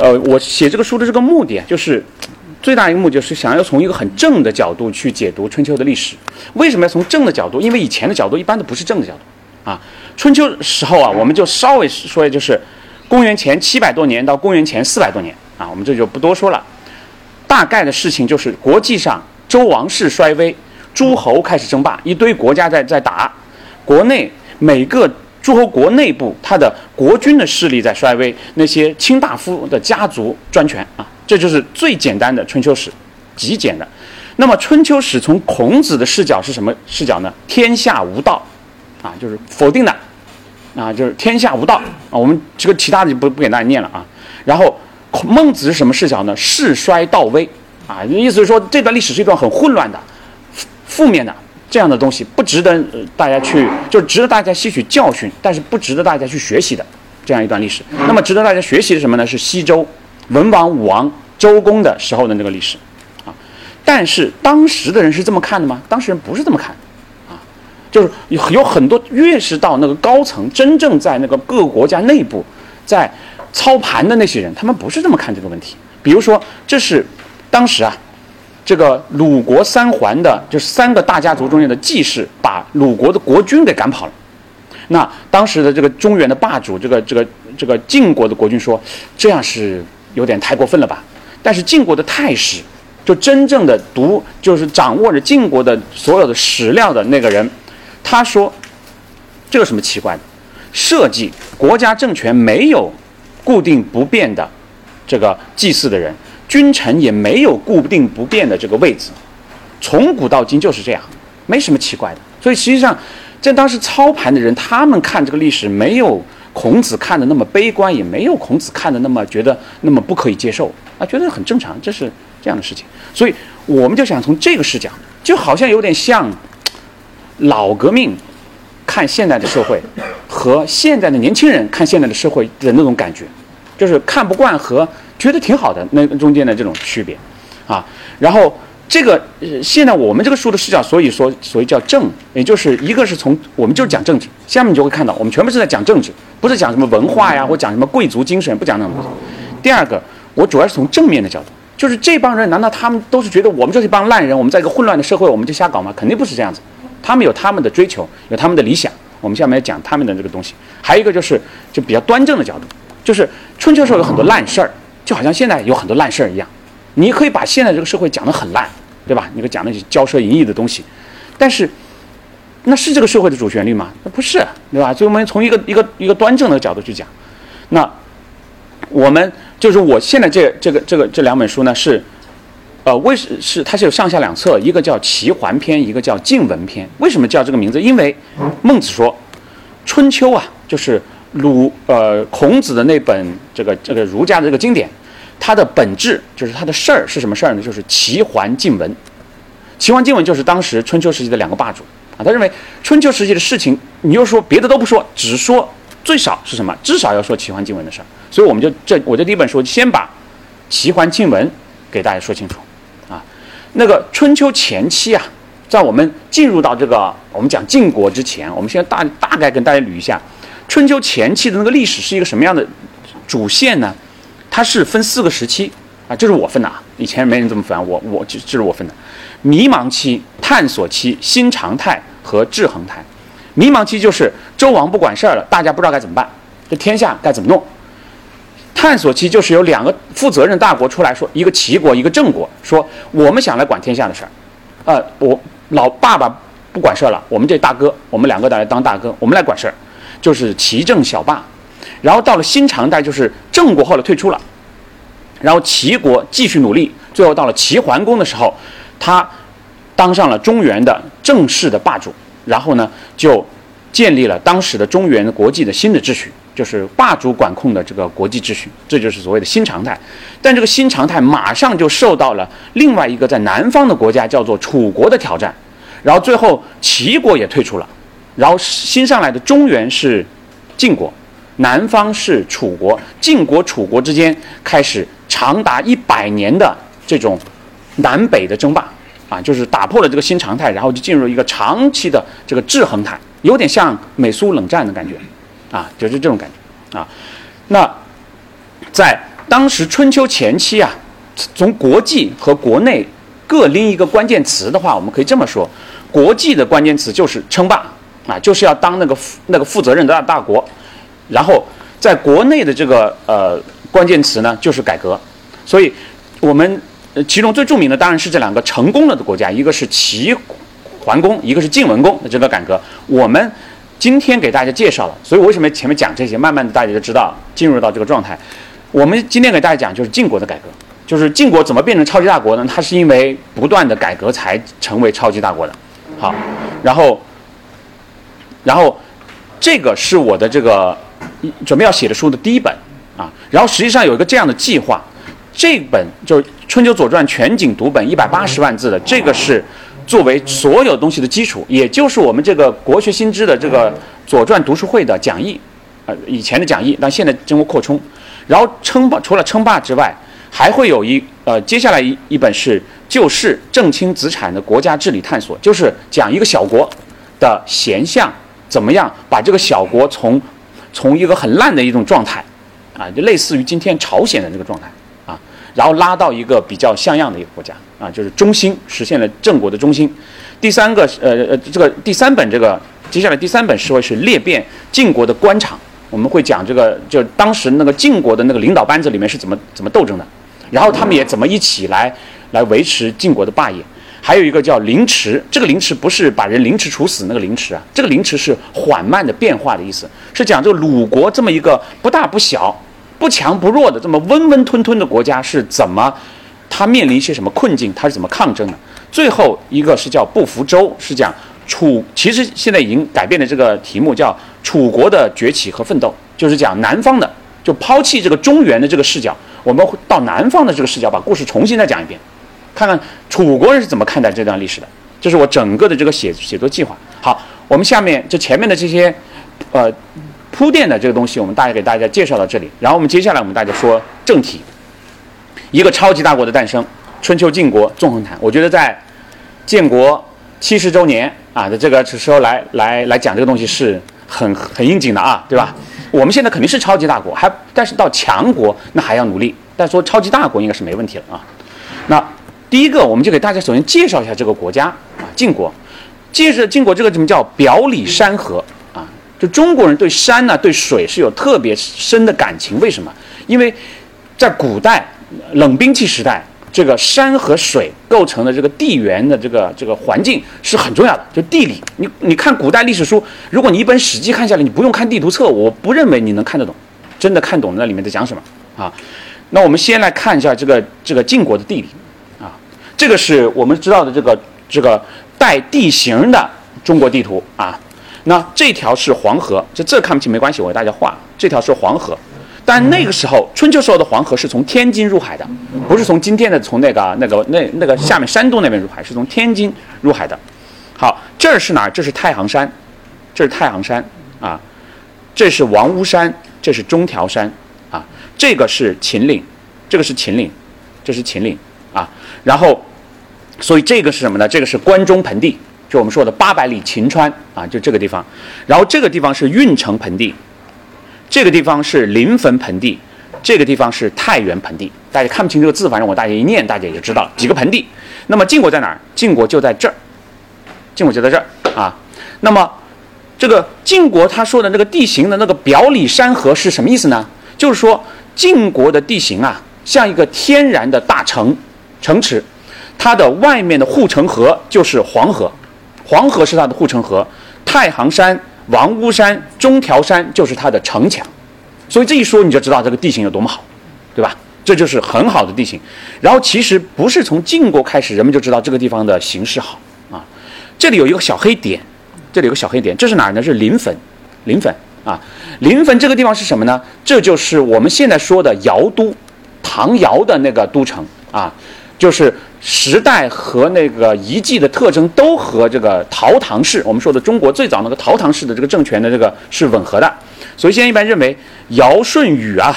呃，我写这个书的这个目的啊，就是最大一个目的就是想要从一个很正的角度去解读春秋的历史。为什么要从正的角度？因为以前的角度一般都不是正的角度啊。春秋时候啊，我们就稍微说，就是公元前七百多年到公元前四百多年啊，我们这就不多说了。大概的事情就是国际上周王室衰微，诸侯开始争霸，一堆国家在在打，国内每个。诸侯国内部，他的国君的势力在衰微，那些卿大夫的家族专权啊，这就是最简单的春秋史，极简的。那么春秋史从孔子的视角是什么视角呢？天下无道，啊，就是否定的，啊，就是天下无道啊。我们这个其他的就不不给大家念了啊。然后孔孟子是什么视角呢？世衰道危，啊，意思是说这段历史是一段很混乱的、负面的。这样的东西不值得大家去，就是值得大家吸取教训，但是不值得大家去学习的这样一段历史。那么值得大家学习的什么呢？是西周文王、武王、周公的时候的那个历史，啊，但是当时的人是这么看的吗？当时人不是这么看，啊，就是有有很多越是到那个高层，真正在那个各个国家内部在操盘的那些人，他们不是这么看这个问题。比如说，这是当时啊。这个鲁国三桓的，就是三个大家族中间的季氏，把鲁国的国君给赶跑了。那当时的这个中原的霸主，这个这个这个晋国的国君说，这样是有点太过分了吧？但是晋国的太史，就真正的读，就是掌握着晋国的所有的史料的那个人，他说，这有什么奇怪的？设计国家政权没有固定不变的这个祭祀的人。君臣也没有固定不变的这个位置，从古到今就是这样，没什么奇怪的。所以实际上，在当时操盘的人，他们看这个历史，没有孔子看的那么悲观，也没有孔子看的那么觉得那么不可以接受啊，觉得很正常，这是这样的事情。所以我们就想从这个视角，就好像有点像老革命看现在的社会，和现在的年轻人看现在的社会的那种感觉，就是看不惯和。觉得挺好的，那中间的这种区别，啊，然后这个现在我们这个书的视角，所以说所以叫政，也就是一个是从我们就是讲政治，下面你就会看到我们全部是在讲政治，不是讲什么文化呀，或讲什么贵族精神，不讲那种东西。第二个，我主要是从正面的角度，就是这帮人难道他们都是觉得我们就是一帮烂人，我们在一个混乱的社会我们就瞎搞吗？肯定不是这样子，他们有他们的追求，有他们的理想。我们下面要讲他们的这个东西，还有一个就是就比较端正的角度，就是春秋时候有很多烂事儿。就好像现在有很多烂事儿一样，你可以把现在这个社会讲得很烂，对吧？你可以讲那些骄奢淫逸的东西，但是那是这个社会的主旋律吗？那不是，对吧？所以我们从一个一个一个端正的角度去讲，那我们就是我现在这这个这个这两本书呢是，呃，为是是它是有上下两册，一个叫齐桓篇，一个叫晋文篇。为什么叫这个名字？因为孟子说，春秋啊，就是鲁呃孔子的那本这个这个儒家的这个经典。它的本质就是它的事儿是什么事儿呢？就是齐桓晋文。齐桓晋文就是当时春秋时期的两个霸主啊。他认为春秋时期的事情，你又说别的都不说，只说最少是什么？至少要说齐桓晋文的事儿。所以我们就这我这第一本书先把齐桓晋文给大家说清楚啊。那个春秋前期啊，在我们进入到这个我们讲晋国之前，我们先大大概跟大家捋一下春秋前期的那个历史是一个什么样的主线呢？它是分四个时期啊，这是我分的啊，以前没人这么分，我我这这是我分的。迷茫期、探索期、新常态和制衡态。迷茫期就是周王不管事儿了，大家不知道该怎么办，这天下该怎么弄。探索期就是有两个负责任大国出来说，一个齐国，一个郑国，说我们想来管天下的事儿，呃，我老爸爸不管事儿了，我们这大哥，我们两个来当大哥，我们来管事儿，就是齐郑小霸。然后到了新常态，就是郑国后来退出了，然后齐国继续努力，最后到了齐桓公的时候，他当上了中原的正式的霸主，然后呢就建立了当时的中原国际的新的秩序，就是霸主管控的这个国际秩序，这就是所谓的新常态。但这个新常态马上就受到了另外一个在南方的国家叫做楚国的挑战，然后最后齐国也退出了，然后新上来的中原是晋国，南方是楚国，晋国楚国之间开始长达一百年的这种南北的争霸。啊，就是打破了这个新常态，然后就进入一个长期的这个制衡态，有点像美苏冷战的感觉，啊，就是这种感觉啊。那在当时春秋前期啊，从国际和国内各拎一个关键词的话，我们可以这么说：国际的关键词就是称霸啊，就是要当那个负那个负责任的大大国；然后在国内的这个呃关键词呢，就是改革。所以我们。其中最著名的当然是这两个成功了的国家，一个是齐桓公，一个是晋文公的这个改革。我们今天给大家介绍了，所以为什么前面讲这些，慢慢的大家就知道进入到这个状态。我们今天给大家讲就是晋国的改革，就是晋国怎么变成超级大国呢？它是因为不断的改革才成为超级大国的。好，然后，然后这个是我的这个准备要写的书的第一本啊。然后实际上有一个这样的计划。这本就是《春秋左传》全景读本，一百八十万字的，这个是作为所有东西的基础，也就是我们这个国学新知的这个《左传》读书会的讲义，呃，以前的讲义，但现在经过扩充。然后称霸除了称霸之外，还会有一呃，接下来一一本是《旧世正清子产的国家治理探索》，就是讲一个小国的贤相怎么样把这个小国从从一个很烂的一种状态，啊，就类似于今天朝鲜的这个状态。啊然后拉到一个比较像样的一个国家啊，就是中心，实现了郑国的中心。第三个呃呃，这个第三本这个接下来第三本是会是裂变晋国的官场，我们会讲这个就当时那个晋国的那个领导班子里面是怎么怎么斗争的，然后他们也怎么一起来来维持晋国的霸业。还有一个叫凌迟，这个凌迟不是把人凌迟处死那个凌迟啊，这个凌迟是缓慢的变化的意思，是讲这个鲁国这么一个不大不小。不强不弱的这么温温吞吞的国家是怎么？他面临一些什么困境？他是怎么抗争的？最后一个是叫不服周，是讲楚。其实现在已经改变了这个题目，叫楚国的崛起和奋斗，就是讲南方的，就抛弃这个中原的这个视角，我们到南方的这个视角，把故事重新再讲一遍，看看楚国人是怎么看待这段历史的。这是我整个的这个写写作计划。好，我们下面这前面的这些，呃。铺垫的这个东西，我们大概给大家介绍到这里。然后我们接下来我们大家说正题，一个超级大国的诞生，春秋晋国纵横谈。我觉得在建国七十周年啊的这个时候来来来讲这个东西是很很应景的啊，对吧？我们现在肯定是超级大国，还但是到强国那还要努力。但说超级大国应该是没问题了啊。那第一个，我们就给大家首先介绍一下这个国家啊，晋国。介绍晋国这个怎么叫表里山河啊？就中国人对山呢，对水是有特别深的感情。为什么？因为在古代冷兵器时代，这个山和水构成的这个地缘的这个这个环境是很重要的。就地理，你你看古代历史书，如果你一本《史记》看下来，你不用看地图册，我不认为你能看得懂，真的看懂那里面在讲什么啊？那我们先来看一下这个这个晋国的地理，这个是我们知道的这个这个带地形的中国地图啊。那这条是黄河，就这看不清没关系，我给大家画。这条是黄河，但那个时候春秋时候的黄河是从天津入海的，不是从今天的从那个那个那那个下面山东那边入海，是从天津入海的。好，这是哪儿？这是太行山，这是太行山啊，这是王屋山，这是中条山啊，这个是秦岭，这个是秦岭，这是秦岭啊。然后，所以这个是什么呢？这个是关中盆地。就我们说的八百里秦川啊，就这个地方，然后这个地方是运城盆地，这个地方是临汾盆地，这个地方是太原盆地。大家看不清这个字，反正我大家一念，大家也就知道几个盆地。那么晋国在哪儿？晋国就在这儿，晋国就在这儿啊。那么这个晋国他说的那个地形的那个表里山河是什么意思呢？就是说晋国的地形啊，像一个天然的大城城池，它的外面的护城河就是黄河。黄河是它的护城河，太行山、王屋山、中条山就是它的城墙，所以这一说你就知道这个地形有多么好，对吧？这就是很好的地形。然后其实不是从晋国开始，人们就知道这个地方的形势好啊。这里有一个小黑点，这里有个小黑点，这是哪儿呢？是临汾，临汾啊。临汾这个地方是什么呢？这就是我们现在说的尧都，唐尧的那个都城啊，就是时代和那个遗迹的特征都和这个陶唐氏，我们说的中国最早那个陶唐氏的这个政权的这个是吻合的。所以现在一般认为尧舜禹啊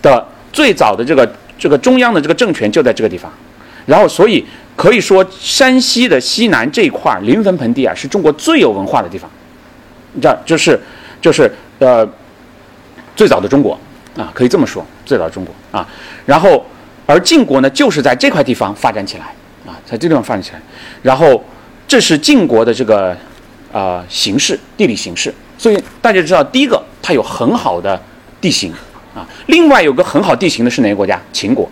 的最早的这个这个中央的这个政权就在这个地方，然后所以可以说山西的西南这一块临汾盆地啊是中国最有文化的地方，这就是就是呃最早的中国啊可以这么说最早的中国啊，然后而晋国呢就是在这块地方发展起来啊在这地方发展起来，然后这是晋国的这个呃形势地理形势，所以大家知道第一个它有很好的地形。啊，另外有个很好地形的是哪个国家？秦国，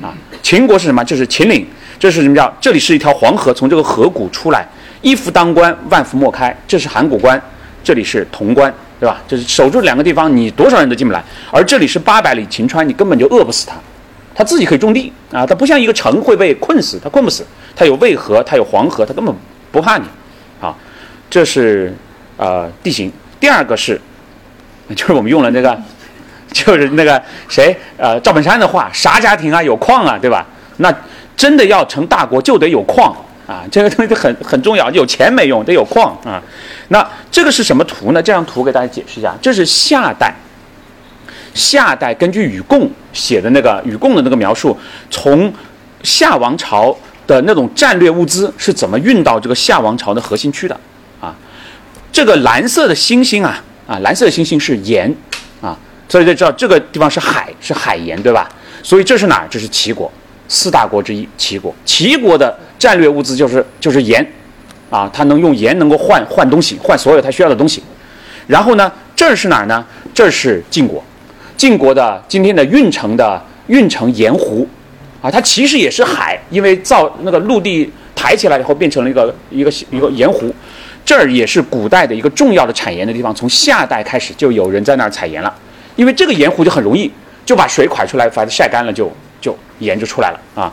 啊，秦国是什么？就是秦岭，这是什么叫？这里是一条黄河，从这个河谷出来，一夫当关，万夫莫开。这是函谷关，这里是潼关，对吧？就是守住两个地方，你多少人都进不来。而这里是八百里秦川，你根本就饿不死他，他自己可以种地啊，他不像一个城会被困死，他困不死，他有渭河，他有黄河，他根本不怕你。啊，这是呃地形。第二个是，就是我们用了那个。就是那个谁，呃，赵本山的话，啥家庭啊有矿啊，对吧？那真的要成大国，就得有矿啊，这个东西很很重要。有钱没用，得有矿啊。那这个是什么图呢？这张图给大家解释一下，这是夏代，夏代根据禹贡写的那个禹贡的那个描述，从夏王朝的那种战略物资是怎么运到这个夏王朝的核心区的啊？这个蓝色的星星啊，啊，蓝色的星星是盐啊。所以就知道这个地方是海，是海盐，对吧？所以这是哪儿？这是齐国，四大国之一。齐国，齐国的战略物资就是就是盐，啊，它能用盐能够换换东西，换所有它需要的东西。然后呢，这是哪儿呢？这是晋国，晋国的今天的运城的运城盐湖，啊，它其实也是海，因为造那个陆地抬起来以后变成了一个一个一个盐湖。这儿也是古代的一个重要的产盐的地方，从夏代开始就有人在那儿采盐了。因为这个盐湖就很容易，就把水蒯出来，把它晒干了，就就盐就出来了啊。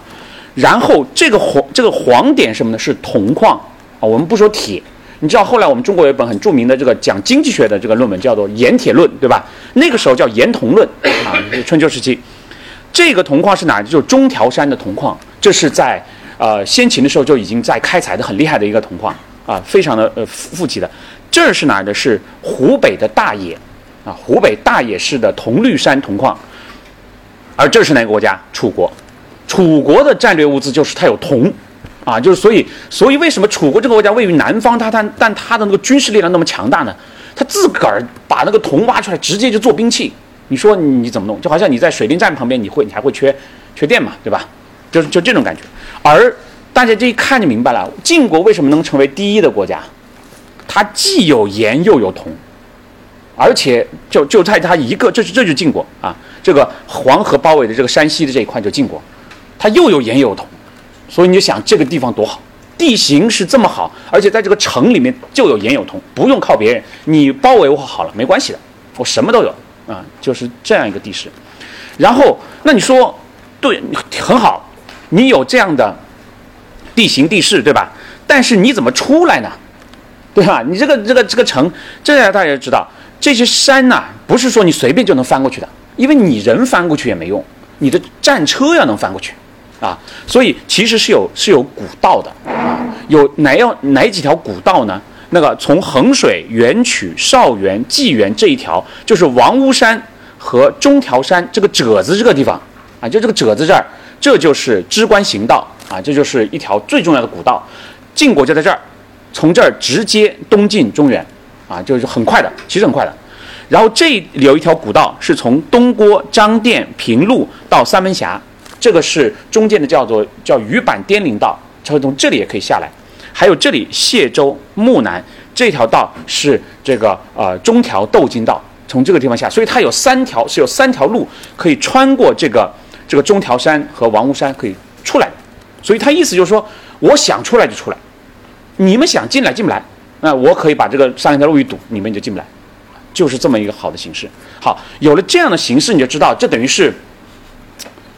然后这个黄这个黄点什么呢？是铜矿啊。我们不说铁，你知道后来我们中国有一本很著名的这个讲经济学的这个论文，叫做《盐铁论》，对吧？那个时候叫盐铜论啊，春秋时期。这个铜矿是哪？就是中条山的铜矿，这是在呃先秦的时候就已经在开采的很厉害的一个铜矿啊，非常的呃富集的。这是哪儿的？是湖北的大冶。啊，湖北大冶市的铜绿山铜矿，而这是哪个国家？楚国。楚国的战略物资就是它有铜，啊，就是所以，所以为什么楚国这个国家位于南方，它它但它的那个军事力量那么强大呢？它自个儿把那个铜挖出来，直接就做兵器。你说你怎么弄？就好像你在水电站旁边，你会你还会缺缺电嘛，对吧？就是就这种感觉。而大家这一看就明白了，晋国为什么能成为第一的国家？它既有盐又有铜。而且就就在它一个，这是这就晋国啊，这个黄河包围的这个山西的这一块就晋国，它又有盐又有铜，所以你就想这个地方多好，地形是这么好，而且在这个城里面就有盐有铜，不用靠别人，你包围我好了没关系的，我什么都有啊，就是这样一个地势。然后那你说对很好，你有这样的地形地势对吧？但是你怎么出来呢？对吧？你这个这个这个城，这大家知道。这些山呐，不是说你随便就能翻过去的，因为你人翻过去也没用，你的战车要能翻过去，啊，所以其实是有是有古道的，啊，有哪要哪几条古道呢？那个从衡水、元曲、少园、济源这一条，就是王屋山和中条山这个褶子这个地方，啊，就这个褶子这儿，这就是支关行道，啊，这就是一条最重要的古道，晋国就在这儿，从这儿直接东进中原。啊，就是很快的，其实很快的。然后这里有一条古道，是从东郭、张店、平陆到三门峡，这个是中间的叫做叫鱼板滇岭道，它会从这里也可以下来。还有这里谢州、木南这条道是这个呃中条斗金道，从这个地方下，所以它有三条是有三条路可以穿过这个这个中条山和王屋山可以出来。所以他意思就是说，我想出来就出来，你们想进来进不来。那我可以把这个三条路一堵，你们就进不来，就是这么一个好的形式。好，有了这样的形式，你就知道这等于是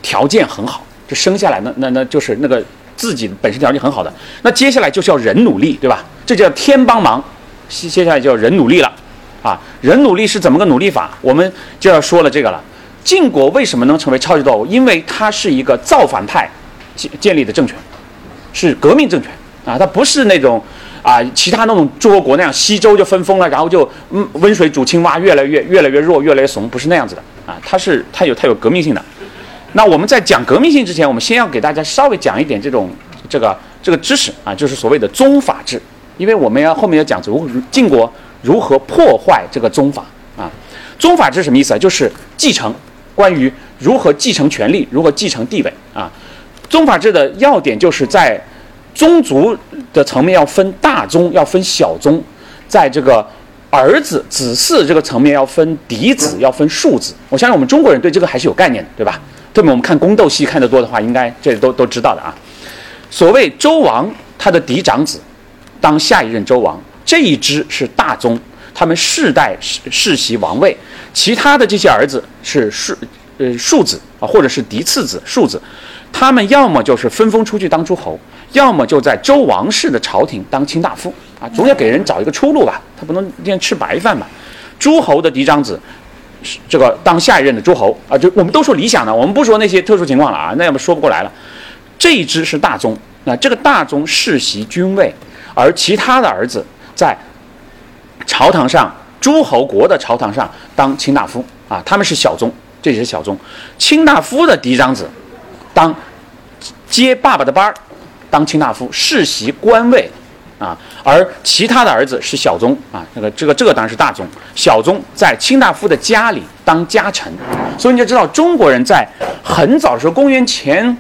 条件很好，就生下来那那那就是那个自己本身条件很好的。那接下来就是要人努力，对吧？这叫天帮忙，接接下来就要人努力了。啊，人努力是怎么个努力法？我们就要说了这个了。晋国为什么能成为超级斗？因为它是一个造反派建建立的政权，是革命政权啊，它不是那种啊其他那种诸侯国那样西周就分封了，然后就嗯温水煮青蛙，越来越越来越弱，越来越怂，不是那样子的啊，它是它有它有革命性的。那我们在讲革命性之前，我们先要给大家稍微讲一点这种这个这个知识啊，就是所谓的宗法制，因为我们要后面要讲如晋国如何破坏这个宗法啊。宗法制什么意思啊？就是继承。关于如何继承权力，如何继承地位啊？宗法制的要点就是在宗族的层面要分大宗，要分小宗；在这个儿子子嗣这个层面要分嫡子，要分庶子。我相信我们中国人对这个还是有概念的，对吧？特别我们看宫斗戏看得多的话，应该这都都知道的啊。所谓周王，他的嫡长子当下一任周王，这一支是大宗。他们世代世世袭王位，其他的这些儿子是庶呃庶子啊，或者是嫡次子庶子，他们要么就是分封出去当诸侯，要么就在周王室的朝廷当卿大夫啊，总要给人找一个出路吧，他不能天天吃白饭嘛。诸侯的嫡长子，这个当下一任的诸侯啊，就我们都说理想的，我们不说那些特殊情况了啊，那要么说不过来了。这一支是大宗，那这个大宗世袭君位，而其他的儿子在。朝堂上，诸侯国的朝堂上当卿大夫啊，他们是小宗，这也是小宗。卿大夫的嫡长子，当接爸爸的班儿，当卿大夫，世袭官位啊。而其他的儿子是小宗啊，那个这个这个当然是大宗。小宗在卿大夫的家里当家臣，所以你就知道中国人在很早的时候，公元前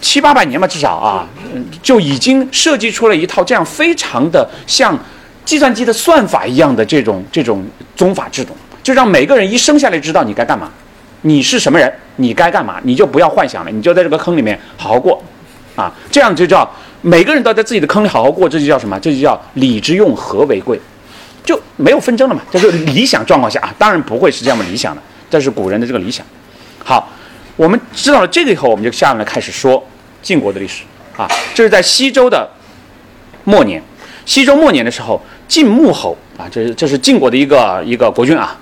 七八百年吧，至少啊，就已经设计出了一套这样非常的像。计算机的算法一样的这种这种宗法制度，就让每个人一生下来知道你该干嘛，你是什么人，你该干嘛，你就不要幻想了，你就在这个坑里面好好过，啊，这样就叫每个人都在自己的坑里好好过，这就叫什么？这就叫礼之用，和为贵，就没有纷争了嘛。这是理想状况下啊，当然不会是这样的理想的，这是古人的这个理想。好，我们知道了这个以后，我们就下面来开始说晋国的历史啊，这是在西周的末年。西周末年的时候，晋穆侯啊，这是这是晋国的一个一个国君啊，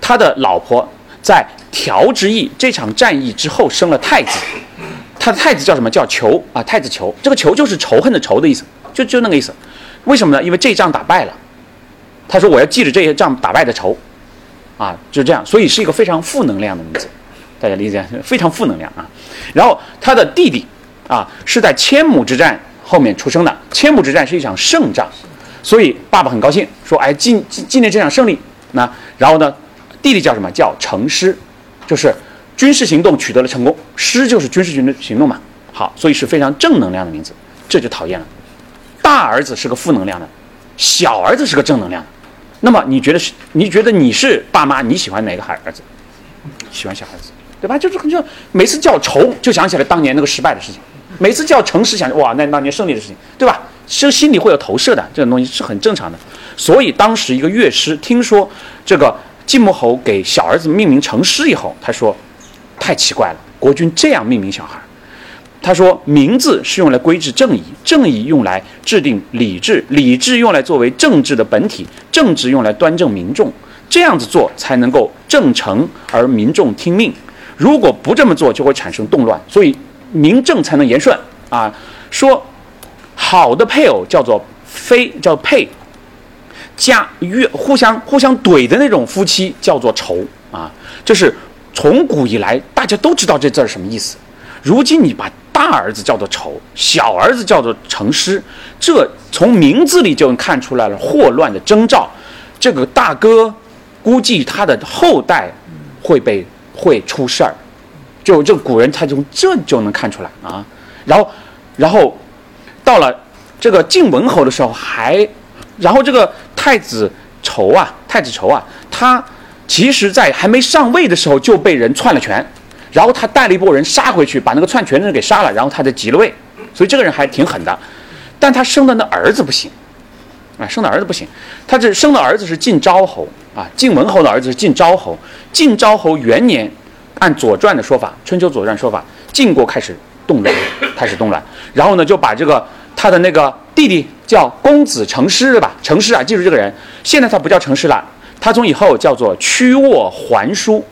他的老婆在条之役这场战役之后生了太子，他的太子叫什么叫仇啊？太子仇，这个仇就是仇恨的仇的意思，就就那个意思。为什么呢？因为这仗打败了，他说我要记着这些仗打败的仇，啊，就是这样，所以是一个非常负能量的名字，大家理解？非常负能量啊。然后他的弟弟啊，是在千亩之战。后面出生的千亩之战是一场胜仗，所以爸爸很高兴，说：“哎，纪纪念这场胜利。”那然后呢，弟弟叫什么叫成师，就是军事行动取得了成功，师就是军事军的行动嘛。好，所以是非常正能量的名字，这就讨厌了。大儿子是个负能量的，小儿子是个正能量的。那么你觉得是？你觉得你是爸妈？你喜欢哪个孩儿子？喜欢小孩子，对吧？就是就每次叫仇，就想起来当年那个失败的事情。每次叫诚实想哇，那当年胜利的事情，对吧？是心里会有投射的，这种东西是很正常的。所以当时一个乐师听说这个晋穆侯给小儿子命名成师以后，他说：“太奇怪了，国君这样命名小孩。”他说：“名字是用来规制正义，正义用来制定礼制，礼制用来作为政治的本体，政治用来端正民众，这样子做才能够正成而民众听命。如果不这么做，就会产生动乱。所以。”名正才能言顺啊！说好的配偶叫做非叫配，家越互相互相怼的那种夫妻叫做仇啊！就是从古以来大家都知道这字儿什么意思。如今你把大儿子叫做仇，小儿子叫做成师，这从名字里就能看出来了祸乱的征兆。这个大哥估计他的后代会被会出事儿。就这古人，他从这就能看出来啊。然后，然后到了这个晋文侯的时候，还，然后这个太子仇啊，太子仇啊，他其实在还没上位的时候就被人篡了权，然后他带了一波人杀回去，把那个篡权的人给杀了，然后他就即了位。所以这个人还挺狠的，但他生的那儿子不行啊，生的儿子不行。他这生的儿子是晋昭侯啊，晋文侯的儿子是晋昭侯，晋昭侯元年。按《左传》的说法，《春秋左传》说法，晋国开始动乱，开始动乱，然后呢，就把这个他的那个弟弟叫公子成师，对吧？成师啊，记住这个人。现在他不叫成师了，他从以后叫做曲沃还书。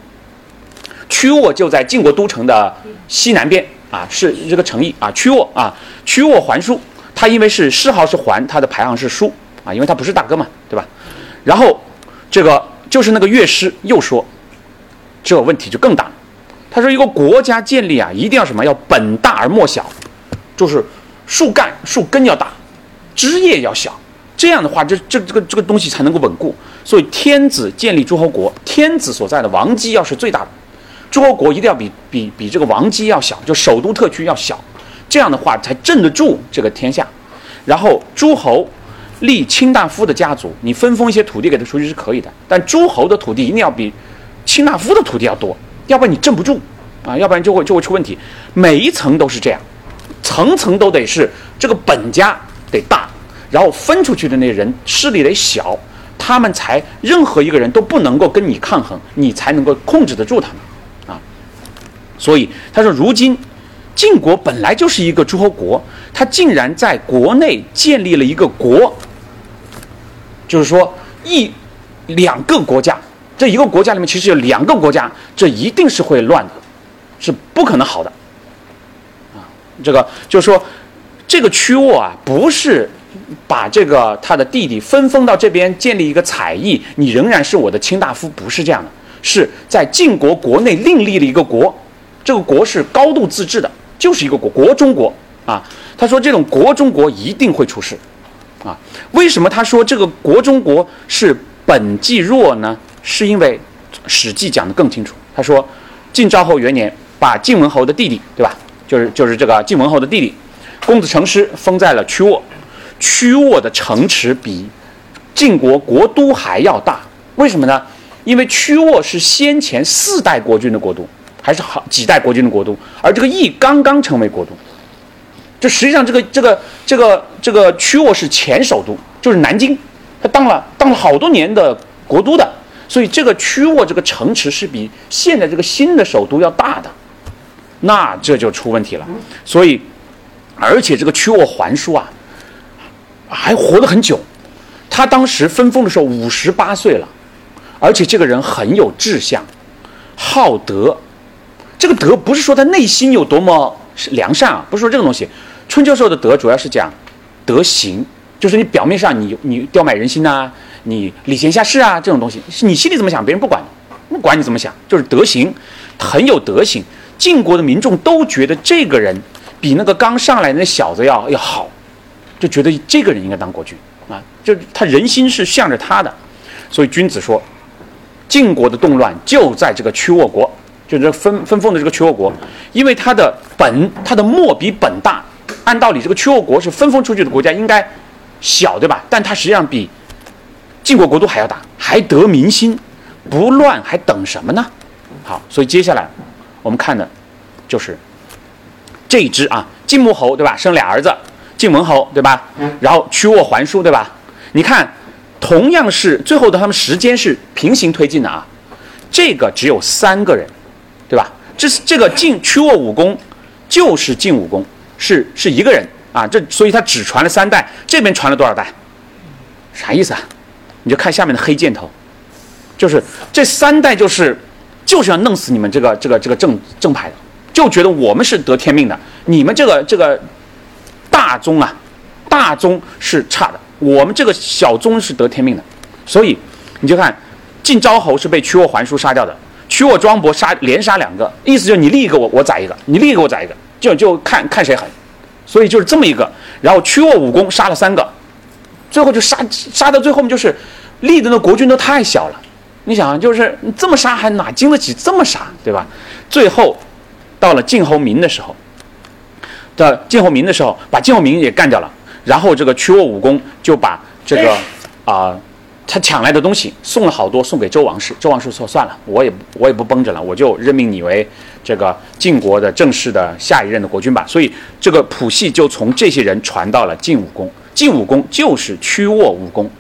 曲沃就在晋国都城的西南边啊，是这个城邑啊。曲沃啊，曲沃还书，他因为是谥号是还，他的排行是书啊，因为他不是大哥嘛，对吧？然后这个就是那个乐师又说，这问题就更大。他说一个国家建立啊，一定要什么？要本大而末小，就是树干树根要大，枝叶要小。这样的话，这这这个这个东西才能够稳固。所以天子建立诸侯国，天子所在的王畿要是最大的。诸侯国一定要比比比这个王畿要小，就首都特区要小，这样的话才镇得住这个天下。然后诸侯立卿大夫的家族，你分封一些土地给他出去是可以的，但诸侯的土地一定要比卿大夫的土地要多，要不然你镇不住啊，要不然就会就会出问题。每一层都是这样，层层都得是这个本家得大，然后分出去的那人势力得小，他们才任何一个人都不能够跟你抗衡，你才能够控制得住他们。啊所以他说，如今晋国本来就是一个诸侯国，他竟然在国内建立了一个国，就是说一两个国家，这一个国家里面其实有两个国家，这一定是会乱的，是不可能好的。这个就是说，这个屈沃啊，不是把这个他的弟弟分封到这边建立一个采邑，你仍然是我的卿大夫，不是这样的，是在晋国国内另立了一个国。这个国是高度自治的，就是一个国国中国啊。他说这种国中国一定会出事，啊，为什么他说这个国中国是本纪弱呢？是因为《史记》讲的更清楚。他说晋昭侯元年，把晋文侯的弟弟，对吧？就是就是这个晋文侯的弟弟，公子成师封在了曲沃。曲沃的城池比晋国国都还要大，为什么呢？因为曲沃是先前四代国君的国都。还是好几代国君的国都，而这个邑刚刚成为国都，这实际上这个这个这个这个曲沃是前首都，就是南京，他当了当了好多年的国都的，所以这个曲沃这个城池是比现在这个新的首都要大的，那这就出问题了。所以，而且这个曲沃桓叔啊，还活得很久，他当时分封的时候五十八岁了，而且这个人很有志向，好德。这个德不是说他内心有多么良善啊，不是说这个东西。春秋时候的德主要是讲德行，就是你表面上你你吊买人心呐，你礼贤下士啊这种东西，你心里怎么想别人不管，不管你怎么想，就是德行很有德行。晋国的民众都觉得这个人比那个刚上来那小子要要好，就觉得这个人应该当国君啊，就他人心是向着他的。所以君子说，晋国的动乱就在这个曲沃国。就是分分封的这个曲沃国，因为他的本他的末比本大，按道理这个曲沃国是分封出去的国家应该小对吧？但他实际上比晋国国都还要大，还得民心，不乱还等什么呢？好，所以接下来我们看的，就是这一支啊，晋穆侯对吧？生俩儿子，晋文侯对吧？然后曲沃还书对吧？你看，同样是最后的他们时间是平行推进的啊，这个只有三个人。对吧？这是这个晋曲沃武功，就是晋武功，是是一个人啊。这所以他只传了三代，这边传了多少代？啥意思啊？你就看下面的黑箭头，就是这三代就是就是要弄死你们这个这个这个正正派的，就觉得我们是得天命的，你们这个这个大宗啊，大宗是差的，我们这个小宗是得天命的。所以你就看晋昭侯是被屈沃桓叔杀掉的。屈沃庄伯杀连杀两个，意思就是你立一个我我宰一个，你立一个我宰一个，就就看看谁狠，所以就是这么一个。然后屈沃武功杀了三个，最后就杀杀到最后面就是立的那国君都太小了，你想就是这么杀还哪经得起这么杀，对吧？最后到了晋侯明的时候，到晋侯明的时候把晋侯明也干掉了，然后这个曲沃武功就把这个啊。他抢来的东西送了好多，送给周王室。周王室说：“算了，我也我也不绷着了，我就任命你为这个晋国的正式的下一任的国君吧。”所以这个谱系就从这些人传到了晋武公。晋武公就是曲沃武功，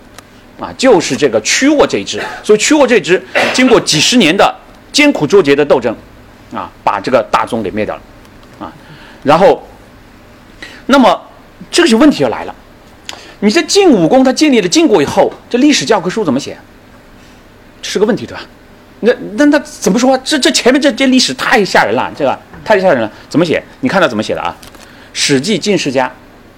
啊，就是这个曲沃这一支。所以曲沃这支经过几十年的艰苦卓绝的斗争，啊，把这个大宗给灭掉了，啊，然后，那么这个就问题就来了。你这晋武公他建立了晋国以后，这历史教科书怎么写？是个问题，对吧？那那那怎么说？这这前面这这历史太吓人了，这个太吓人了。怎么写？你看到怎么写的啊？《史记·晋世家》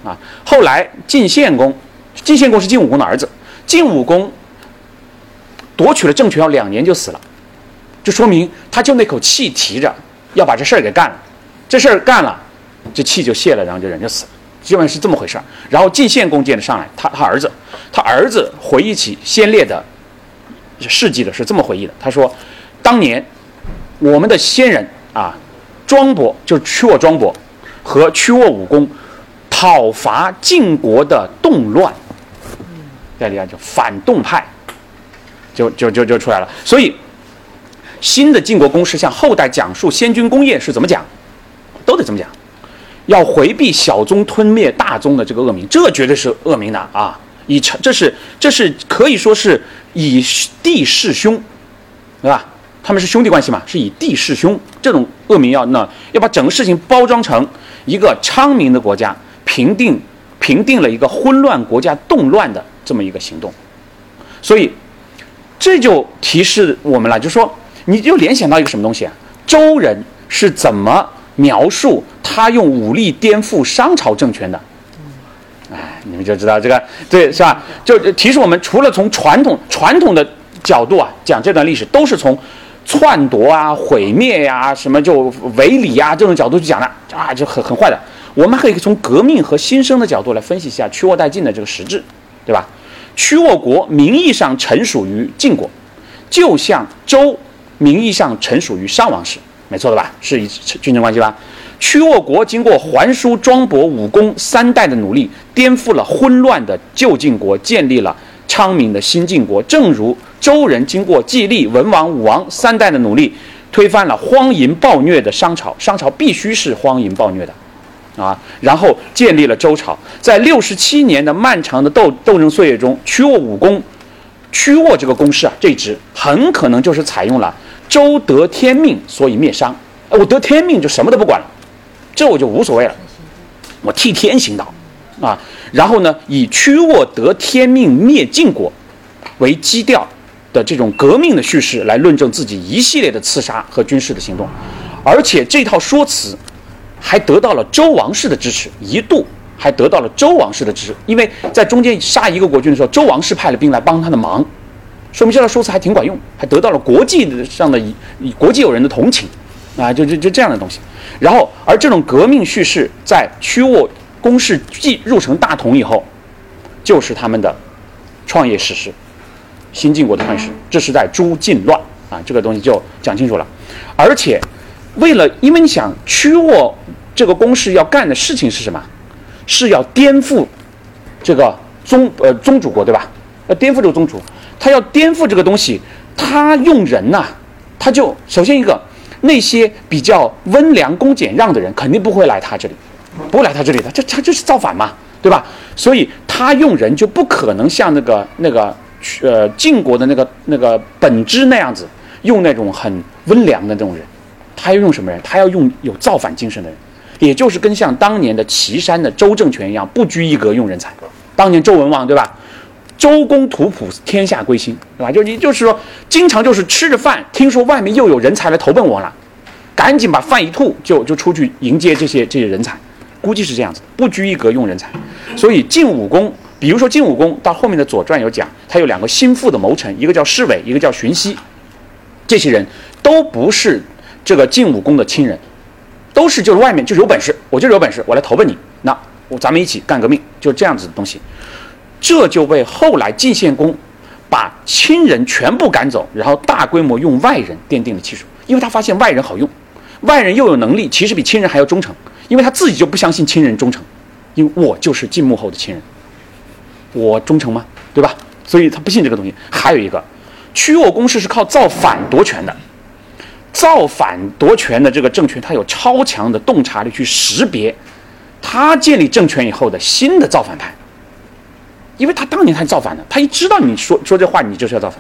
啊，后来晋献公，晋献公是晋武公的儿子，晋武公夺取了政权要两年就死了，就说明他就那口气提着要把这事儿给干了，这事儿干了，这气就泄了，然后就人就死了，基本上是这么回事儿。然后晋献公接着上来，他他儿子，他儿子回忆起先烈的。事迹的是这么回忆的，他说：“当年我们的先人啊，庄伯就是屈沃庄伯和屈沃武公讨伐晋国的动乱，在里啊就反动派，就就就就出来了。所以新的晋国公是向后代讲述先军功业是怎么讲，都得怎么讲，要回避小宗吞灭大宗的这个恶名，这绝对是恶名的啊！以成这是这是可以说是。”以弟弑兄，对吧？他们是兄弟关系嘛？是以弟弑兄，这种恶名要那要把整个事情包装成一个昌明的国家平定平定了一个混乱国家动乱的这么一个行动，所以这就提示我们了，就说你就联想到一个什么东西啊？周人是怎么描述他用武力颠覆商朝政权的？哎，你们就知道这个对是吧？就提示我们，除了从传统传统的角度啊讲这段历史，都是从篡夺啊、毁灭呀、什么就违礼呀这种角度去讲的啊，就很很坏的。我们可以从革命和新生的角度来分析一下屈沃殆尽的这个实质，对吧？屈沃国名义上臣属于晋国，就像周名义上臣属于商王室，没错的吧？是一君臣关系吧？屈沃国经过桓叔、庄伯、武公三代的努力，颠覆了混乱的旧晋国，建立了昌明的新晋国。正如周人经过季历、文王、武王三代的努力，推翻了荒淫暴虐的商朝。商朝必须是荒淫暴虐的，啊，然后建立了周朝。在六十七年的漫长的斗斗争岁月中，屈沃武功，屈沃这个公式啊，这支很可能就是采用了周得天命，所以灭商。我得天命就什么都不管了。这我就无所谓了，我替天行道，啊，然后呢，以屈沃得天命灭晋国为基调的这种革命的叙事来论证自己一系列的刺杀和军事的行动，而且这套说辞还得到了周王室的支持，一度还得到了周王室的支持，因为在中间杀一个国君的时候，周王室派了兵来帮他的忙，说明这套说辞还挺管用，还得到了国际上的以国际友人的同情。啊，就就就这样的东西，然后而这种革命叙事在屈沃公式继入成大同以后，就是他们的创业史诗，新晋国的创始，这是在诛晋乱啊，这个东西就讲清楚了。而且为了，因为你想屈沃这个公式要干的事情是什么？是要颠覆这个宗呃宗主国对吧？要颠覆这个宗主，他要颠覆这个东西，他用人呐，他就首先一个。那些比较温良恭俭让的人，肯定不会来他这里，不会来他这里的，这他就是造反嘛，对吧？所以他用人就不可能像那个那个呃晋国的那个那个本质那样子，用那种很温良的那种人，他要用什么人？他要用有造反精神的人，也就是跟像当年的岐山的周政权一样，不拘一格用人才。当年周文王对吧？周公吐哺，天下归心，对吧？就你就是说，经常就是吃着饭，听说外面又有人才来投奔我了，赶紧把饭一吐，就就出去迎接这些这些人才，估计是这样子，不拘一格用人才。所以晋武公，比如说晋武公到后面的《左传》有讲，他有两个心腹的谋臣，一个叫侍卫，一个叫荀息，这些人都不是这个晋武公的亲人，都是就是外面就是有本事，我就是有本事，我来投奔你，那我咱们一起干革命，就是这样子的东西。这就为后来晋献公把亲人全部赶走，然后大规模用外人奠定了基础。因为他发现外人好用，外人又有能力，其实比亲人还要忠诚。因为他自己就不相信亲人忠诚，因为我就是晋穆后的亲人，我忠诚吗？对吧？所以他不信这个东西。还有一个，屈沃公式是靠造反夺权的，造反夺权的这个政权，他有超强的洞察力去识别他建立政权以后的新的造反派。因为他当年他造反的，他一知道你说说这话，你就是要造反，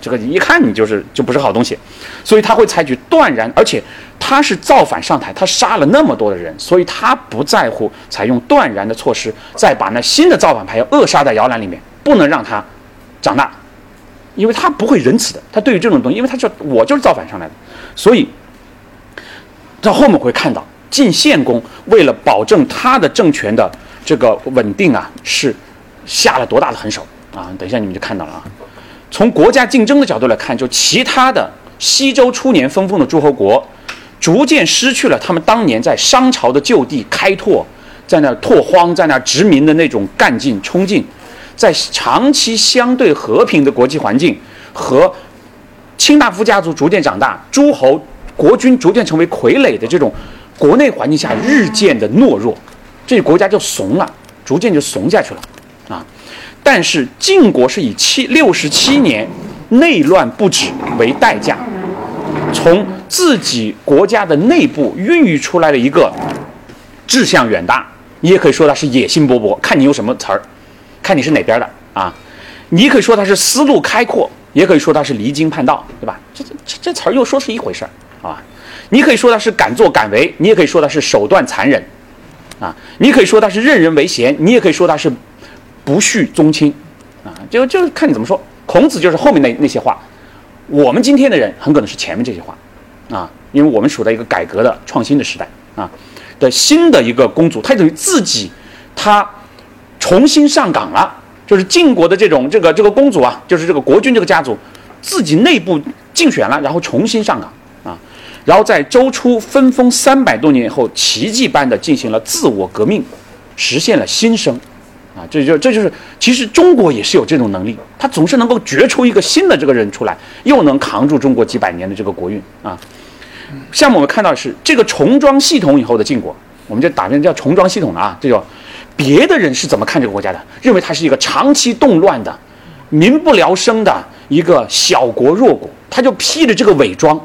这个一看你就是就不是好东西，所以他会采取断然，而且他是造反上台，他杀了那么多的人，所以他不在乎采用断然的措施，再把那新的造反派要扼杀在摇篮里面，不能让他长大，因为他不会仁慈的。他对于这种东西，因为他就我就是造反上来的，所以到后面会看到晋献公为了保证他的政权的这个稳定啊，是下了多大的狠手啊！等一下你们就看到了啊。从国家竞争的角度来看，就其他的西周初年分封的诸侯国，逐渐失去了他们当年在商朝的就地开拓，在那拓荒、在那殖民的那种干劲冲劲，在长期相对和平的国际环境和卿大夫家族逐渐长大，诸侯国君逐渐成为傀儡的这种国内环境下，日渐的懦弱，这国家就怂了，逐渐就怂下去了，啊。但是晋国是以七六十七年内乱不止为代价，从自己国家的内部孕育出来的一个志向远大，你也可以说它是野心勃勃，看你用什么词儿，看你是哪边的啊。你可以说它是思路开阔，也可以说它是离经叛道，对吧？这这这这词儿又说是一回事儿啊。你可以说它是敢作敢为，你也可以说它是手段残忍，啊，你可以说它是任人唯贤，你也可以说它是。不恤宗亲，啊，就就看你怎么说。孔子就是后面那那些话，我们今天的人很可能是前面这些话，啊，因为我们处在一个改革的创新的时代啊的新的一个公主，她等于自己，她重新上岗了，就是晋国的这种这个这个公主啊，就是这个国君这个家族，自己内部竞选了，然后重新上岗啊，然后在周初分封三百多年以后，奇迹般的进行了自我革命，实现了新生。啊，这就这就是，其实中国也是有这种能力，他总是能够掘出一个新的这个人出来，又能扛住中国几百年的这个国运啊。下面我们看到是这个重装系统以后的晋国，我们就打成叫重装系统了啊。这叫别的人是怎么看这个国家的？认为它是一个长期动乱的、民不聊生的一个小国弱国，他就披着这个伪装。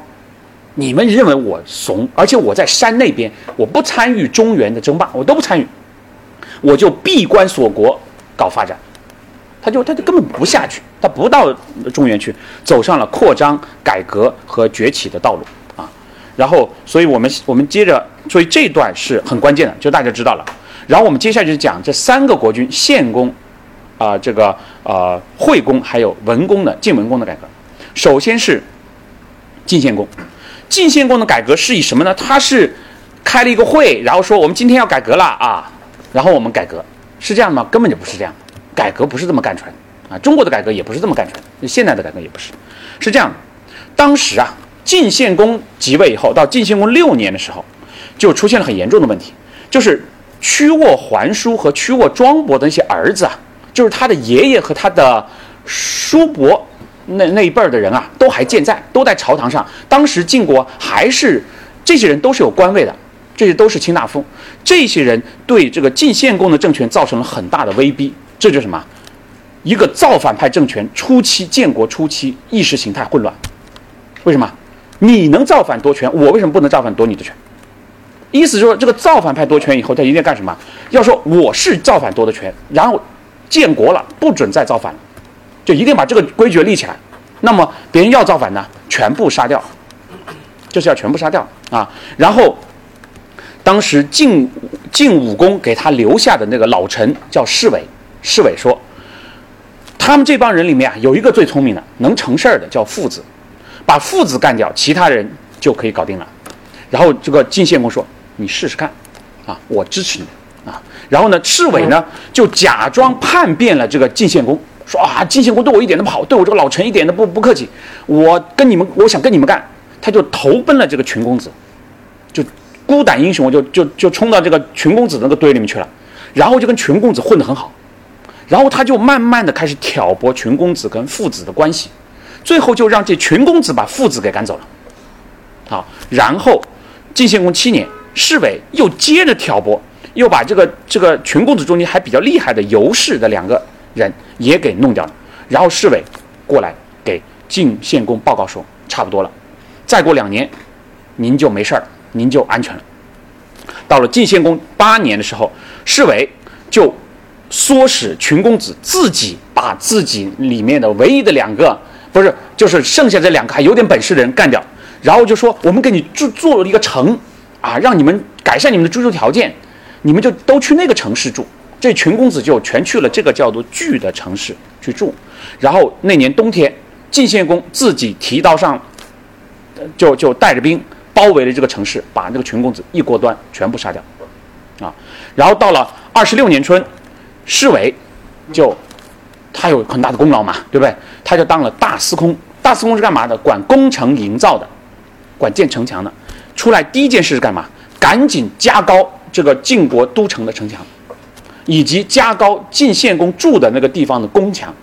你们认为我怂，而且我在山那边，我不参与中原的争霸，我都不参与。我就闭关锁国搞发展，他就他就根本不下去，他不到中原去，走上了扩张、改革和崛起的道路啊。然后，所以我们我们接着，所以这段是很关键的，就大家知道了。然后我们接下来就讲这三个国君：献公、啊这个呃惠公，还有文公的晋文公的改革。首先是晋献公，晋献公的改革是以什么呢？他是开了一个会，然后说我们今天要改革了啊。然后我们改革是这样吗？根本就不是这样，改革不是这么干出来的啊！中国的改革也不是这么干出来的，现在的改革也不是，是这样的。当时啊，晋献公即位以后，到晋献公六年的时候，就出现了很严重的问题，就是屈沃桓叔和屈沃庄伯的那些儿子啊，就是他的爷爷和他的叔伯那那一辈儿的人啊，都还健在，都在朝堂上。当时晋国还是这些人都是有官位的。这些都是卿大夫，这些人对这个晋献公的政权造成了很大的威逼。这就是什么？一个造反派政权初期，建国初期意识形态混乱。为什么？你能造反夺权，我为什么不能造反夺你的权？意思说，这个造反派夺权以后，他一定要干什么？要说我是造反夺的权，然后建国了，不准再造反，就一定把这个规矩立起来。那么别人要造反呢，全部杀掉，就是要全部杀掉啊。然后。当时晋晋武公给他留下的那个老臣叫侍卫，侍卫说，他们这帮人里面啊，有一个最聪明的，能成事儿的叫父子，把父子干掉，其他人就可以搞定了。然后这个晋献公说，你试试看，啊，我支持你啊。然后呢，赤尾呢就假装叛变了这个晋献公，说啊，晋献公对我一点都不好，对我这个老臣一点都不不客气，我跟你们，我想跟你们干，他就投奔了这个群公子，就。孤胆英雄就就就冲到这个群公子那个堆里面去了，然后就跟群公子混得很好，然后他就慢慢的开始挑拨群公子跟父子的关系，最后就让这群公子把父子给赶走了。好，然后晋献公七年，市委又接着挑拨，又把这个这个群公子中间还比较厉害的尤氏的两个人也给弄掉了，然后市委过来给晋献公报告说，差不多了，再过两年，您就没事儿。您就安全了。到了晋献公八年的时候，市委就唆使群公子自己把自己里面的唯一的两个，不是，就是剩下这两个还有点本事的人干掉，然后就说我们给你做做了一个城，啊，让你们改善你们的居住条件，你们就都去那个城市住。这群公子就全去了这个叫做巨的城市去住。然后那年冬天晋献公自己提刀上，就就带着兵包围了这个城市，把这个群公子一锅端全部杀掉，啊，然后到了二十六年春，侍卫就他有很大的功劳嘛，对不对？他就当了大司空，大司空是干嘛的？管工程营造的，管建城墙的。出来第一件事是干嘛？赶紧加高这个晋国都城的城墙，以及加高晋献公住的那个地方的宫墙。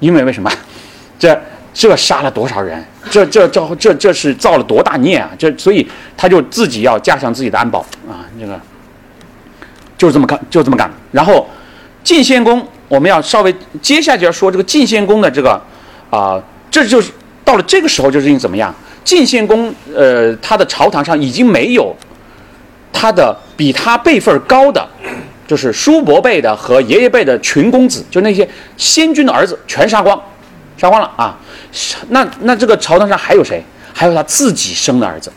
因为为什么？这这杀了多少人？这这这这这是造了多大孽啊！这所以他就自己要加强自己的安保啊！这个就是这么干，就这么干。然后晋献公，我们要稍微接下去要说这个晋献公的这个啊，这就是到了这个时候，就是怎么样？晋献公，呃，他的朝堂上已经没有他的比他辈分高的，就是叔伯辈的和爷爷辈的群公子，就那些先君的儿子，全杀光，杀光了啊！那那这个朝堂上还有谁？还有他自己生的儿子，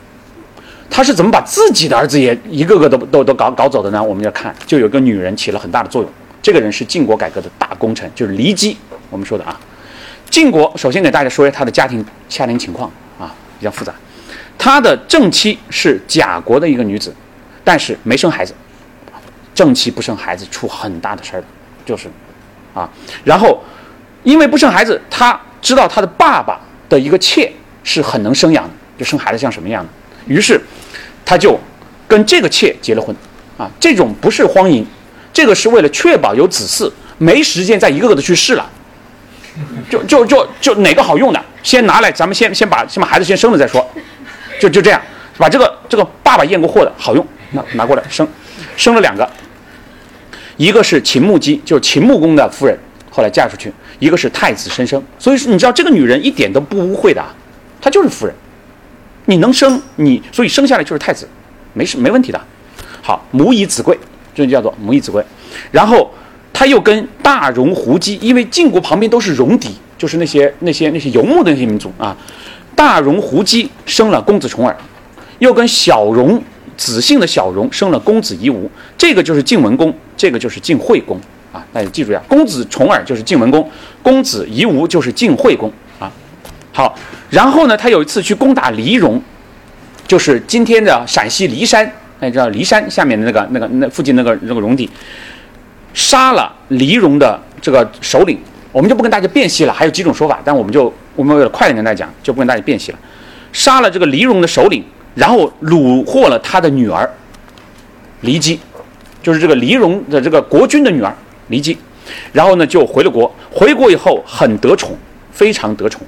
他是怎么把自己的儿子也一个个都都都搞搞走的呢？我们要看，就有个女人起了很大的作用。这个人是晋国改革的大功臣，就是骊姬。我们说的啊，晋国首先给大家说一下他的家庭家庭情况啊。比较复杂，他的正妻是贾国的一个女子，但是没生孩子。正妻不生孩子出很大的事儿的，就是，啊，然后因为不生孩子，他知道他的爸爸的一个妾是很能生养的，就生孩子像什么样的，于是他就跟这个妾结了婚，啊，这种不是荒淫，这个是为了确保有子嗣，没时间再一个个的去试了。就就就就哪个好用的，先拿来，咱们先先把先把孩子先生了再说，就就这样，把这个这个爸爸验过货的好用，那拿过来生，生了两个，一个是秦穆姬，就是秦穆公的夫人，后来嫁出去，一个是太子申生，所以你知道这个女人一点都不污秽的，她就是夫人，你能生你，所以生下来就是太子，没事没问题的，好母以子贵，这就叫做母以子贵，然后。他又跟大戎胡姬，因为晋国旁边都是戎狄，就是那些那些那些游牧的那些民族啊。大戎胡姬生了公子重耳，又跟小戎子姓的小戎生了公子夷吾，这个就是晋文公，这个就是晋惠公啊。大家记住呀，公子重耳就是晋文公，公子夷吾就是晋惠公啊。好，然后呢，他有一次去攻打黎戎，就是今天的陕西骊山，大家知道骊山下面的那个那个那附近那个那个戎狄。杀了黎戎的这个首领，我们就不跟大家辨析了。还有几种说法，但我们就我们为了快点跟大家讲，就不跟大家辨析了。杀了这个黎戎的首领，然后虏获了他的女儿黎姬，就是这个黎戎的这个国君的女儿黎姬。然后呢，就回了国。回国以后很得宠，非常得宠。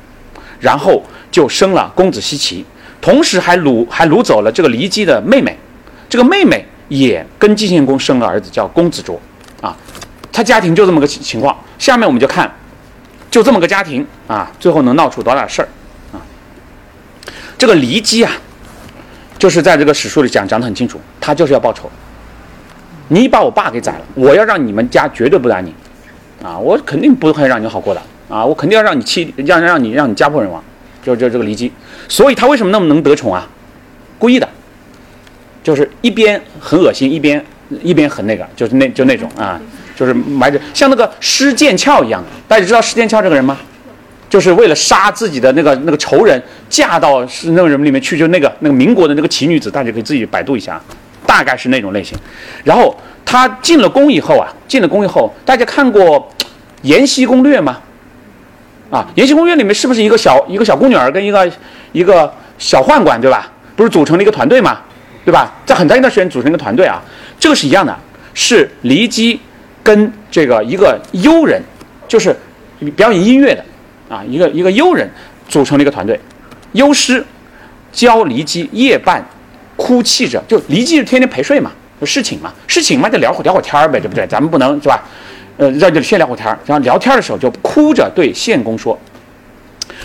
然后就生了公子奚齐，同时还掳还掳走了这个黎姬的妹妹。这个妹妹也跟晋献公生了儿子，叫公子卓。他家庭就这么个情情况。下面我们就看，就这么个家庭啊，最后能闹出多大事儿啊？这个骊姬啊，就是在这个史书里讲讲得很清楚，他就是要报仇。你把我爸给宰了，我要让你们家绝对不安宁啊！我肯定不会让你好过的啊！我肯定要让你气，让让你让你家破人亡，就就这个骊姬。所以他为什么那么能得宠啊？故意的，就是一边很恶心，一边。一边很那个，就是那就那种啊，就是埋着像那个施剑翘一样。大家知道施剑翘这个人吗？就是为了杀自己的那个那个仇人，嫁到是那个人里面去，就那个那个民国的那个奇女子，大家可以自己百度一下，大概是那种类型。然后他进了宫以后啊，进了宫以后，大家看过《延禧攻略》吗？啊，《延禧攻略》里面是不是一个小一个小宫女儿跟一个一个小宦官对吧？不是组成了一个团队吗？对吧？在很长一段时间组成一个团队啊。这个是一样的，是骊姬跟这个一个幽人，就是表演音乐的啊，一个一个幽人组成了一个团队。幽师教骊姬夜半哭泣着，就骊姬是天天陪睡嘛，就侍寝嘛，侍寝嘛就聊会聊会天儿呗，对不对？咱们不能是吧？呃，在这里先聊会天儿，然后聊天的时候就哭着对献公说：“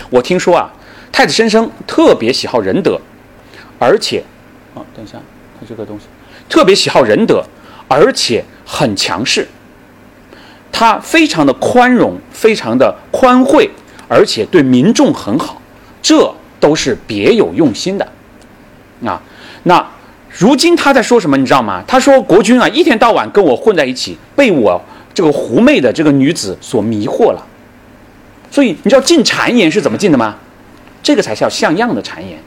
我听说啊，太子申生特别喜好仁德，而且……啊，等一下，看这个东西。”特别喜好仁德，而且很强势。他非常的宽容，非常的宽惠，而且对民众很好，这都是别有用心的。啊，那如今他在说什么？你知道吗？他说国君啊，一天到晚跟我混在一起，被我这个狐媚的这个女子所迷惑了。所以你知道进谗言是怎么进的吗？这个才叫像样的谗言，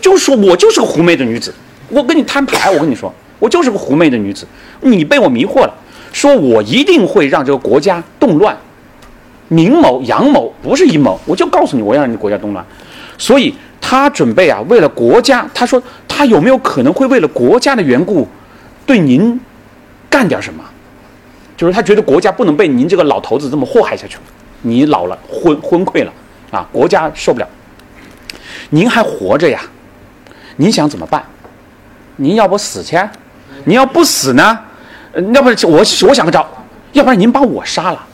就是说我就是个狐媚的女子，我跟你摊牌，我跟你说，我就是个狐媚的女子，你被我迷惑了，说我一定会让这个国家动乱，明谋阳谋不是阴谋，我就告诉你，我要让你国家动乱，所以他准备啊，为了国家，他说他有没有可能会为了国家的缘故，对您干点什么？就是他觉得国家不能被您这个老头子这么祸害下去，你老了昏昏聩了啊，国家受不了。您还活着呀？您想怎么办？您要不死去？您要不死呢？要不我我想个招，要不然您把我杀了，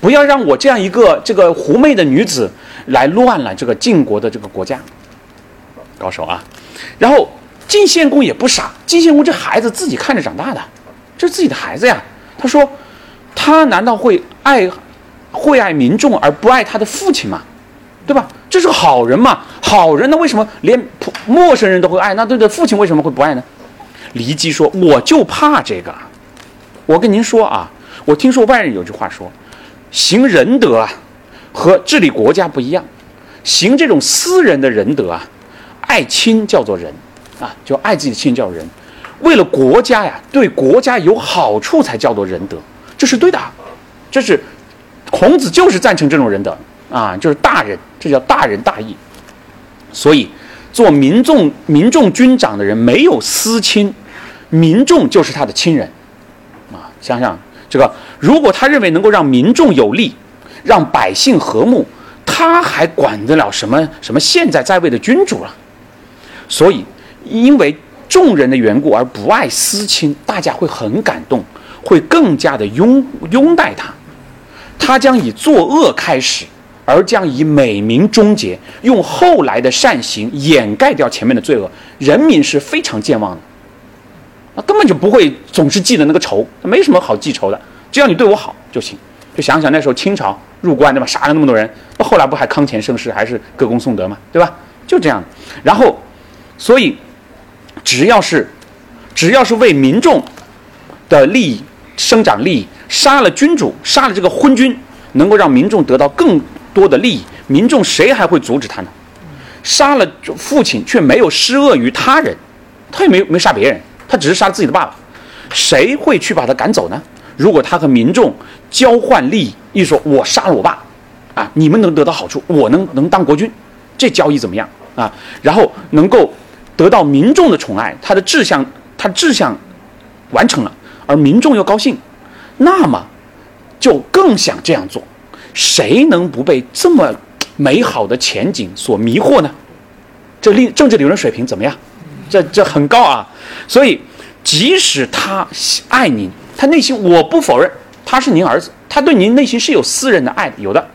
不要让我这样一个这个狐媚的女子来乱了这个晋国的这个国家。高手啊！然后晋献公也不傻，晋献公这孩子自己看着长大的，这是自己的孩子呀。他说，他难道会爱会爱民众而不爱他的父亲吗？对吧？这是个好人嘛，好人呢？为什么连陌生人都会爱？那对的父亲为什么会不爱呢？骊姬说：“我就怕这个。我跟您说啊，我听说外人有句话说，行仁德啊，和治理国家不一样。行这种私人的仁德啊，爱亲叫做仁啊，就爱自己的亲叫仁。为了国家呀，对国家有好处才叫做仁德，这是对的。这是孔子就是赞成这种仁德。”啊，就是大人，这叫大仁大义。所以，做民众民众军长的人没有私亲，民众就是他的亲人。想想这个，如果他认为能够让民众有利，让百姓和睦，他还管得了什么什么现在在位的君主了？所以，因为众人的缘故而不爱私亲，大家会很感动，会更加的拥拥戴他。他将以作恶开始。而将以美名终结，用后来的善行掩盖掉前面的罪恶，人民是非常健忘的，啊，根本就不会总是记得那个仇，没什么好记仇的，只要你对我好就行。就想想那时候清朝入关对吧，杀了那么多人，那后来不还康乾盛世，还是歌功颂德嘛，对吧？就这样。然后，所以只要是只要是为民众的利益生长利益，杀了君主，杀了这个昏君，能够让民众得到更。多的利益，民众谁还会阻止他呢？杀了父亲却没有施恶于他人，他也没没杀别人，他只是杀了自己的爸爸，谁会去把他赶走呢？如果他和民众交换利益，一说我杀了我爸，啊，你们能得到好处，我能能当国君，这交易怎么样啊？然后能够得到民众的宠爱，他的志向他志向完成了，而民众又高兴，那么就更想这样做。谁能不被这么美好的前景所迷惑呢？这理政治理论水平怎么样？这这很高啊！所以，即使他爱您，他内心我不否认他是您儿子，他对您内心是有私人的爱的，有的。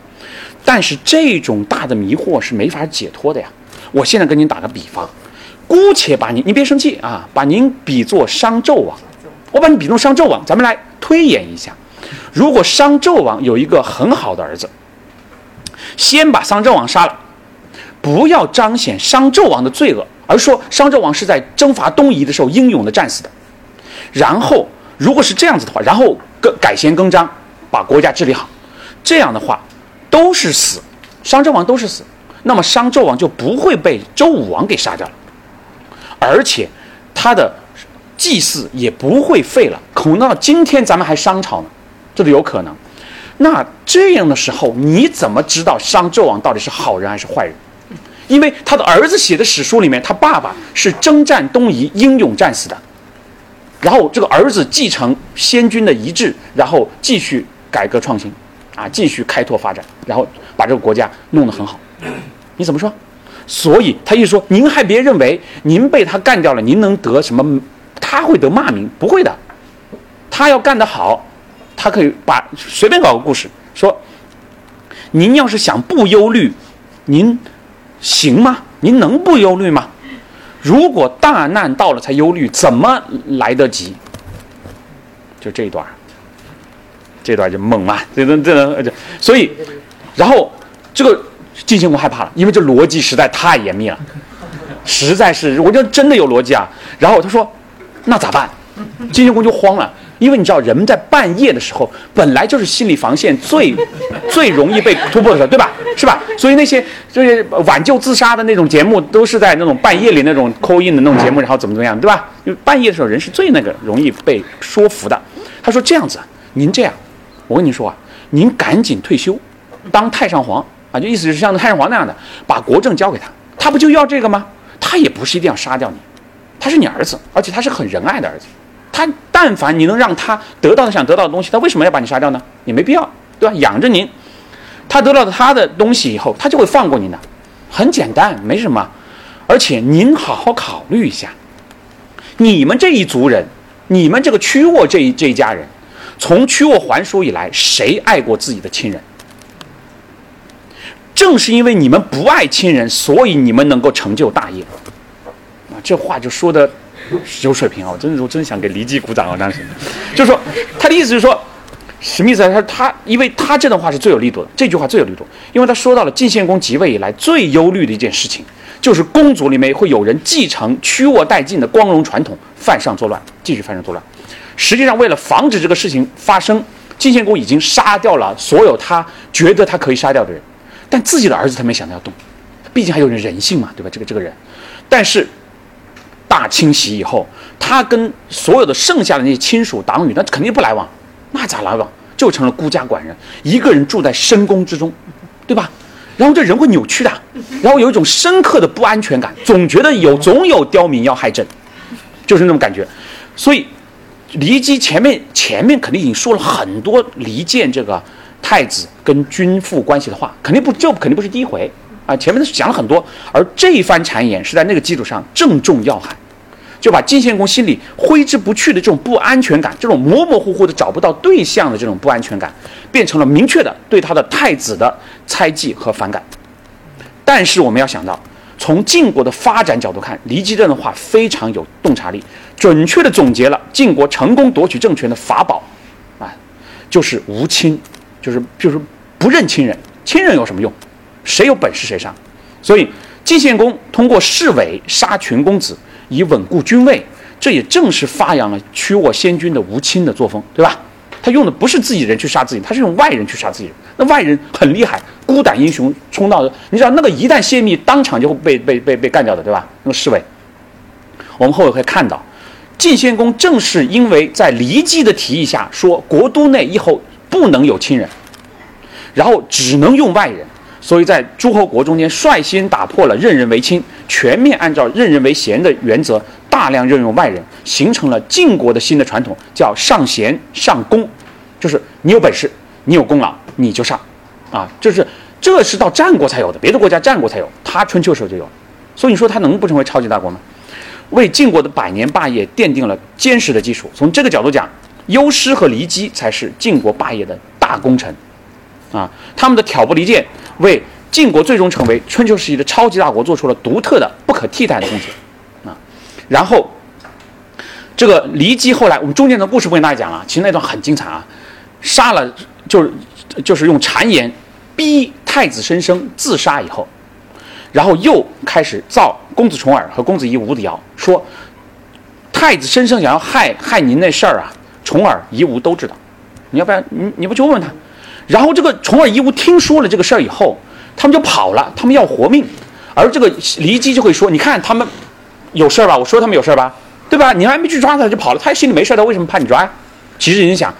但是这种大的迷惑是没法解脱的呀！我现在跟您打个比方，姑且把您，您别生气啊，把您比作商纣王，我把你比作商纣王，咱们来推演一下。如果商纣王有一个很好的儿子，先把商纣王杀了，不要彰显商纣王的罪恶，而说商纣王是在征伐东夷的时候英勇的战死的。然后，如果是这样子的话，然后更改弦更张，把国家治理好，这样的话都是死，商纣王都是死，那么商纣王就不会被周武王给杀掉了，而且他的祭祀也不会废了。可能到今天咱们还商朝呢。这都有可能，那这样的时候，你怎么知道商纣王到底是好人还是坏人？因为他的儿子写的史书里面，他爸爸是征战东夷英勇战死的，然后这个儿子继承先君的遗志，然后继续改革创新，啊，继续开拓发展，然后把这个国家弄得很好。你怎么说？所以他一说，您还别认为您被他干掉了，您能得什么？他会得骂名？不会的，他要干得好。他可以把随便搞个故事说，您要是想不忧虑，您行吗？您能不忧虑吗？如果大难到了才忧虑，怎么来得及？就这一段，这段就猛啊！这这这，所以，然后这个晋献公害怕了，因为这逻辑实在太严密了，实在是，我觉得真的有逻辑啊。然后他说，那咋办？晋献公就慌了。因为你知道，人们在半夜的时候，本来就是心理防线最 最容易被突破的时候，对吧？是吧？所以那些就是挽救自杀的那种节目，都是在那种半夜里那种 call in 的那种节目，然后怎么怎么样，对吧？因为半夜的时候，人是最那个容易被说服的。他说这样子，您这样，我跟您说啊，您赶紧退休，当太上皇啊，就意思是像太上皇那样的，把国政交给他，他不就要这个吗？他也不是一定要杀掉你，他是你儿子，而且他是很仁爱的儿子。他但凡你能让他得到他想得到的东西，他为什么要把你杀掉呢？也没必要，对吧？养着您，他得到他的东西以后，他就会放过您的，很简单，没什么。而且您好好考虑一下，你们这一族人，你们这个屈沃这一这一家人，从屈沃还书以来，谁爱过自己的亲人？正是因为你们不爱亲人，所以你们能够成就大业。啊，这话就说的。有水平啊！我真的，我真想给黎基鼓掌啊！当时，就是说，他的意思就是说，什么意思？他他，因为他这段话是最有力度的，这句话最有力度，因为他说到了晋献公即位以来最忧虑的一件事情，就是公族里面会有人继承屈沃殆尽的光荣传统，犯上作乱，继续犯上作乱。实际上，为了防止这个事情发生，晋献公已经杀掉了所有他觉得他可以杀掉的人，但自己的儿子他没想到要动，毕竟还有人人性嘛，对吧？这个这个人，但是。大清洗以后，他跟所有的剩下的那些亲属党羽，那肯定不来往，那咋来往？就成了孤家寡人，一个人住在深宫之中，对吧？然后这人会扭曲的，然后有一种深刻的不安全感，总觉得有总有刁民要害朕，就是那种感觉。所以，骊姬前面前面肯定已经说了很多离间这个太子跟君父关系的话，肯定不这肯定不是第一回啊，前面都讲了很多，而这一番谗言是在那个基础上正中要害。就把晋献公心里挥之不去的这种不安全感，这种模模糊糊的找不到对象的这种不安全感，变成了明确的对他的太子的猜忌和反感。但是我们要想到，从晋国的发展角度看，骊姬这段话非常有洞察力，准确的总结了晋国成功夺取政权的法宝，啊，就是无亲，就是就是不认亲人，亲人有什么用？谁有本事谁上。所以晋献公通过侍卫杀群公子。以稳固君位，这也正是发扬了屈沃先君的无亲的作风，对吧？他用的不是自己人去杀自己，他是用外人去杀自己人。那外人很厉害，孤胆英雄冲到，你知道那个一旦泄密，当场就会被被被被干掉的，对吧？那个侍卫，我们后面会看到，晋献公正是因为在骊姬的提议下说国都内以后不能有亲人，然后只能用外人。所以在诸侯国中间，率先打破了任人唯亲，全面按照任人唯贤的原则，大量任用外人，形成了晋国的新的传统，叫上贤上公，就是你有本事，你有功劳，你就上，啊，就是这是到战国才有的，别的国家战国才有，他春秋时候就有，所以你说他能不成为超级大国吗？为晋国的百年霸业奠定了坚实的基础。从这个角度讲，优师和骊姬才是晋国霸业的大功臣，啊，他们的挑拨离间。为晋国最终成为春秋时期的超级大国做出了独特的、不可替代的贡献，啊，然后这个骊姬后来，我们中间的故事不跟大家讲了，其实那段很精彩啊，杀了就是就是用谗言逼太子申生自杀以后，然后又开始造公子重耳和公子夷吾的谣，说太子申生想要害害您那事儿啊，重耳夷吾都知道，你要不然你你不去问问他？然后这个重耳夷吾听说了这个事儿以后，他们就跑了，他们要活命，而这个骊姬就会说：“你看他们有事儿吧？我说他们有事儿吧，对吧？你还没去抓他就跑了，他心里没事儿，他为什么怕你抓呀？其实人家想，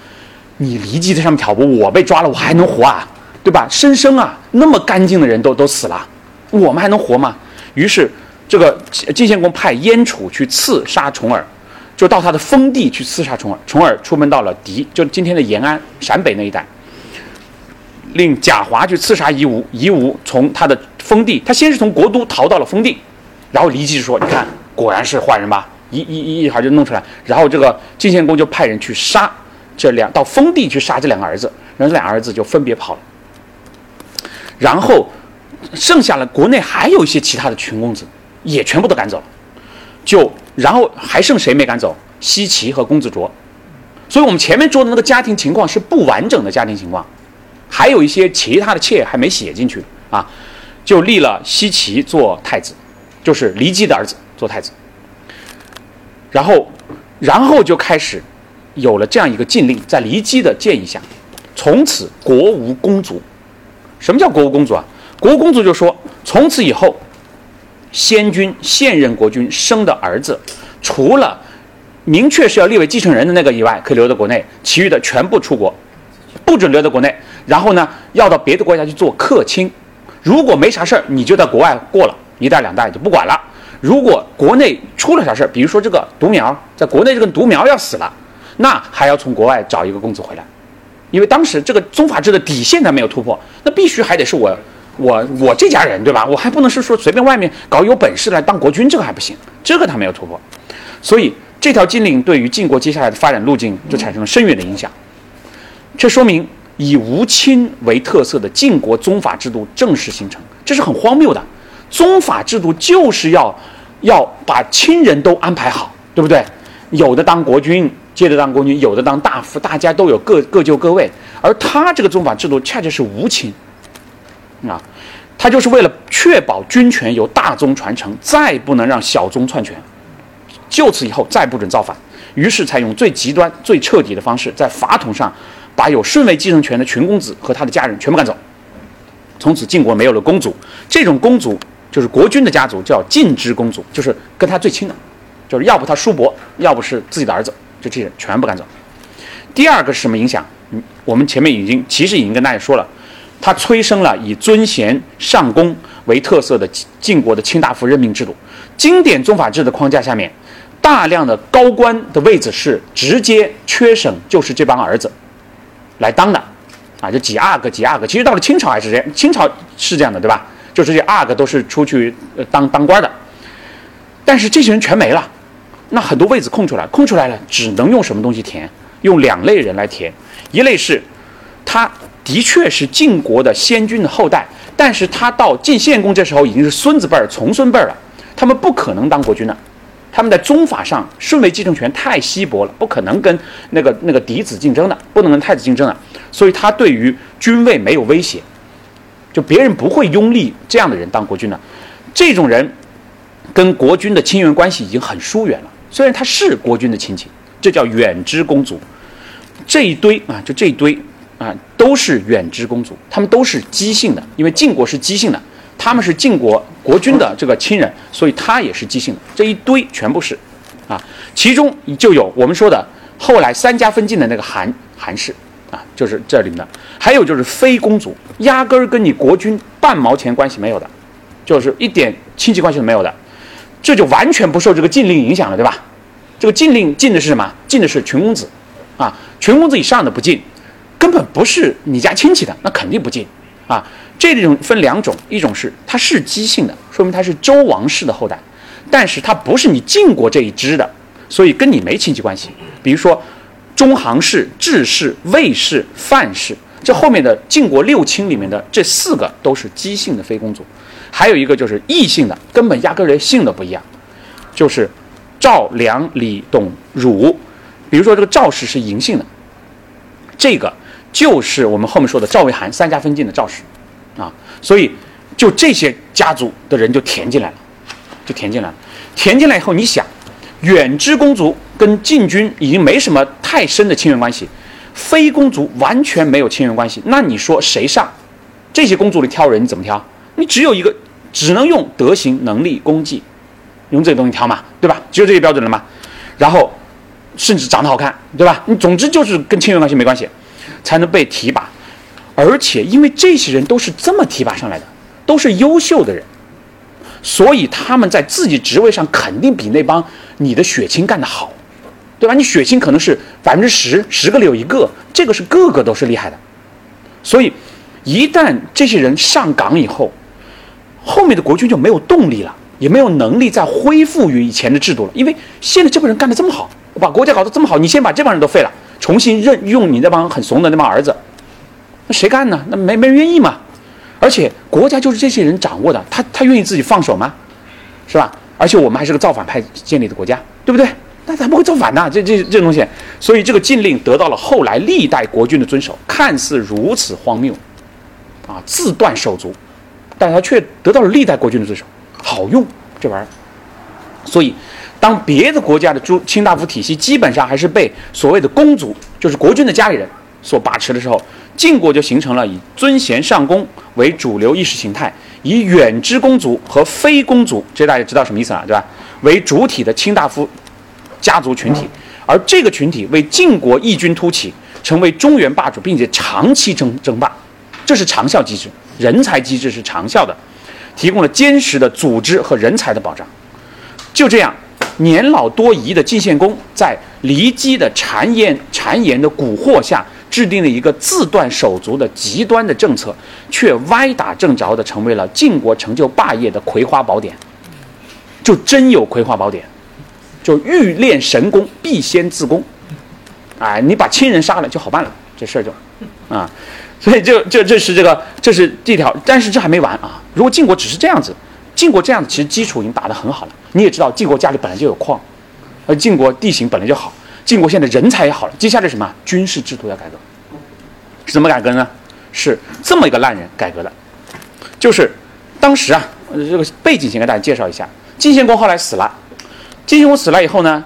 你骊姬在上面挑拨，我被抓了，我还能活啊，对吧？申生啊，那么干净的人都都死了，我们还能活吗？于是这个晋献公派燕楚去刺杀重耳，就到他的封地去刺杀重耳。重耳出门到了狄，就今天的延安陕北那一带。令贾华去刺杀夷吾，夷吾从他的封地，他先是从国都逃到了封地，然后骊姬说：“你看，果然是坏人吧？一一一一会儿就弄出来。”然后这个晋献公就派人去杀这两到封地去杀这两个儿子，然后这两个儿子就分别跑了。然后剩下了国内还有一些其他的群公子，也全部都赶走了。就然后还剩谁没赶走？西岐和公子卓。所以我们前面说的那个家庭情况是不完整的家庭情况。还有一些其他的妾还没写进去啊，就立了奚齐做太子，就是骊姬的儿子做太子。然后，然后就开始有了这样一个禁令，在骊姬的建议下，从此国无公族。什么叫国无公族啊？国无公族就说，从此以后，先君现任国君生的儿子，除了明确是要立为继承人的那个以外，可以留在国内，其余的全部出国，不准留在国内。然后呢，要到别的国家去做客卿。如果没啥事儿，你就在国外过了一代两代就不管了。如果国内出了啥事儿，比如说这个独苗在国内这个独苗要死了，那还要从国外找一个公子回来，因为当时这个宗法制的底线他没有突破，那必须还得是我我我这家人对吧？我还不能是说随便外面搞有本事来当国君，这个还不行，这个他没有突破。所以这条禁令对于晋国接下来的发展路径就产生了深远的影响。这说明以无亲为特色的晋国宗法制度正式形成，这是很荒谬的。宗法制度就是要。要把亲人都安排好，对不对？有的当国君，接着当国君；有的当大夫，大家都有各各就各位。而他这个宗法制度恰恰是无亲，啊，他就是为了确保君权由大宗传承，再不能让小宗篡权。就此以后再不准造反，于是采用最极端、最彻底的方式，在法统上把有顺位继承权的群公子和他的家人全部赶走。从此晋国没有了公族，这种公族。就是国君的家族叫晋之公族，就是跟他最亲的，就是要不他叔伯，要不是自己的儿子，就这些人全部赶走。第二个是什么影响？嗯，我们前面已经其实已经跟大家说了，他催生了以尊贤上公为特色的晋国的卿大夫任命制度。经典宗法制的框架下面，大量的高官的位置是直接缺省，就是这帮儿子来当的，啊，就几阿哥几阿哥。其实到了清朝还是这样，清朝是这样的，对吧？就是这阿哥都是出去呃当当官的，但是这些人全没了，那很多位子空出来，空出来了，只能用什么东西填？用两类人来填，一类是，他的确是晋国的先君的后代，但是他到晋献公这时候已经是孙子辈儿、重孙辈儿了，他们不可能当国君的，他们在宗法上顺位继承权太稀薄了，不可能跟那个那个嫡子竞争的，不能跟太子竞争的，所以他对于君位没有威胁。就别人不会拥立这样的人当国君的，这种人跟国君的亲缘关系已经很疏远了。虽然他是国君的亲戚，这叫远支公族。这一堆啊，就这一堆啊，都是远支公族，他们都是姬姓的，因为晋国是姬姓的，他们是晋国国君的这个亲人，所以他也是姬姓的。这一堆全部是啊，其中就有我们说的后来三家分晋的那个韩韩氏。啊，就是这里面的，还有就是非公族，压根儿跟你国君半毛钱关系没有的，就是一点亲戚关系都没有的，这就完全不受这个禁令影响了，对吧？这个禁令禁的是什么？禁的是群公子，啊，群公子以上的不禁，根本不是你家亲戚的，那肯定不禁，啊，这种分两种，一种是他是姬姓的，说明他是周王室的后代，但是他不是你晋国这一支的，所以跟你没亲戚关系，比如说。中行氏、智氏、魏氏、范氏，这后面的晋国六卿里面的这四个都是姬姓的非公族，还有一个就是异姓的，根本压根连姓都不一样，就是赵、梁、李、董、汝。比如说这个赵氏是嬴姓的，这个就是我们后面说的赵、魏、韩三家分晋的赵氏，啊，所以就这些家族的人就填进来了，就填进来了。填进来以后，你想。远支公族跟近军已经没什么太深的亲缘关系，非公族完全没有亲缘关系。那你说谁上？这些公族里挑人，你怎么挑？你只有一个，只能用德行、能力、功绩，用这些东西挑嘛，对吧？只有这些标准了嘛。然后，甚至长得好看，对吧？你总之就是跟亲缘关系没关系，才能被提拔。而且因为这些人都是这么提拔上来的，都是优秀的人。所以他们在自己职位上肯定比那帮你的血亲干得好，对吧？你血亲可能是百分之十，十个里有一个，这个是个个都是厉害的。所以一旦这些人上岗以后，后面的国君就没有动力了，也没有能力再恢复于以前的制度了。因为现在这帮人干得这么好，把国家搞得这么好，你先把这帮人都废了，重新任用你那帮很怂的那帮儿子，那谁干呢？那没没人愿意嘛。而且国家就是这些人掌握的，他他愿意自己放手吗？是吧？而且我们还是个造反派建立的国家，对不对？那他不会造反呐，这这这东西。所以这个禁令得到了后来历代国君的遵守，看似如此荒谬，啊，自断手足，但他却得到了历代国君的遵守，好用这玩意儿。所以，当别的国家的诸卿大夫体系基本上还是被所谓的公族，就是国君的家里人所把持的时候，晋国就形成了以尊贤上公为主流意识形态，以远支公族和非公族，这大家知道什么意思了，对吧？为主体的卿大夫家族群体，而这个群体为晋国异军突起，成为中原霸主，并且长期争争霸，这是长效机制，人才机制是长效的，提供了坚实的组织和人才的保障。就这样，年老多疑的晋献公在骊姬的谗言谗言的蛊惑下，制定了一个自断手足的极端的政策，却歪打正着的成为了晋国成就霸业的葵花宝典。就真有葵花宝典，就欲练神功，必先自宫。哎，你把亲人杀了就好办了，这事儿就，啊，所以就这这是这个这是这条，但是这还没完啊！如果晋国只是这样子，晋国这样子其实基础已经打得很好了。你也知道，晋国家里本来就有矿，而晋国地形本来就好，晋国现在人才也好了。接下来什么？军事制度要改革，是怎么改革呢？是这么一个烂人改革的，就是当时啊，这个背景先给大家介绍一下。晋献公后来死了，晋献公死了以后呢，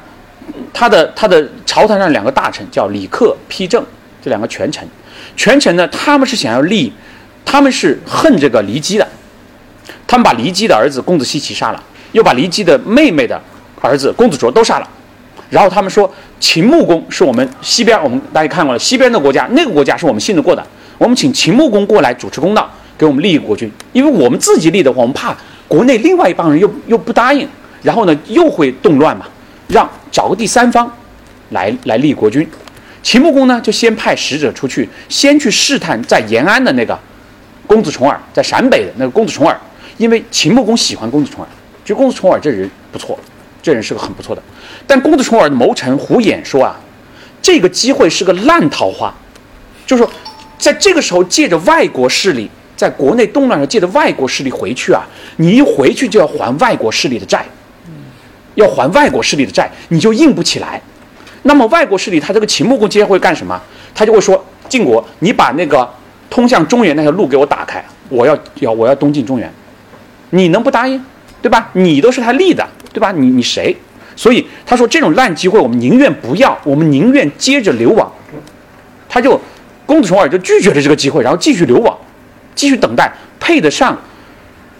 他的他的朝堂上两个大臣叫李克、丕正这两个权臣，权臣呢他们是想要立，他们是恨这个骊姬的，他们把骊姬的儿子公子西岐杀了，又把骊姬的妹妹的儿子公子卓都杀了，然后他们说秦穆公是我们西边我们大家看过了西边的国家那个国家是我们信得过的，我们请秦穆公过来主持公道，给我们立一个国君，因为我们自己立的话，我们怕。国内另外一帮人又又不答应，然后呢又会动乱嘛，让找个第三方来来立国君。秦穆公呢就先派使者出去，先去试探在延安的那个公子重耳，在陕北的那个公子重耳，因为秦穆公喜欢公子重耳，觉得公子重耳这人不错，这人是个很不错的。但公子重耳的谋臣胡衍说啊，这个机会是个烂桃花，就是说在这个时候借着外国势力。在国内动乱上借着外国势力回去啊，你一回去就要还外国势力的债，要还外国势力的债，你就硬不起来。那么外国势力他这个秦穆公接下来会干什么？他就会说：晋国，你把那个通向中原那条路给我打开，我要要我要东进中原，你能不答应？对吧？你都是他立的，对吧？你你谁？所以他说这种烂机会我们宁愿不要，我们宁愿接着流亡。他就公子重耳就拒绝了这个机会，然后继续流亡。继续等待配得上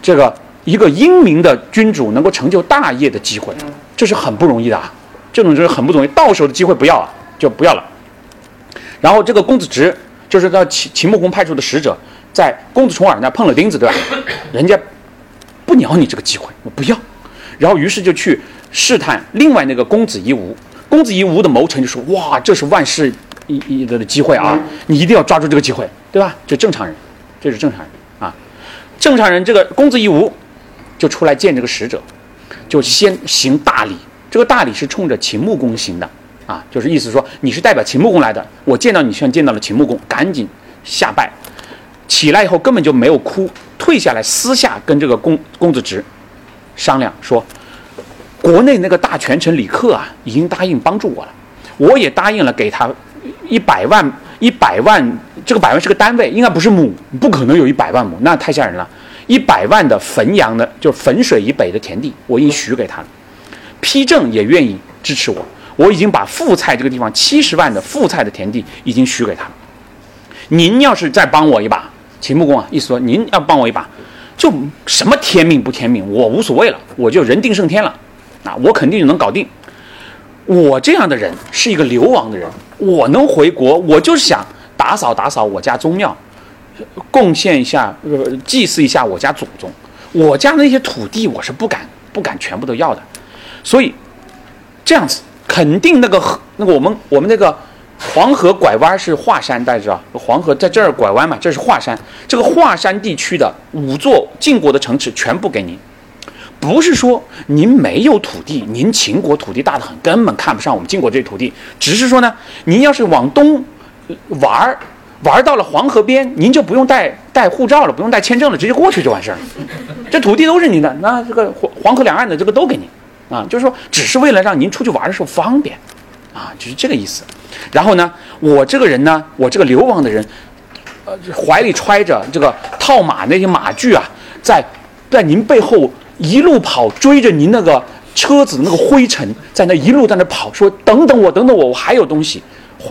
这个一个英明的君主能够成就大业的机会，这是很不容易的啊！这种就是很不容易，到手的机会不要啊，就不要了。然后这个公子直就是到秦秦穆公派出的使者，在公子重耳那碰了钉子，对吧？人家不鸟你这个机会，我不要。然后于是就去试探另外那个公子夷吾，公子夷吾的谋臣就说：“哇，这是万世一一的机会啊！你一定要抓住这个机会，对吧？这正常人。”这是正常人啊，正常人这个公子夷吾就出来见这个使者，就先行大礼。这个大礼是冲着秦穆公行的啊，就是意思说你是代表秦穆公来的，我见到你像见到了秦穆公，赶紧下拜。起来以后根本就没有哭，退下来私下跟这个公公子直商量说，国内那个大权臣李克啊，已经答应帮助我了，我也答应了给他一百万。一百万，这个百万是个单位，应该不是亩，不可能有一百万亩，那太吓人了。一百万的汾阳的，就汾水以北的田地，我已经许给他了。丕正也愿意支持我，我已经把富菜这个地方七十万的富菜的田地已经许给他了。您要是再帮我一把，秦穆公啊，意思说您要帮我一把，就什么天命不天命，我无所谓了，我就人定胜天了，啊，我肯定就能搞定。我这样的人是一个流亡的人，我能回国，我就是想打扫打扫我家宗庙，贡献一下，祭祀一下我家祖宗。我家那些土地，我是不敢不敢全部都要的。所以这样子，肯定那个，那个我们我们那个黄河拐弯是华山，大家知道，黄河在这儿拐弯嘛，这是华山。这个华山地区的五座晋国的城池，全部给您。不是说您没有土地，您秦国土地大得很，根本看不上我们晋国这土地。只是说呢，您要是往东玩儿，玩儿到了黄河边，您就不用带带护照了，不用带签证了，直接过去就完事儿。这土地都是您的，那这个黄黄河两岸的这个都给您啊，就是说，只是为了让您出去玩的时候方便啊，就是这个意思。然后呢，我这个人呢，我这个流亡的人，呃，怀里揣着这个套马那些马具啊，在在您背后。一路跑追着您那个车子那个灰尘在那一路在那跑，说等等我，等等我，我还有东西，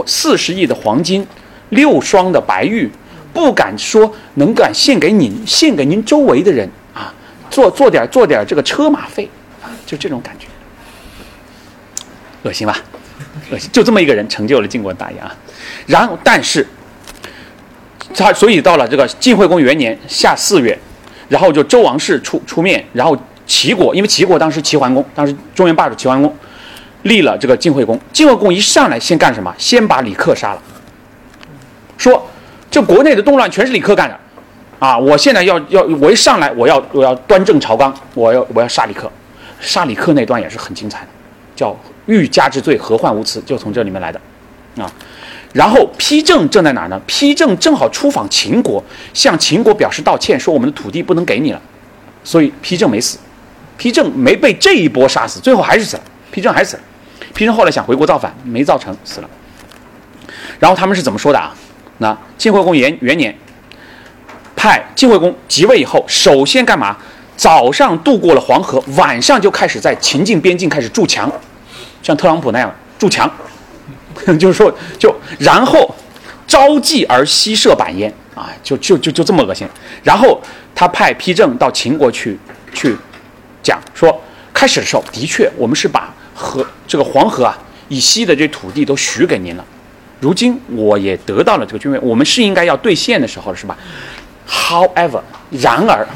四十亿的黄金，六双的白玉，不敢说能敢献给您，献给您周围的人啊，做做点做点这个车马费啊，就这种感觉，恶心吧？就这么一个人成就了晋国大业啊。然后，但是他所以到了这个晋惠公元年夏四月，然后就周王室出出面，然后。齐国，因为齐国当时齐桓公，当时中原霸主齐桓公立了这个晋惠公。晋惠公一上来先干什么？先把李克杀了，说这国内的动乱全是李克干的，啊！我现在要要我一上来我要我要端正朝纲，我要我要杀李克。杀李克那段也是很精彩的，叫欲加之罪，何患无辞，就从这里面来的，啊。然后丕正正在哪儿呢？丕正正好出访秦国，向秦国表示道歉，说我们的土地不能给你了，所以丕正没死。丕正没被这一波杀死，最后还是死了。丕正还死了。丕正后来想回国造反，没造成，死了。然后他们是怎么说的啊？那晋惠公元元年，派晋惠公即位以后，首先干嘛？早上渡过了黄河，晚上就开始在秦晋边境开始筑墙，像特朗普那样筑墙，就是说就然后招妓而西射板焉啊，就就就就这么恶心。然后他派批政到秦国去去。讲说，开始的时候的确，我们是把河这个黄河啊以西的这土地都许给您了。如今我也得到了这个君位，我们是应该要兑现的时候了，是吧？However，然而，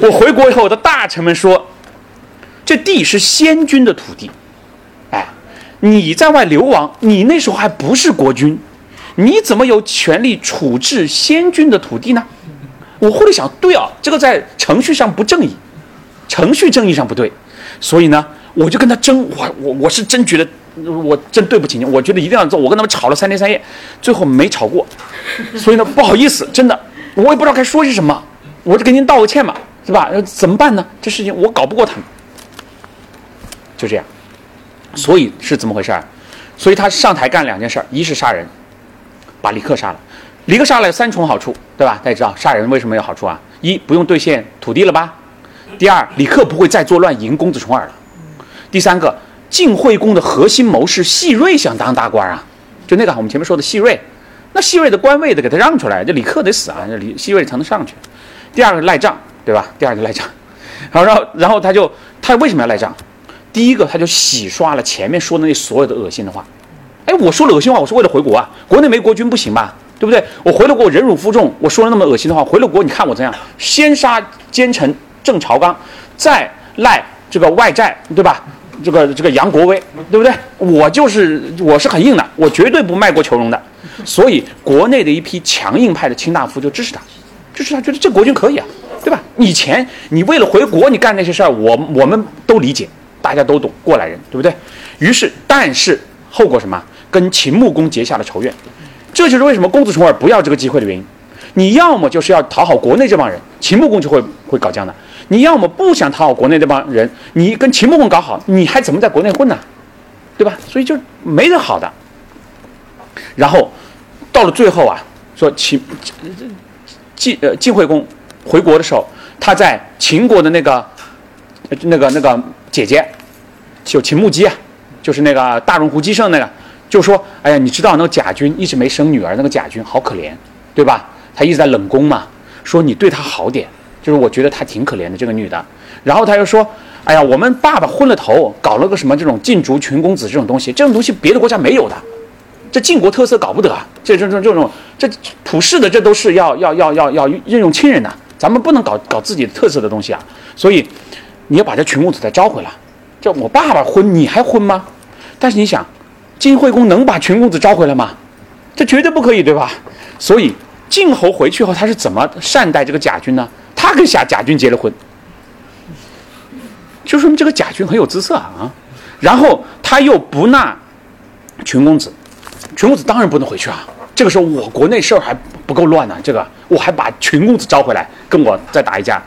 我回国以后，我的大臣们说，这地是先君的土地，你在外流亡，你那时候还不是国君，你怎么有权利处置先君的土地呢？我后来想，对啊，这个在程序上不正义。程序正义上不对，所以呢，我就跟他争。我我我是真觉得，我真对不起你。我觉得一定要做。我跟他们吵了三天三夜，最后没吵过。所以呢，不好意思，真的，我也不知道该说些什么。我就给您道个歉嘛，是吧？怎么办呢？这事情我搞不过他们，就这样。所以是怎么回事儿？所以他上台干两件事儿：一是杀人，把李克杀了。李克杀了有三重好处，对吧？大家知道杀人为什么有好处啊？一不用兑现土地了吧？第二，李克不会再作乱迎公子重耳了。第三个，晋惠公的核心谋士细瑞想当大官啊，就那个我们前面说的细瑞，那细瑞的官位得给他让出来，这李克得死啊，这李细瑞才能上去。第二个赖账，对吧？第二个赖账，然后然后他就他为什么要赖账？第一个他就洗刷了前面说的那所有的恶心的话。哎，我说了恶心话，我是为了回国啊，国内没国军不行吧？对不对？我回了国，我忍辱负重，我说了那么恶心的话，回了国，你看我怎样？先杀奸臣。郑朝纲，再赖这个外债，对吧？这个这个杨国威，对不对？我就是我是很硬的，我绝对不卖国求荣的。所以国内的一批强硬派的卿大夫就支持他，支持他，觉得这国军可以啊，对吧？以前你为了回国，你干那些事儿，我我们都理解，大家都懂，过来人，对不对？于是，但是后果什么？跟秦穆公结下了仇怨，这就是为什么公子重耳不要这个机会的原因。你要么就是要讨好国内这帮人，秦穆公就会会搞僵的。你要么不想讨好国内这帮人，你跟秦穆公搞好，你还怎么在国内混呢？对吧？所以就没得好的。然后到了最后啊，说秦晋呃晋惠公回国的时候，他在秦国的那个那个那个姐姐，就秦穆姬啊，就是那个大荣胡姬胜那个，就说：“哎呀，你知道那个贾军一直没生女儿，那个贾军好可怜，对吧？他一直在冷宫嘛，说你对他好点。”就是我觉得她挺可怜的这个女的，然后他又说：“哎呀，我们爸爸昏了头，搞了个什么这种禁足群公子这种东西，这种东西别的国家没有的，这晋国特色搞不得！这这这这种这普世的这都是要要要要要任用亲人的，咱们不能搞搞自己特色的东西啊！所以你要把这群公子再招回来。这我爸爸昏，你还昏吗？但是你想，晋惠公能把群公子招回来吗？这绝对不可以，对吧？所以晋侯回去后，他是怎么善待这个贾军呢？”他跟贾贾军结了婚，就说明这个贾军很有姿色啊。然后他又不纳群公子，群公子当然不能回去啊。这个时候我国内事儿还不够乱呢，这个我还把群公子招回来跟我再打一架。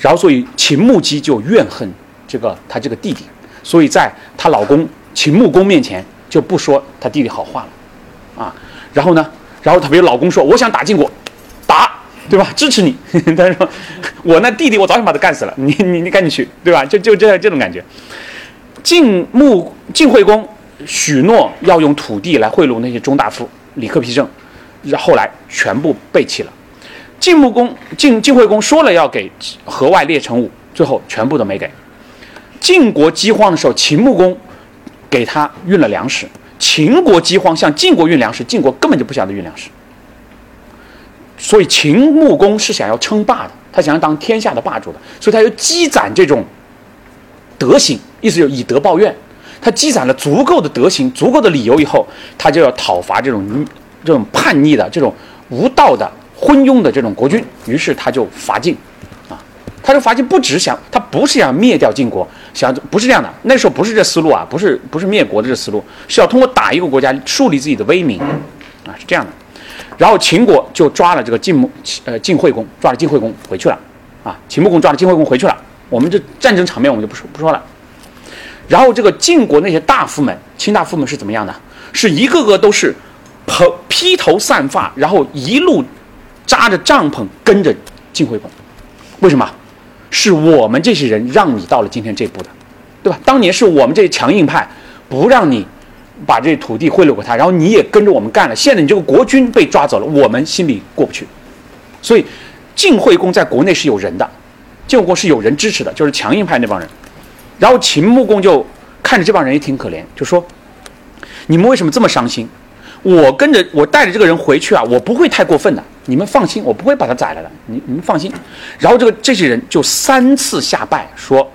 然后所以秦穆姬就怨恨这个他这个弟弟，所以在她老公秦穆公面前就不说他弟弟好话了啊。然后呢，然后她比如老公说我想打晋国。打对吧？支持你。他说：“我那弟弟，我早想把他干死了。你你你赶紧去，对吧？就就这这种感觉。晋穆晋惠公许诺要用土地来贿赂那些中大夫李克皮正，后来全部背弃了。晋穆公晋晋惠公说了要给河外列乘务，最后全部都没给。晋国饥荒的时候，秦穆公给他运了粮食。秦国饥荒向晋国运粮食，晋国根本就不晓得运粮食。所以秦穆公是想要称霸的，他想要当天下的霸主的，所以他就积攒这种德行，意思就以德报怨。他积攒了足够的德行、足够的理由以后，他就要讨伐这种这种叛逆的、这种无道的、昏庸的这种国君。于是他就伐晋，啊，他就伐晋，不只想他不是想灭掉晋国，想不是这样的。那时候不是这思路啊，不是不是灭国的这思路，是要通过打一个国家树立自己的威名，啊，是这样的。然后秦国就抓了这个晋穆呃晋惠公，抓了晋惠公回去了，啊，秦穆公抓了晋惠公回去了。我们这战争场面我们就不说不说了。然后这个晋国那些大夫们、卿大夫们是怎么样的？是一个个都是蓬披头散发，然后一路扎着帐篷跟着晋惠公。为什么？是我们这些人让你到了今天这步的，对吧？当年是我们这些强硬派不让你把这土地贿赂给他，然后你也跟着我们干了。现在你这个国君被抓走了，我们心里过不去。所以晋惠公在国内是有人的，晋惠公是有人支持的，就是强硬派那帮人。然后秦穆公就看着这帮人也挺可怜，就说：“你们为什么这么伤心？我跟着我带着这个人回去啊，我不会太过分的，你们放心，我不会把他宰了的，你你们放心。”然后这个这些人就三次下拜说：“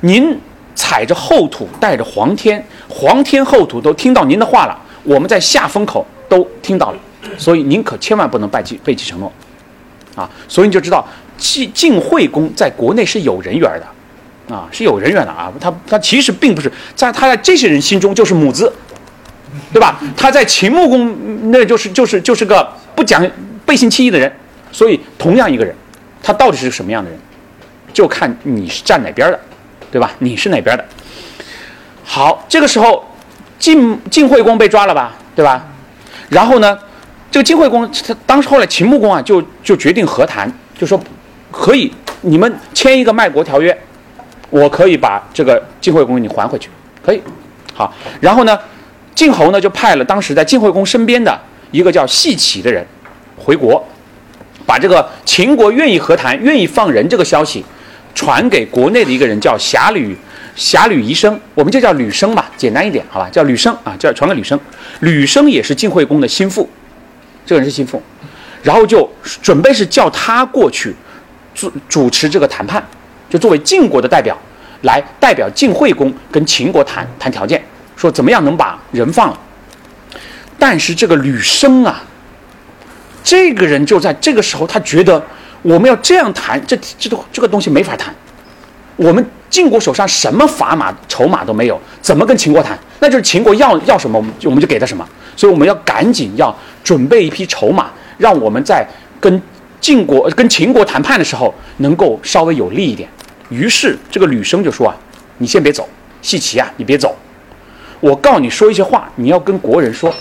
您踩着后土，带着黄天，黄天厚土都听到您的话了，我们在下风口都听到了，所以您可千万不能背弃背弃承诺，啊！所以你就知道晋晋惠公在国内是有人缘的。”啊，是有人缘的啊，他他其实并不是在他在这些人心中就是母子，对吧？他在秦穆公那就是就是就是个不讲背信弃义的人，所以同样一个人，他到底是什么样的人，就看你是站哪边的，对吧？你是哪边的？好，这个时候晋晋惠公被抓了吧，对吧？然后呢，这个晋惠公他当时后来秦穆公啊就就决定和谈，就说可以你们签一个卖国条约。我可以把这个晋惠公你还回去，可以，好。然后呢，晋侯呢就派了当时在晋惠公身边的一个叫细启的人回国，把这个秦国愿意和谈、愿意放人这个消息传给国内的一个人叫侠吕侠吕夷生，我们就叫吕生吧，简单一点，好吧，叫吕生啊，叫传给吕生。吕生也是晋惠公的心腹，这个人是心腹，然后就准备是叫他过去主主持这个谈判。就作为晋国的代表，来代表晋惠公跟秦国谈谈条件，说怎么样能把人放了。但是这个吕生啊，这个人就在这个时候，他觉得我们要这样谈，这这都这个东西没法谈。我们晋国手上什么砝码筹码都没有，怎么跟秦国谈？那就是秦国要要什么，我们就我们就给他什么。所以我们要赶紧要准备一批筹码，让我们在跟晋国跟秦国谈判的时候能够稍微有利一点。于是这个吕生就说啊，你先别走，细齐啊，你别走，我告你说一些话，你要跟国人说，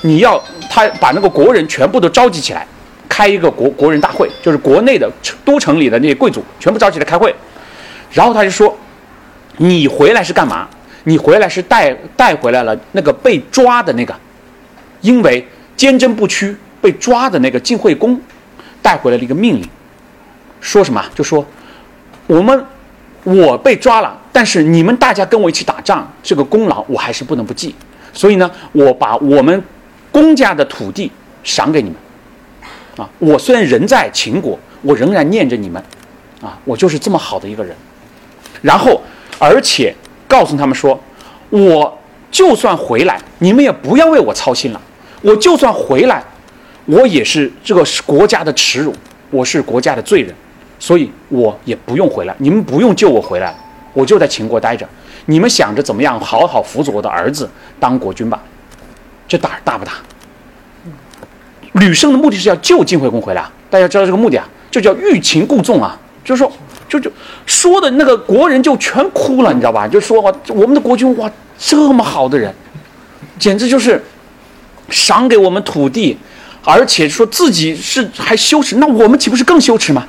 你要他把那个国人全部都召集起来，开一个国国人大会，就是国内的都城里的那些贵族全部召集来开会，然后他就说，你回来是干嘛？你回来是带带回来了那个被抓的那个，因为坚贞不屈被抓的那个晋惠公带回来了一个命令，说什么？就说我们。我被抓了，但是你们大家跟我一起打仗，这个功劳我还是不能不记。所以呢，我把我们公家的土地赏给你们。啊，我虽然人在秦国，我仍然念着你们。啊，我就是这么好的一个人。然后，而且告诉他们说，我就算回来，你们也不要为我操心了。我就算回来，我也是这个国家的耻辱，我是国家的罪人。所以我也不用回来，你们不用救我回来，我就在秦国待着。你们想着怎么样好好辅佐我的儿子当国君吧，这胆儿大不大？吕胜的目的是要救晋惠公回来，大家知道这个目的啊，就叫欲擒故纵啊，就是说，就就说的那个国人就全哭了，你知道吧？就说我们的国君哇，这么好的人，简直就是赏给我们土地，而且说自己是还羞耻，那我们岂不是更羞耻吗？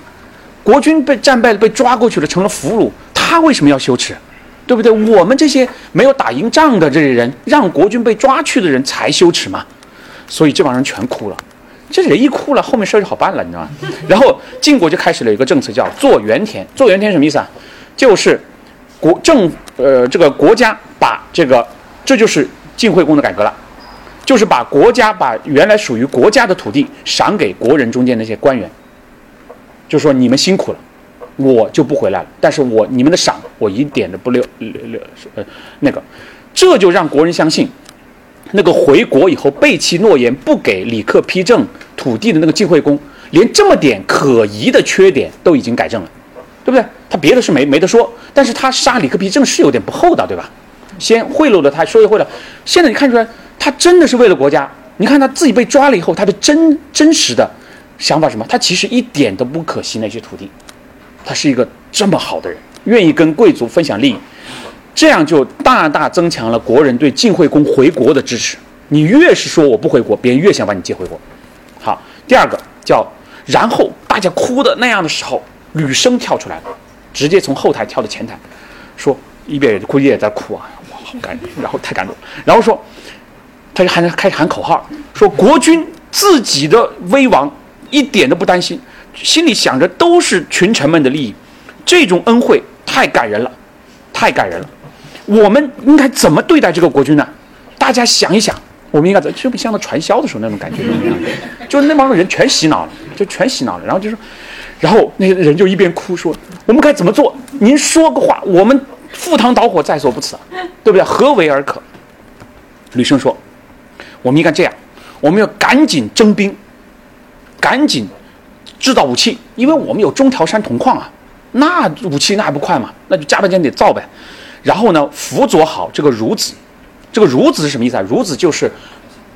国君被战败了，被抓过去了，成了俘虏。他为什么要羞耻？对不对？我们这些没有打赢仗的这些人，让国军被抓去的人才羞耻嘛。所以这帮人全哭了。这人一哭了，后面事儿就好办了，你知道吗？然后晋国就开始了一个政策，叫做原田。做原田什么意思啊？就是国政呃这个国家把这个，这就是晋惠公的改革了，就是把国家把原来属于国家的土地赏给国人中间那些官员，就说你们辛苦了，我就不回来了，但是我你们的赏我一点都不留留留呃那个，这就让国人相信。那个回国以后背弃诺言不给李克批正土地的那个晋惠公，连这么点可疑的缺点都已经改正了，对不对？他别的是没没得说，但是他杀李克批正是有点不厚道，对吧？先贿赂了他，说会了。现在你看出来，他真的是为了国家。你看他自己被抓了以后，他的真真实的想法什么？他其实一点都不可惜那些土地，他是一个这么好的人，愿意跟贵族分享利益。这样就大大增强了国人对晋惠公回国的支持。你越是说我不回国，别人越想把你接回国。好，第二个叫，然后大家哭的那样的时候，吕生跳出来了，直接从后台跳到前台，说一边估计也在哭啊，哇，好感人，然后太感动，然后说，他就喊开始喊口号，说国君自己的危亡一点都不担心，心里想着都是群臣们的利益，这种恩惠太感人了，太感人了。我们应该怎么对待这个国君呢？大家想一想，我们应该怎？就像他传销的时候那种感觉，就那帮人全洗脑了，就全洗脑了。然后就说，然后那些人就一边哭说：“我们该怎么做？您说个话，我们赴汤蹈火在所不辞，对不对？何为而可？”吕生说：“我们应该这样，我们要赶紧征兵，赶紧制造武器，因为我们有中条山铜矿啊，那武器那还不快吗？那就加把劲得造呗。”然后呢，辅佐好这个孺子，这个孺子是什么意思啊？孺子就是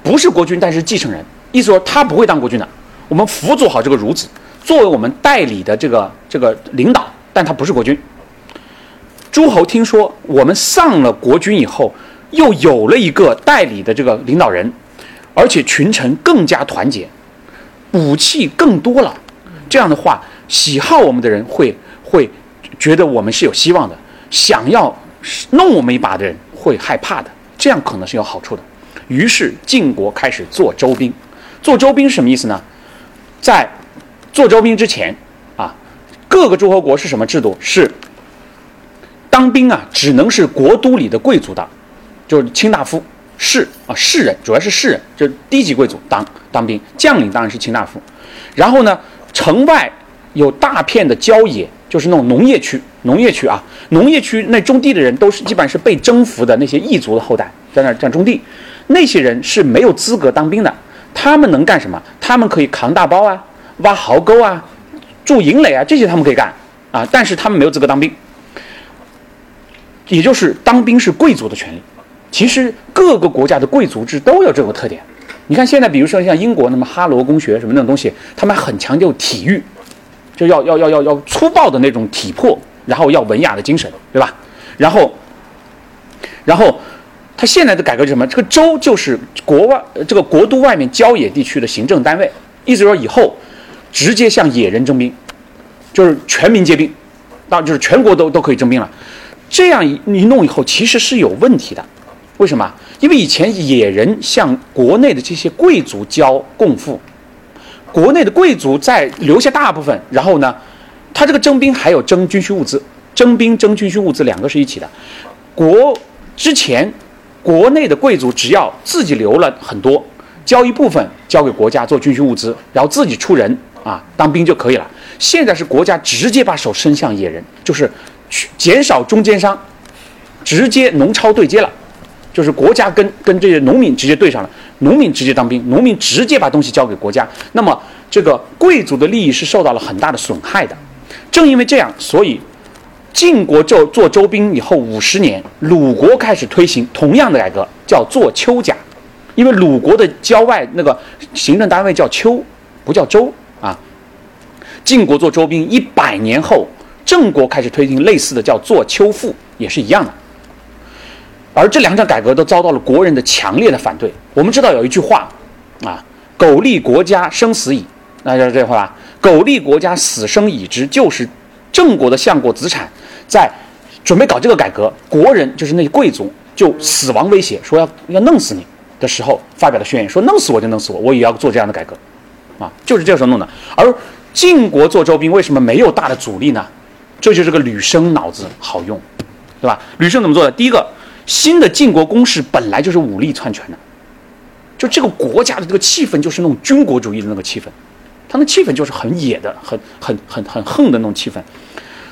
不是国君，但是继承人，意思说他不会当国君的。我们辅佐好这个孺子，作为我们代理的这个这个领导，但他不是国君。诸侯听说我们丧了国君以后，又有了一个代理的这个领导人，而且群臣更加团结，武器更多了。这样的话，喜好我们的人会会觉得我们是有希望的，想要。弄我们一把的人会害怕的，这样可能是有好处的。于是晋国开始做周兵。做周兵什么意思呢？在做周兵之前啊，各个诸侯国是什么制度？是当兵啊，只能是国都里的贵族当，就是卿大夫、士啊，士人，主要是士人，就是低级贵族当当兵。将领当然是卿大夫。然后呢，城外有大片的郊野。就是那种农业区，农业区啊，农业区那种地的人都是基本上是被征服的那些异族的后代，在那这样种地，那些人是没有资格当兵的。他们能干什么？他们可以扛大包啊，挖壕沟啊，筑营垒啊，这些他们可以干啊，但是他们没有资格当兵。也就是当兵是贵族的权利。其实各个国家的贵族制都有这个特点。你看现在，比如说像英国那么哈罗公学什么那种东西，他们很强调体育。就要要要要要粗暴的那种体魄，然后要文雅的精神，对吧？然后，然后他现在的改革是什么？这个州就是国外这个国都外面郊野地区的行政单位，意思说以后直接向野人征兵，就是全民皆兵，那就是全国都都可以征兵了。这样一一弄以后，其实是有问题的。为什么？因为以前野人向国内的这些贵族交贡赋。国内的贵族在留下大部分，然后呢，他这个征兵还有征军需物资，征兵征军需物资两个是一起的。国之前，国内的贵族只要自己留了很多，交一部分交给国家做军需物资，然后自己出人啊当兵就可以了。现在是国家直接把手伸向野人，就是去减少中间商，直接农超对接了。就是国家跟跟这些农民直接对上了，农民直接当兵，农民直接把东西交给国家，那么这个贵族的利益是受到了很大的损害的。正因为这样，所以晋国做做周兵以后五十年，鲁国开始推行同样的改革，叫做丘甲。因为鲁国的郊外那个行政单位叫丘，不叫周啊。晋国做周兵一百年后，郑国开始推行类似的，叫做丘赋，也是一样的。而这两场改革都遭到了国人的强烈的反对。我们知道有一句话，啊，“苟利国家，生死以”，那就是这话吧？“苟利国家，死生已之”，就是郑国的相国子产在准备搞这个改革，国人就是那些贵族就死亡威胁，说要要弄死你的时候，发表了宣言，说弄死我就弄死我，我也要做这样的改革，啊，就是这个时候弄的。而晋国做周兵为什么没有大的阻力呢？这就是个吕生脑子好用，对吧？吕生怎么做的？第一个，新的晋国公室本来就是武力篡权的，就这个国家的这个气氛就是那种军国主义的那个气氛，他那气氛就是很野的、很很很很横的那种气氛。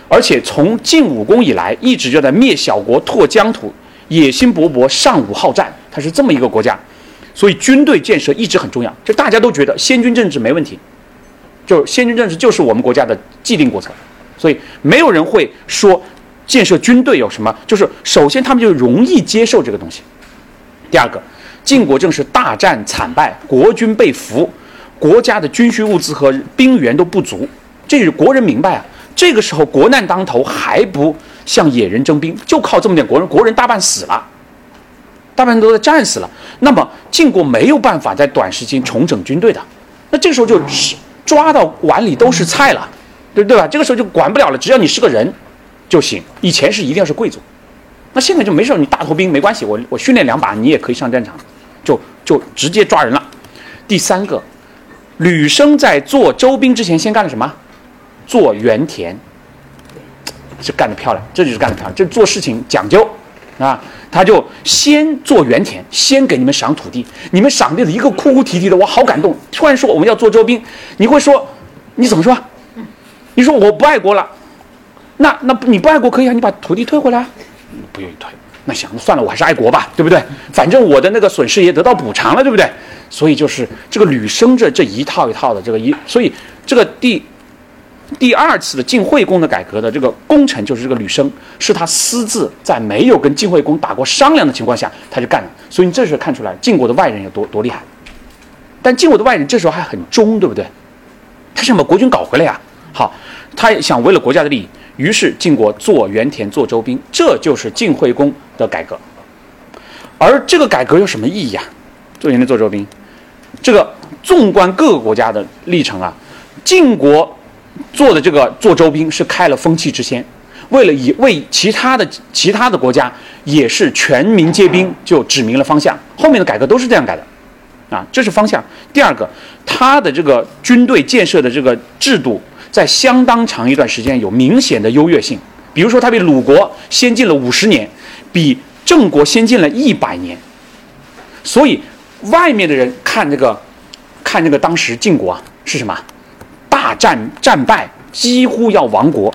而且从晋武公以来，一直就在灭小国、拓疆土，野心勃勃，尚武好战。他是这么一个国家，所以军队建设一直很重要。就大家都觉得先军政治没问题，就是先军政治就是我们国家的既定国策，所以没有人会说建设军队有什么。就是首先他们就容易接受这个东西。第二个，晋国正是大战惨败，国军被俘，国家的军需物资和兵源都不足，这是国人明白啊。这个时候国难当头，还不向野人征兵，就靠这么点国人，国人大半死了，大半都在战死了。那么晋国没有办法在短时间重整军队的，那这个时候就是抓到碗里都是菜了，对对吧？这个时候就管不了了，只要你是个人就行。以前是一定要是贵族，那现在就没事，你大头兵没关系，我我训练两把，你也可以上战场，就就直接抓人了。第三个，吕生在做周兵之前先干了什么？做原田，是干得漂亮，这就是干得漂亮。这做事情讲究啊，他就先做原田，先给你们赏土地，你们赏地的一个哭哭啼啼的，我好感动。突然说我们要做周兵，你会说你怎么说？你说我不爱国了，那那你不爱国可以啊，你把土地退回来，不愿意退，那行算了，我还是爱国吧，对不对？反正我的那个损失也得到补偿了，对不对？所以就是这个吕生这这一套一套的这个一，所以这个第。第二次的晋惠公的改革的这个功臣就是这个吕生，是他私自在没有跟晋惠公打过商量的情况下，他就干了。所以你这时候看出来晋国的外人有多多厉害。但晋国的外人这时候还很忠，对不对？他想把国君搞回来呀。好，他也想为了国家的利益，于是晋国做原田，做周兵，这就是晋惠公的改革。而这个改革有什么意义啊？做原田，做周兵，这个纵观各个国家的历程啊，晋国。做的这个做周兵是开了风气之先，为了以为其他的其他的国家也是全民皆兵，就指明了方向。后面的改革都是这样改的，啊，这是方向。第二个，他的这个军队建设的这个制度，在相当长一段时间有明显的优越性。比如说，他比鲁国先进了五十年，比郑国先进了一百年。所以，外面的人看这个，看这个当时晋国啊是什么？大战战败，几乎要亡国，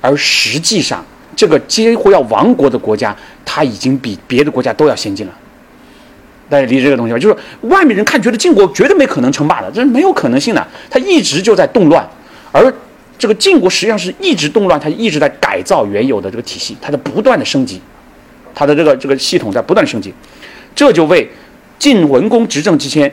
而实际上，这个几乎要亡国的国家，它已经比别的国家都要先进了。大家理解这个东西吧？就是外面人看，觉得晋国绝对没可能称霸的，这是没有可能性的。他一直就在动乱，而这个晋国实际上是一直动乱，它一直在改造原有的这个体系，它在不断的升级，它的这个这个系统在不断升级，这就为晋文公执政期间。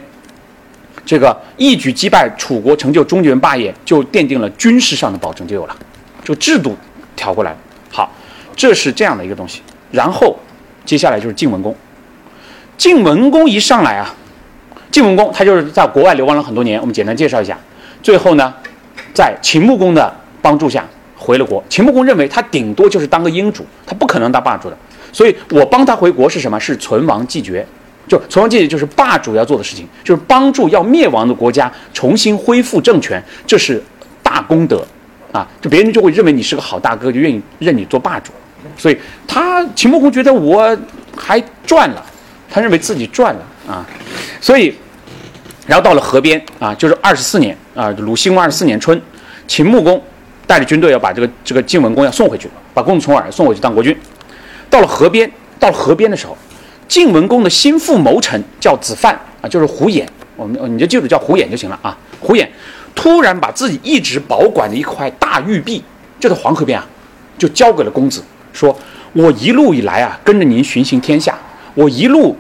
这个一举击败楚国，成就中原霸业，就奠定了军事上的保证，就有了，就制度调过来。好，这是这样的一个东西。然后接下来就是晋文公。晋文公一上来啊，晋文公他就是在国外流亡了很多年，我们简单介绍一下。最后呢，在秦穆公的帮助下回了国。秦穆公认为他顶多就是当个英主，他不可能当霸主的，所以我帮他回国是什么？是存亡继绝。就存亡继绝就是霸主要做的事情，就是帮助要灭亡的国家重新恢复政权，这是大功德，啊，就别人就会认为你是个好大哥，就愿意认你做霸主。所以他秦穆公觉得我还赚了，他认为自己赚了啊，所以，然后到了河边啊，就是二十四年啊，鲁兴公二十四年春，秦穆公带着军队要把这个这个晋文公要送回去，把公子重耳送回去当国君。到了河边，到了河边的时候。晋文公的心腹谋臣叫子范啊，就是胡衍，我们你就记住叫胡衍就行了啊。胡衍突然把自己一直保管的一块大玉璧，就在黄河边啊，就交给了公子，说：“我一路以来啊，跟着您巡行天下，我一路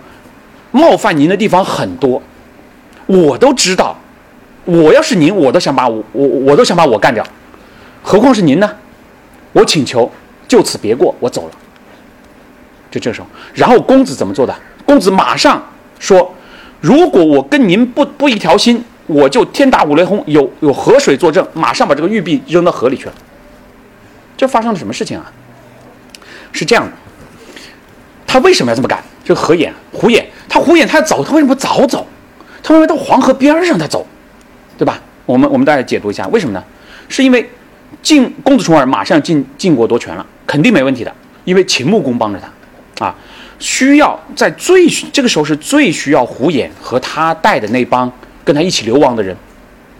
冒犯您的地方很多，我都知道。我要是您，我都想把我我我都想把我干掉，何况是您呢？我请求就此别过，我走了。”就这时候，然后公子怎么做的？公子马上说：“如果我跟您不不一条心，我就天打五雷轰，有有河水作证，马上把这个玉璧扔到河里去了。”这发生了什么事情啊？是这样的。他为什么要这么干？这个合眼、虎眼，他虎眼他要走，他为什么不早走？他为什么到黄河边上他走，对吧？我们我们大家解读一下，为什么呢？是因为晋公子重耳马上进晋国夺权了，肯定没问题的，因为秦穆公帮着他，啊，需要在最这个时候是最需要虎眼和他带的那帮跟他一起流亡的人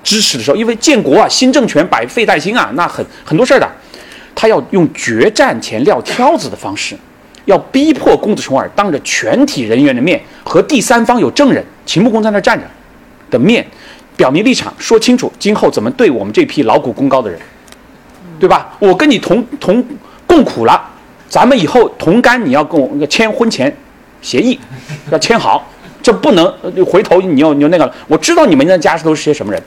支持的时候，因为建国啊，新政权百废待兴啊，那很很多事儿的，他要用决战前撂挑子的方式，要逼迫公子重耳当着全体人员的面和第三方有证人秦穆公在那站着的面。表明立场，说清楚今后怎么对我们这批劳苦功高的人，对吧？我跟你同同共苦了，咱们以后同甘，你要跟我签婚前协议，要签好，这不能回头你又你又那个了。我知道你们的家是都是些什么人，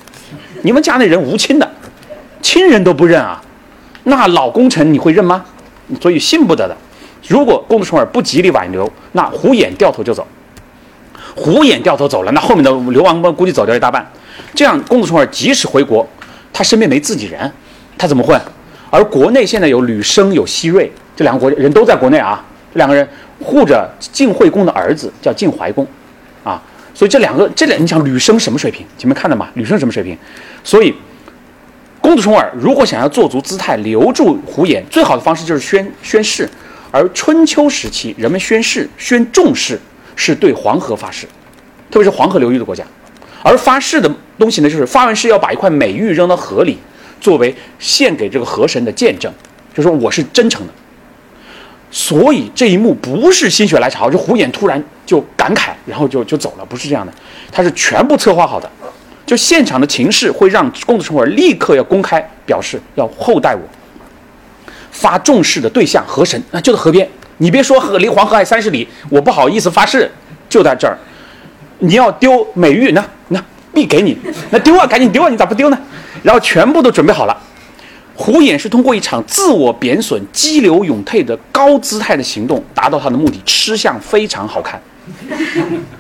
你们家那人无亲的，亲人都不认啊，那老功臣你会认吗？所以信不得的。如果公子重耳不极力挽留，那虎眼掉头就走，虎眼掉头走了，那后面的流亡估计走掉一大半。这样，公子重耳即使回国，他身边没自己人，他怎么混？而国内现在有吕生，有西瑞，这两个国人都在国内啊。这两个人护着晋惠公的儿子，叫晋怀公，啊，所以这两个，这两，你想吕生什么水平？前面看到吗？吕生什么水平？所以，公子重耳如果想要做足姿态，留住胡衍，最好的方式就是宣宣誓。而春秋时期，人们宣誓、宣重誓，是对黄河发誓，特别是黄河流域的国家。而发誓的东西呢，就是发完誓要把一块美玉扔到河里，作为献给这个河神的见证，就说我是真诚的。所以这一幕不是心血来潮，就胡眼突然就感慨，然后就就走了，不是这样的，他是全部策划好的。就现场的情势会让公子重耳立刻要公开表示要厚待我。发重誓的对象河神啊，就在河边，你别说河离黄河还三十里，我不好意思发誓，就在这儿。你要丢美玉呢？那必给你。那丢啊，赶紧丢啊！你咋不丢呢？然后全部都准备好了。胡衍是通过一场自我贬损、激流勇退的高姿态的行动，达到他的目的。吃相非常好看，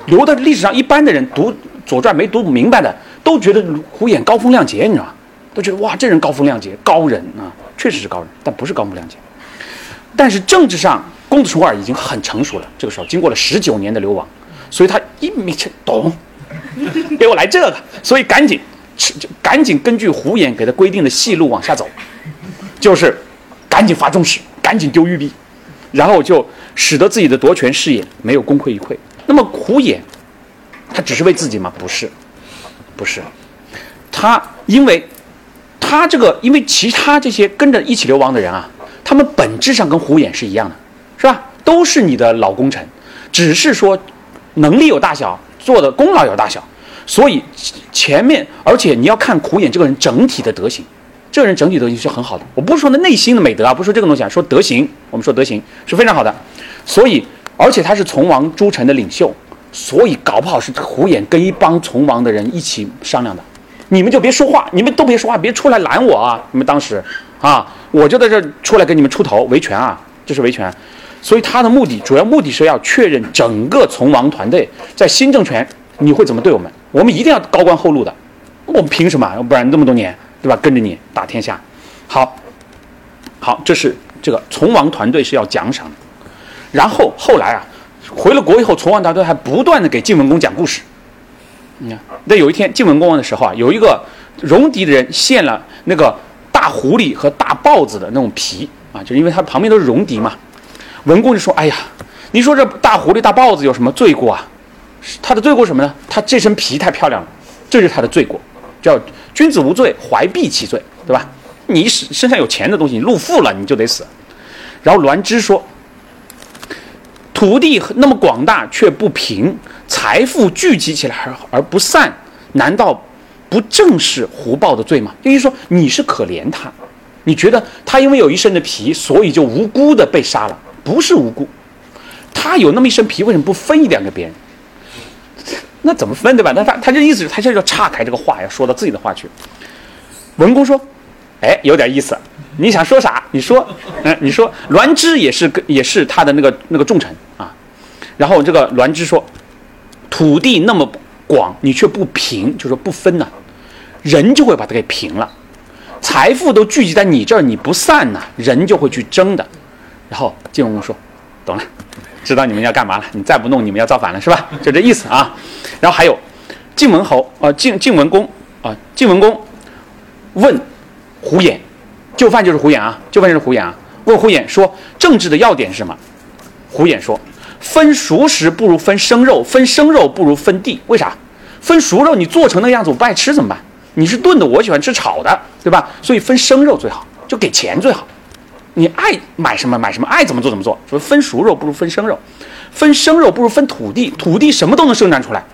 留的历史上一般的人读《左传》没读明白的，都觉得胡衍高风亮节，你知道吗？都觉得哇，这人高风亮节，高人啊，确实是高人，但不是高木亮介。但是政治上，公子重耳已经很成熟了。这个时候，经过了十九年的流亡。所以他一没听懂，给我来这个，所以赶紧，赶紧根据胡眼给他规定的戏路往下走，就是赶紧发重誓，赶紧丢玉璧，然后就使得自己的夺权事业没有功亏一篑。那么胡眼，他只是为自己吗？不是，不是，他因为，他这个因为其他这些跟着一起流亡的人啊，他们本质上跟胡眼是一样的，是吧？都是你的老功臣，只是说。能力有大小，做的功劳有大小，所以前面，而且你要看苦眼这个人整体的德行，这个人整体德行是很好的。我不是说他内心的美德啊，不是说这个东西啊，说德行，我们说德行是非常好的。所以，而且他是从王诸臣的领袖，所以搞不好是苦眼跟一帮从王的人一起商量的。你们就别说话，你们都别说话，别出来拦我啊！你们当时啊，我就在这出来给你们出头维权啊，这是维权。所以他的目的，主要目的是要确认整个从王团队在新政权你会怎么对我们？我们一定要高官厚禄的，我们凭什么？不然这么多年，对吧？跟着你打天下，好，好，这是这个从王团队是要奖赏的。然后后来啊，回了国以后，从王团队还不断的给晋文公讲故事。你看，那有一天晋文公王的时候啊，有一个戎狄的人献了那个大狐狸和大豹子的那种皮啊，就因为他旁边都是戎狄嘛。文公就说：“哎呀，你说这大狐狸、大豹子有什么罪过啊？他的罪过什么呢？他这身皮太漂亮了，这是他的罪过，叫君子无罪，怀璧其罪，对吧？你身身上有钱的东西，你露富了，你就得死。”然后栾枝说：“土地那么广大却不平，财富聚集起来而而不散，难道不正是狐豹的罪吗？就是说你是可怜他，你觉得他因为有一身的皮，所以就无辜的被杀了。”不是无辜，他有那么一身皮，为什么不分一点给别人？那怎么分对吧？那他他这意思是，他这要岔开这个话，要说到自己的话去。文公说：“哎，有点意思，你想说啥？你说，嗯，你说，栾枝也是，也是他的那个那个重臣啊。然后这个栾枝说，土地那么广，你却不平，就说不分呢，人就会把它给平了。财富都聚集在你这儿，你不散呢，人就会去争的。”然后晋文公说：“懂了，知道你们要干嘛了。你再不弄，你们要造反了，是吧？就这意思啊。”然后还有晋文侯啊，晋晋文公啊，晋文公问胡衍，就范就是胡衍啊，就范就是胡衍啊。问胡衍说：“政治的要点是什么？”胡衍说：“分熟食不如分生肉，分生肉不如分地。为啥？分熟肉你做成那个样子我不爱吃怎么办？你是炖的，我喜欢吃炒的，对吧？所以分生肉最好，就给钱最好。你爱买什么买什么，爱怎么做怎么做。说分熟肉不如分生肉，分生肉不如分土地，土地什么都能生产出来，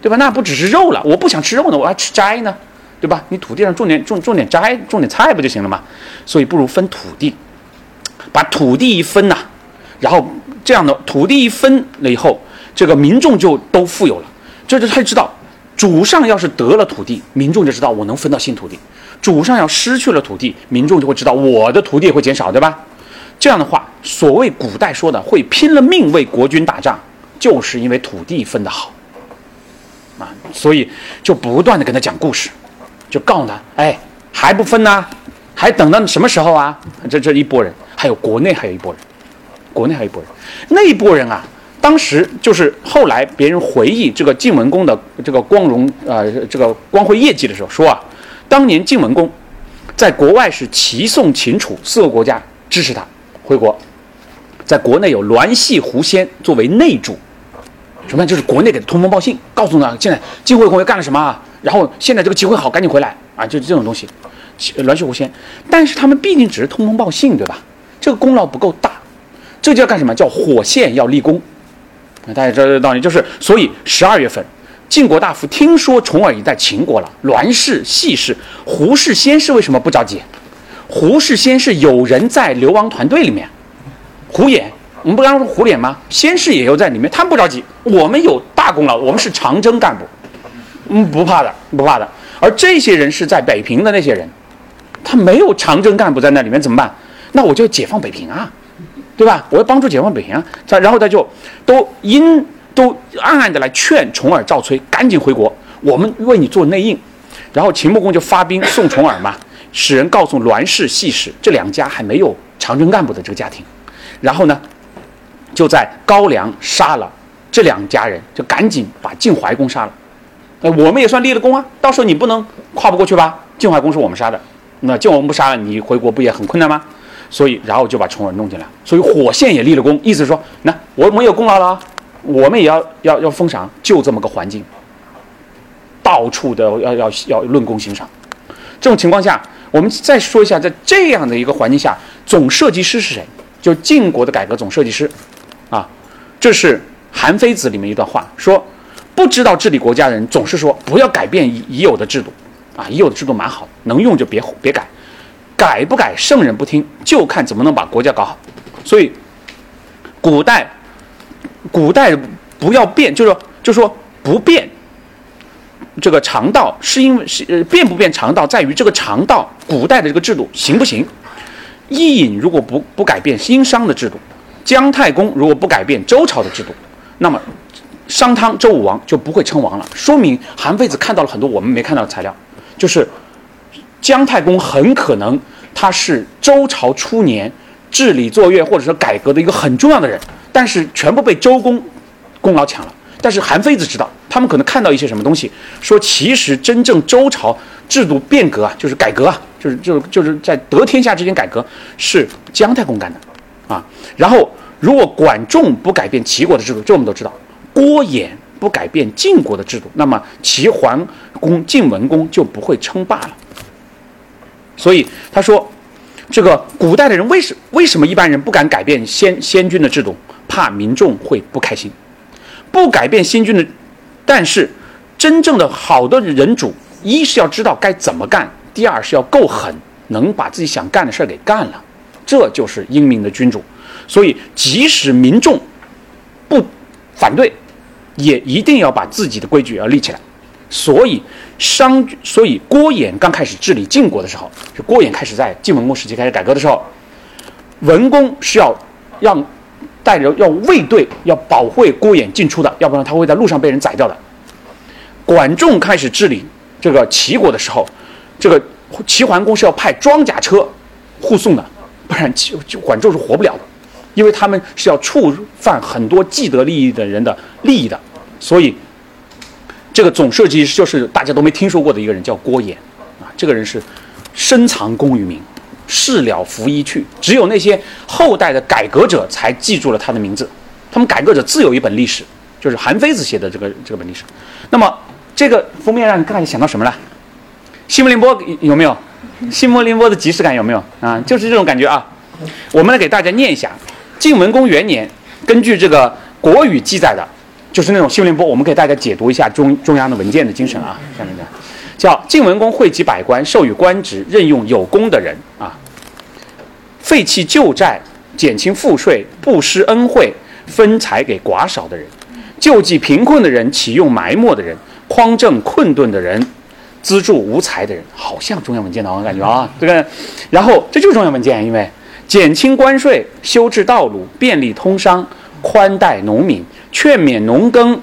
对吧？那不只是肉了，我不想吃肉呢，我还吃斋呢，对吧？你土地上种点种种点摘，种点菜不就行了吗？所以不如分土地，把土地一分呐，然后这样的土地一分了以后，这个民众就都富有了。这就他就知道，主上要是得了土地，民众就知道我能分到新土地。主上要失去了土地，民众就会知道我的土地会减少，对吧？这样的话，所谓古代说的会拼了命为国君打仗，就是因为土地分得好啊，所以就不断的跟他讲故事，就告诉他，哎，还不分呢？还等到什么时候啊？这这一拨人，还有国内还有一拨人，国内还有一拨人，那一拨人啊，当时就是后来别人回忆这个晋文公的这个光荣呃这个光辉业绩的时候说啊。当年晋文公在国外是齐、宋、秦、楚四个国家支持他回国，在国内有栾系胡仙作为内助，什么就是国内给他通风报信，告诉他现在晋惠公又干了什么，然后现在这个机会好，赶紧回来啊，就是这种东西。栾氏、狐仙，但是他们毕竟只是通风报信，对吧？这个功劳不够大，这就要干什么？叫火线要立功。大家知道这道理，就是所以十二月份。晋国大夫听说重耳已在秦国了，栾氏、系氏、胡氏、先氏为什么不着急？胡氏、先氏有人在流亡团队里面，胡衍，我们不刚说胡脸吗？先氏也有在里面，他们不着急。我们有大功劳，我们是长征干部，嗯，不怕的，不怕的。而这些人是在北平的那些人，他没有长征干部在那里面怎么办？那我就解放北平啊，对吧？我要帮助解放北平啊。他然后他就都因。都暗暗的来劝重耳、赵崔赶紧回国，我们为你做内应。然后秦穆公就发兵送重耳嘛，使人告诉栾氏、系氏这两家还没有长征干部的这个家庭，然后呢，就在高梁杀了这两家人，就赶紧把晋怀公杀了。那，我们也算立了功啊，到时候你不能跨不过去吧？晋怀公是我们杀的，那晋文公不杀了，你回国不也很困难吗？所以，然后就把重耳弄进来，所以火线也立了功，意思是说，那我们有功劳了。我们也要要要封赏，就这么个环境，到处的要要要论功行赏。这种情况下，我们再说一下，在这样的一个环境下，总设计师是谁？就晋国的改革总设计师，啊，这是《韩非子》里面一段话，说不知道治理国家的人总是说不要改变已已有的制度，啊，已有的制度蛮好，能用就别别改，改不改圣人不听，就看怎么能把国家搞好。所以，古代。古代不要变，就是说，就是说不变。这个肠道是因为是呃变不变肠道，在于这个肠道古代的这个制度行不行？伊尹如果不不改变殷商的制度，姜太公如果不改变周朝的制度，那么商汤周武王就不会称王了。说明韩非子看到了很多我们没看到的材料，就是姜太公很可能他是周朝初年治理作乐或者说改革的一个很重要的人。但是全部被周公功劳抢了。但是韩非子知道，他们可能看到一些什么东西，说其实真正周朝制度变革啊，就是改革啊，就是就就是在得天下之间改革，是姜太公干的，啊。然后如果管仲不改变齐国的制度，这我们都知道；郭衍不改变晋国的制度，那么齐桓公、晋文公就不会称霸了。所以他说，这个古代的人为什为什么一般人不敢改变先先君的制度？怕民众会不开心，不改变新君的，但是真正的好的人主，一是要知道该怎么干，第二是要够狠，能把自己想干的事儿给干了，这就是英明的君主。所以，即使民众不反对，也一定要把自己的规矩要立起来。所以，商，所以郭衍刚开始治理晋国的时候，是郭衍开始在晋文公时期开始改革的时候，文公是要让。带着要卫队，要保卫郭衍进出的，要不然他会在路上被人宰掉的。管仲开始治理这个齐国的时候，这个齐桓公是要派装甲车护送的，不然齐管仲是活不了的。因为他们是要触犯很多既得利益的人的利益的，所以这个总设计师就是大家都没听说过的一个人，叫郭衍啊。这个人是深藏功与名，事了拂衣去，只有那些后代的改革者才记住了他的名字。他们改革者自有一本历史，就是韩非子写的这个这个本历史。那么这个封面让你看，想到什么了？西摩林波有没有？西摩林波的即视感有没有啊？就是这种感觉啊。我们来给大家念一下：晋文公元年，根据这个国语记载的，就是那种西摩林波。我们给大家解读一下中中央的文件的精神啊。下面讲，叫晋文公惠及百官，授予官职，任用有功的人啊，废弃旧债，减轻赋税，不施恩惠。分财给寡少的人，救济贫困的人，启用埋没的人，匡正困顿的人，资助无才的人，好像中央文件的，我感觉啊，这个，然后这就是中央文件，因为减轻关税，修治道路，便利通商，宽待农民，劝勉农耕，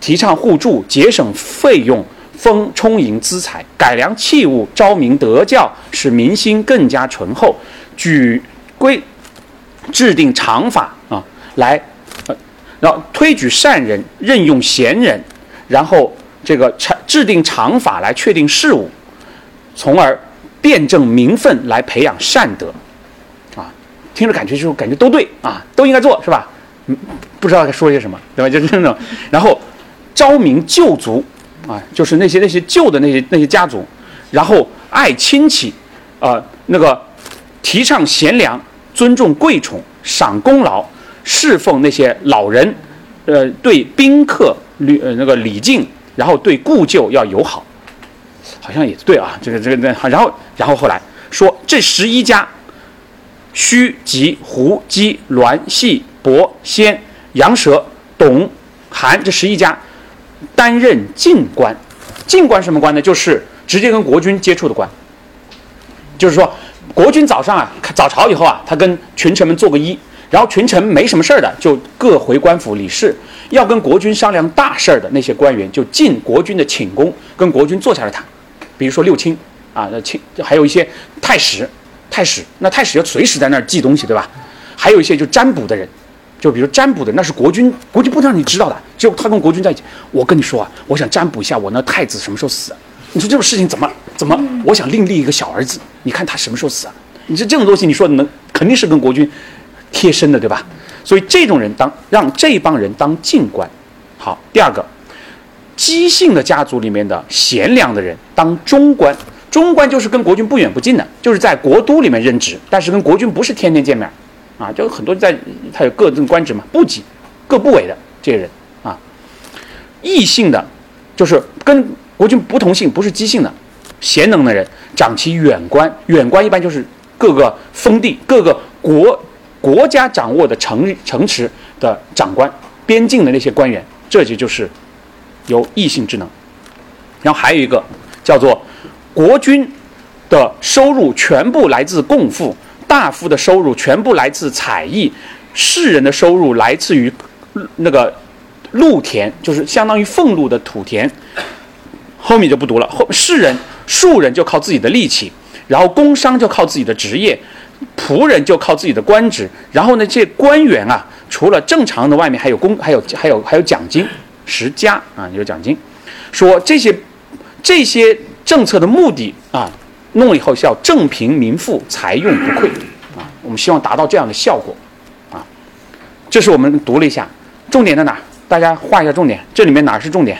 提倡互助，节省费用，丰充盈资财，改良器物，招民德教，使民心更加醇厚，举规，制定常法啊。来，呃，然后推举善人，任用贤人，然后这个常制定常法来确定事务，从而辩证民愤来培养善德，听着感觉就感觉都对啊，都应该做是吧？嗯，不知道该说些什么，对吧？就是那种，然后昭明旧族，啊，就是那些那些旧的那些那些家族，然后爱亲戚，啊，那个提倡贤良，尊重贵宠，赏功劳。侍奉那些老人，呃，对宾客礼呃那个礼敬，然后对故旧要友好，好像也对啊。这个这个那然后然后后来说这十一家，虚吉胡姬栾系伯先杨蛇董韩这十一家担任进官，进官什么官呢？就是直接跟国君接触的官。就是说，国君早上啊早朝以后啊，他跟群臣们做个揖。然后群臣没什么事儿的，就各回官府理事；要跟国君商量大事儿的那些官员，就进国君的寝宫，跟国君坐下来谈。比如说六卿啊，那卿还有一些太史，太史那太史要随时在那儿记东西，对吧？还有一些就占卜的人，就比如占卜的，那是国君，国君不能让你知道的，只有他跟国君在一起。我跟你说啊，我想占卜一下我那太子什么时候死。你说这种事情怎么怎么？我想另立一个小儿子，你看他什么时候死啊？你说这种东西，你说能肯定是跟国君。贴身的，对吧？所以这种人当让这帮人当近官，好。第二个，姬姓的家族里面的贤良的人当中官，中官就是跟国君不远不近的，就是在国都里面任职，但是跟国君不是天天见面，啊，就很多在他有各种官职嘛，部级、各部委的这些人啊。异姓的，就是跟国君不同姓，不是姬姓的，贤能的人掌其远官，远官一般就是各个封地、各个国。国家掌握的城城池的长官，边境的那些官员，这就就是有异性智能。然后还有一个叫做国君的收入全部来自贡赋，大夫的收入全部来自采邑，士人的收入来自于那个禄田，就是相当于俸禄的土田。后面就不读了。后士人、庶人就靠自己的力气，然后工商就靠自己的职业。仆人就靠自己的官职，然后呢，这官员啊，除了正常的，外面还有工，还有还有还有奖金，十加啊，有奖金。说这些这些政策的目的啊，弄了以后是要正平民富，财用不匮啊。我们希望达到这样的效果啊。这是我们读了一下，重点在哪？大家画一下重点，这里面哪是重点？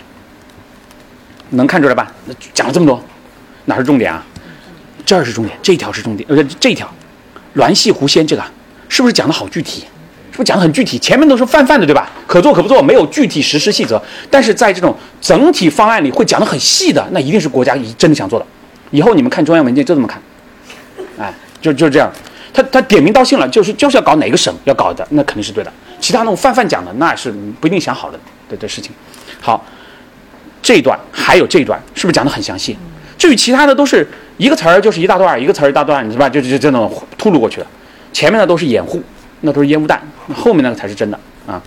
能看出来吧？讲了这么多，哪是重点啊？这儿是重点，这一条是重点，呃，这一条。栾系狐仙这个是不是讲的好具体？不讲很具体？前面都是泛泛的，对吧？可做可不做，没有具体实施细则。但是在这种整体方案里会讲的很细的，那一定是国家真的想做的。以后你们看中央文件就这么看，哎，就就是这样。他他点名道姓了，就是就是要搞哪个省要搞的，那肯定是对的。其他那种泛泛讲的，那是不一定想好的的的事情。好，这一段还有这一段，是不是讲的很详细？至于其他的都是。一个词儿就是一大段，一个词儿一大段，是吧？就就这种秃噜过去了。前面的都是掩护，那都是烟雾弹，后面那个才是真的啊。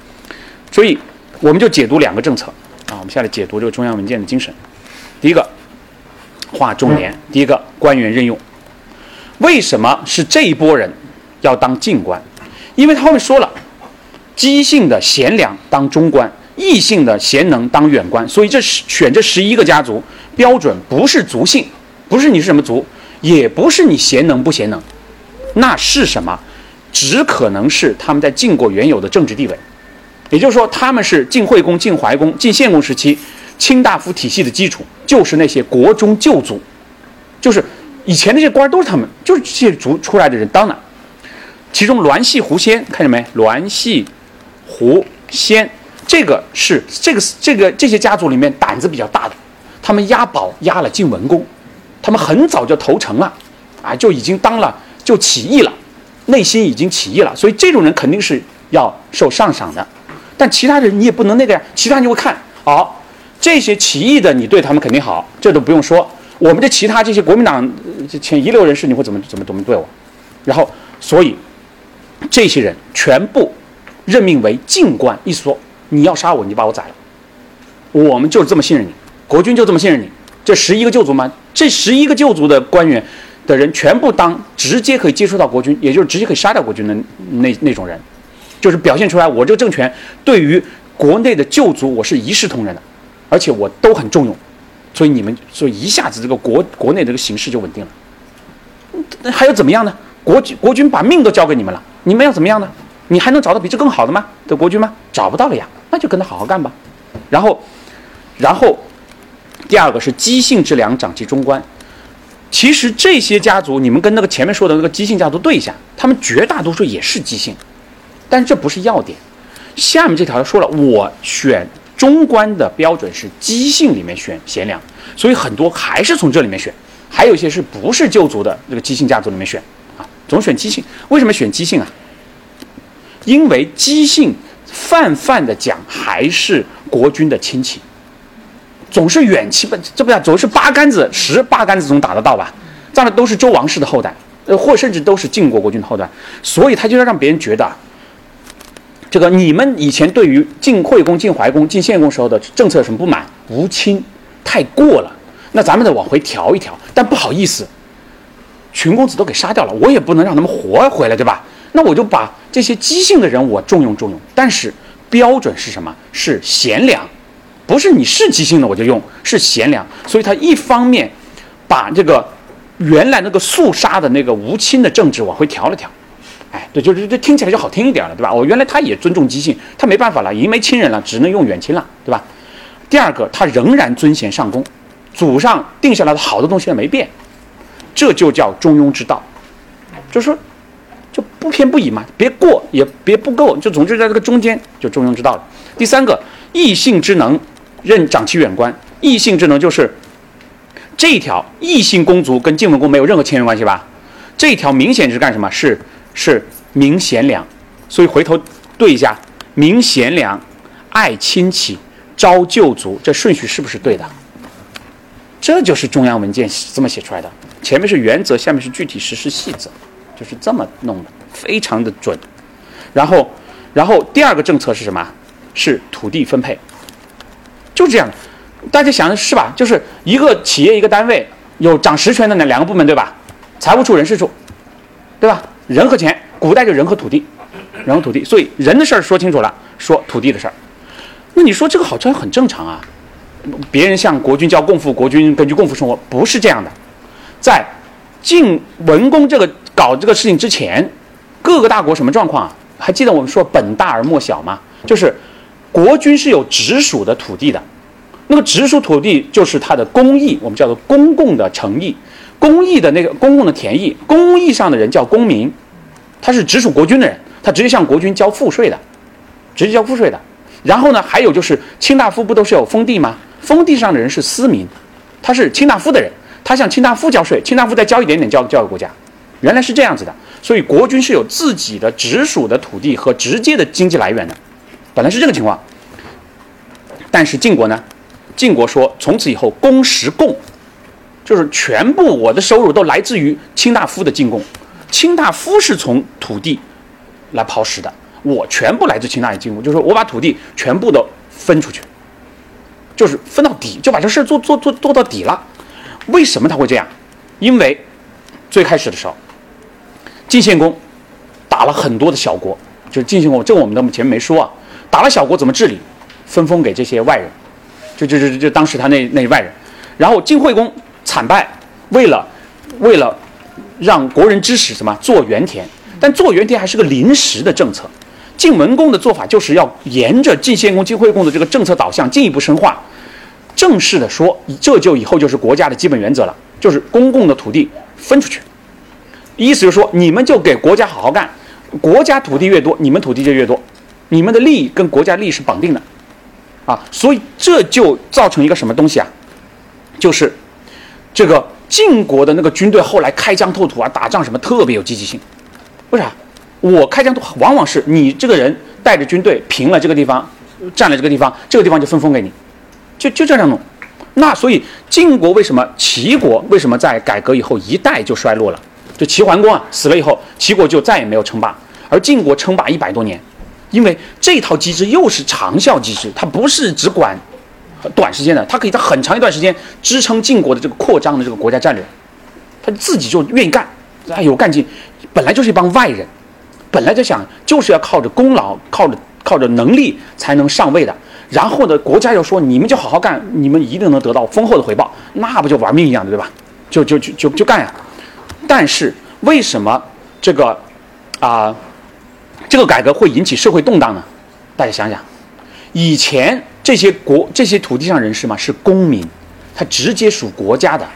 所以我们就解读两个政策啊。我们下来解读这个中央文件的精神。第一个划重点，第一个官员任用，为什么是这一波人要当进官？因为他后面说了，姬姓的贤良当中官，异姓的贤能当远官，所以这选这十一个家族标准不是族姓，不是你是什么族，也不是你贤能不贤能，那是什么？只可能是他们在晋国原有的政治地位，也就是说，他们是晋惠公、晋怀公、晋献公时期卿大夫体系的基础，就是那些国中旧族，就是以前那些官都是他们，就是这些族出来的人当的。其中栾系狐仙看见没？栾系狐仙，这个是这个这个这些家族里面胆子比较大的，他们押宝押了晋文公，他们很早就投诚了，啊，就已经当了就起义了。内心已经起义了，所以这种人肯定是要受上赏的。但其他人你也不能那个呀，其他人就会看，好，这些起义的你对他们肯定好，这都不用说。我们的其他这些国民党前一流人士，你会怎么怎么怎么对我？然后，所以这些人全部任命为禁官，意思说你要杀我，你就把我宰了。我们就是这么信任你，国军就这么信任你。这十一个旧族吗？这十一个旧族的官员。的人全部当直接可以接触到国军，也就是直接可以杀掉国军的那那种人，就是表现出来我这个政权对于国内的旧族我是一视同仁的，而且我都很重用，所以你们所以一下子这个国国内这个形势就稳定了。还要怎么样呢？国国君把命都交给你们了，你们要怎么样呢？你还能找到比这更好的吗？的国君吗？找不到了呀，那就跟他好好干吧。然后，然后第二个是姬姓之良，长其中官。其实这些家族，你们跟那个前面说的那个姬姓家族对一下，他们绝大多数也是姬姓，但这不是要点。下面这条说了，我选中官的标准是姬姓里面选贤良，所以很多还是从这里面选，还有一些是不是旧族的这个姬姓家族里面选啊，总选姬姓。为什么选姬姓啊？因为姬姓泛泛的讲还是国君的亲戚。总是远亲不，这不叫总是八竿子十八竿子总打得到吧？这样的都是周王室的后代，呃，或甚至都是晋国国君的后代，所以他就要让别人觉得，这个你们以前对于晋惠公、晋怀公、晋献公时候的政策有什么不满？无亲太过了，那咱们得往回调一调。但不好意思，群公子都给杀掉了，我也不能让他们活回来，对吧？那我就把这些姬姓的人我重用重用，但是标准是什么？是贤良。不是你是姬姓的我就用，是贤良，所以他一方面把这个原来那个肃杀的那个无亲的政治往回调了调，哎，对，就是这听起来就好听一点了，对吧？我原来他也尊重姬姓，他没办法了，已经没亲人了，只能用远亲了，对吧？第二个，他仍然尊贤上公，祖上定下来的好的东西没变，这就叫中庸之道，就是说就不偏不倚嘛，别过也别不够，就总之在这个中间就中庸之道了。第三个，异姓之能。任长其远官，异姓之能就是这一条异姓公族跟晋文公没有任何亲缘关系吧？这一条明显是干什么？是是明贤良，所以回头对一下，明贤良，爱亲戚，招旧族，这顺序是不是对的？这就是中央文件这么写出来的，前面是原则，下面是具体实施细则，就是这么弄的，非常的准。然后，然后第二个政策是什么？是土地分配。就这样，大家想的是吧？就是一个企业一个单位有掌实权的那两个部门，对吧？财务处、人事处，对吧？人和钱，古代就人和土地，人和土地，所以人的事儿说清楚了，说土地的事儿。那你说这个好像很正常啊？别人向国君交贡赋，国君根据贡赋生活，不是这样的。在晋文公这个搞这个事情之前，各个大国什么状况啊？还记得我们说本大而末小吗？就是。国君是有直属的土地的，那个直属土地就是他的公益，我们叫做公共的城邑，公益的那个公共的田邑，公益上的人叫公民，他是直属国君的人，他直接向国君交赋税的，直接交赋税的。然后呢，还有就是卿大夫不都是有封地吗？封地上的人是私民，他是卿大夫的人，他向卿大夫交税，卿大夫再交一点点交交给国家，原来是这样子的。所以国君是有自己的直属的土地和直接的经济来源的。本来是这个情况，但是晋国呢？晋国说从此以后公实贡，就是全部我的收入都来自于卿大夫的进贡，卿大夫是从土地来刨食的，我全部来自卿大夫进贡，就是我把土地全部都分出去，就是分到底，就把这事做做做做到底了。为什么他会这样？因为最开始的时候，晋献公。打了很多的小国，就是晋献公，这个我们的前面没说啊。打了小国怎么治理？分封给这些外人，就就就就当时他那那外人。然后晋惠公惨败，为了为了让国人支持什么做原田，但做原田还是个临时的政策。晋文公的做法就是要沿着晋献公、晋惠公的这个政策导向进一步深化，正式的说，这就以后就是国家的基本原则了，就是公共的土地分出去，意思就是说，你们就给国家好好干，国家土地越多，你们土地就越多，你们的利益跟国家利益是绑定的，啊，所以这就造成一个什么东西啊？就是这个晋国的那个军队后来开疆拓土啊，打仗什么特别有积极性，为啥？我开疆拓往往是你这个人带着军队平了这个地方，占了这个地方，这个地方就分封给你，就就这样弄。那所以晋国为什么齐国为什么在改革以后一代就衰落了？就齐桓公啊死了以后，齐国就再也没有称霸，而晋国称霸一百多年，因为这套机制又是长效机制，它不是只管短时间的，它可以在很长一段时间支撑晋国的这个扩张的这个国家战略，他自己就愿意干，哎有干劲，本来就是一帮外人，本来就想就是要靠着功劳，靠着靠着能力才能上位的。然后呢，国家又说你们就好好干，你们一定能得到丰厚的回报，那不就玩命一样的，对吧？就就就就就干呀！但是为什么这个啊这个改革会引起社会动荡呢？大家想想，以前这些国这些土地上人士嘛是公民，他直接属国家的，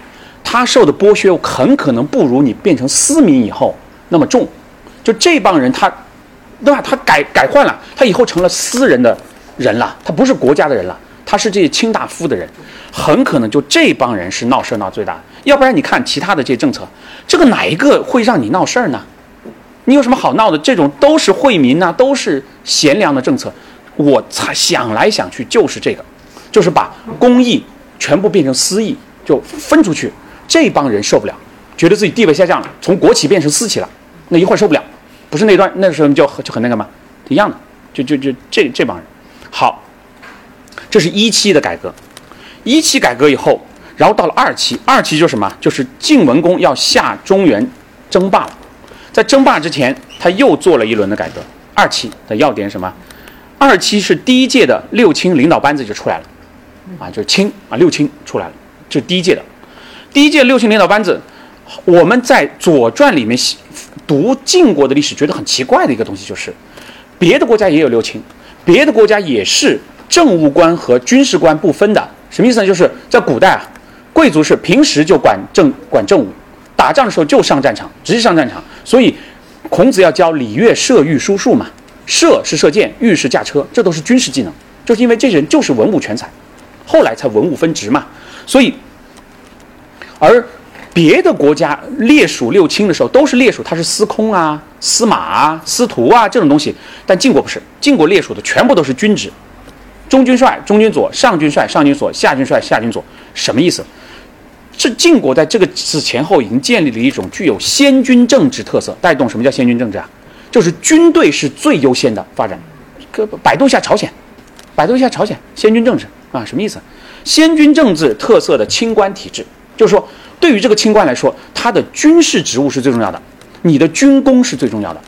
他受的剥削很可能不如你变成私民以后那么重。就这帮人，他对吧？他改改换了，他以后成了私人的。人了，他不是国家的人了，他是这些卿大夫的人，很可能就这帮人是闹事儿闹最大。要不然你看其他的这些政策，这个哪一个会让你闹事儿呢？你有什么好闹的？这种都是惠民呐，都是贤良的政策。我才想来想去就是这个，就是把公益全部变成私益，就分出去。这帮人受不了，觉得自己地位下降了，从国企变成私企了，那一会儿受不了，不是那段那时候就就很那个吗？一样的，就就就这这帮人。好，这是一期的改革，一期改革以后，然后到了二期，二期就是什么？就是晋文公要下中原争霸了。在争霸之前，他又做了一轮的改革。二期的要点什么？二期是第一届的六卿领导班子就出来了，啊，就是卿啊，六卿出来了，这是第一届的。第一届六卿领导班子，我们在《左传》里面读晋国的历史，觉得很奇怪的一个东西就是，别的国家也有六卿。别的国家也是政务官和军事官不分的，什么意思呢？就是在古代啊，贵族是平时就管政管政务，打仗的时候就上战场，直接上战场。所以孔子要教礼乐射御书数嘛，射是射箭，御是驾车，这都是军事技能。就是因为这些人就是文武全才，后来才文武分职嘛。所以而。别的国家列属六卿的时候，都是列属他是司空啊、司马啊、司徒啊这种东西，但晋国不是，晋国列属的全部都是军职，中军帅、中军佐、上军帅、上军佐、下军帅、下军佐，什么意思？这晋国在这个此前后已经建立了一种具有先军政治特色。带动什么叫先军政治啊？就是军队是最优先的发展。可百度一下朝鲜，百度一下朝鲜先军政治啊，什么意思？先军政治特色的清官体制，就是说。对于这个清官来说，他的军事职务是最重要的，你的军功是最重要的，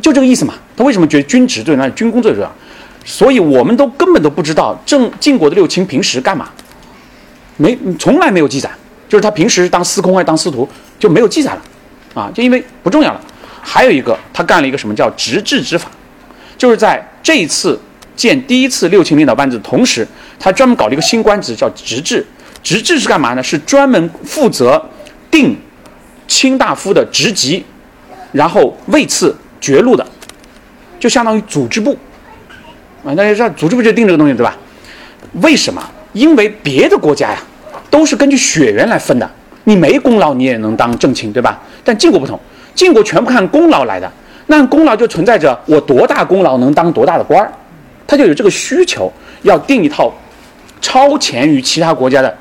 就这个意思嘛。他为什么觉得军职最重要，军功最重要？所以我们都根本都不知道正晋国的六卿平时干嘛，没从来没有记载，就是他平时当司空还是当司徒就没有记载了，啊，就因为不重要了。还有一个，他干了一个什么叫直制之法，就是在这一次建第一次六卿领导班子的同时，他专门搞了一个新官职叫直制。职制是干嘛呢？是专门负责定卿大夫的职级，然后位次爵禄的，就相当于组织部啊。大家知道组织部就定这个东西对吧？为什么？因为别的国家呀，都是根据血缘来分的，你没功劳你也能当正卿对吧？但晋国不同，晋国全部看功劳来的，那功劳就存在着我多大功劳能当多大的官儿，他就有这个需求，要定一套超前于其他国家的。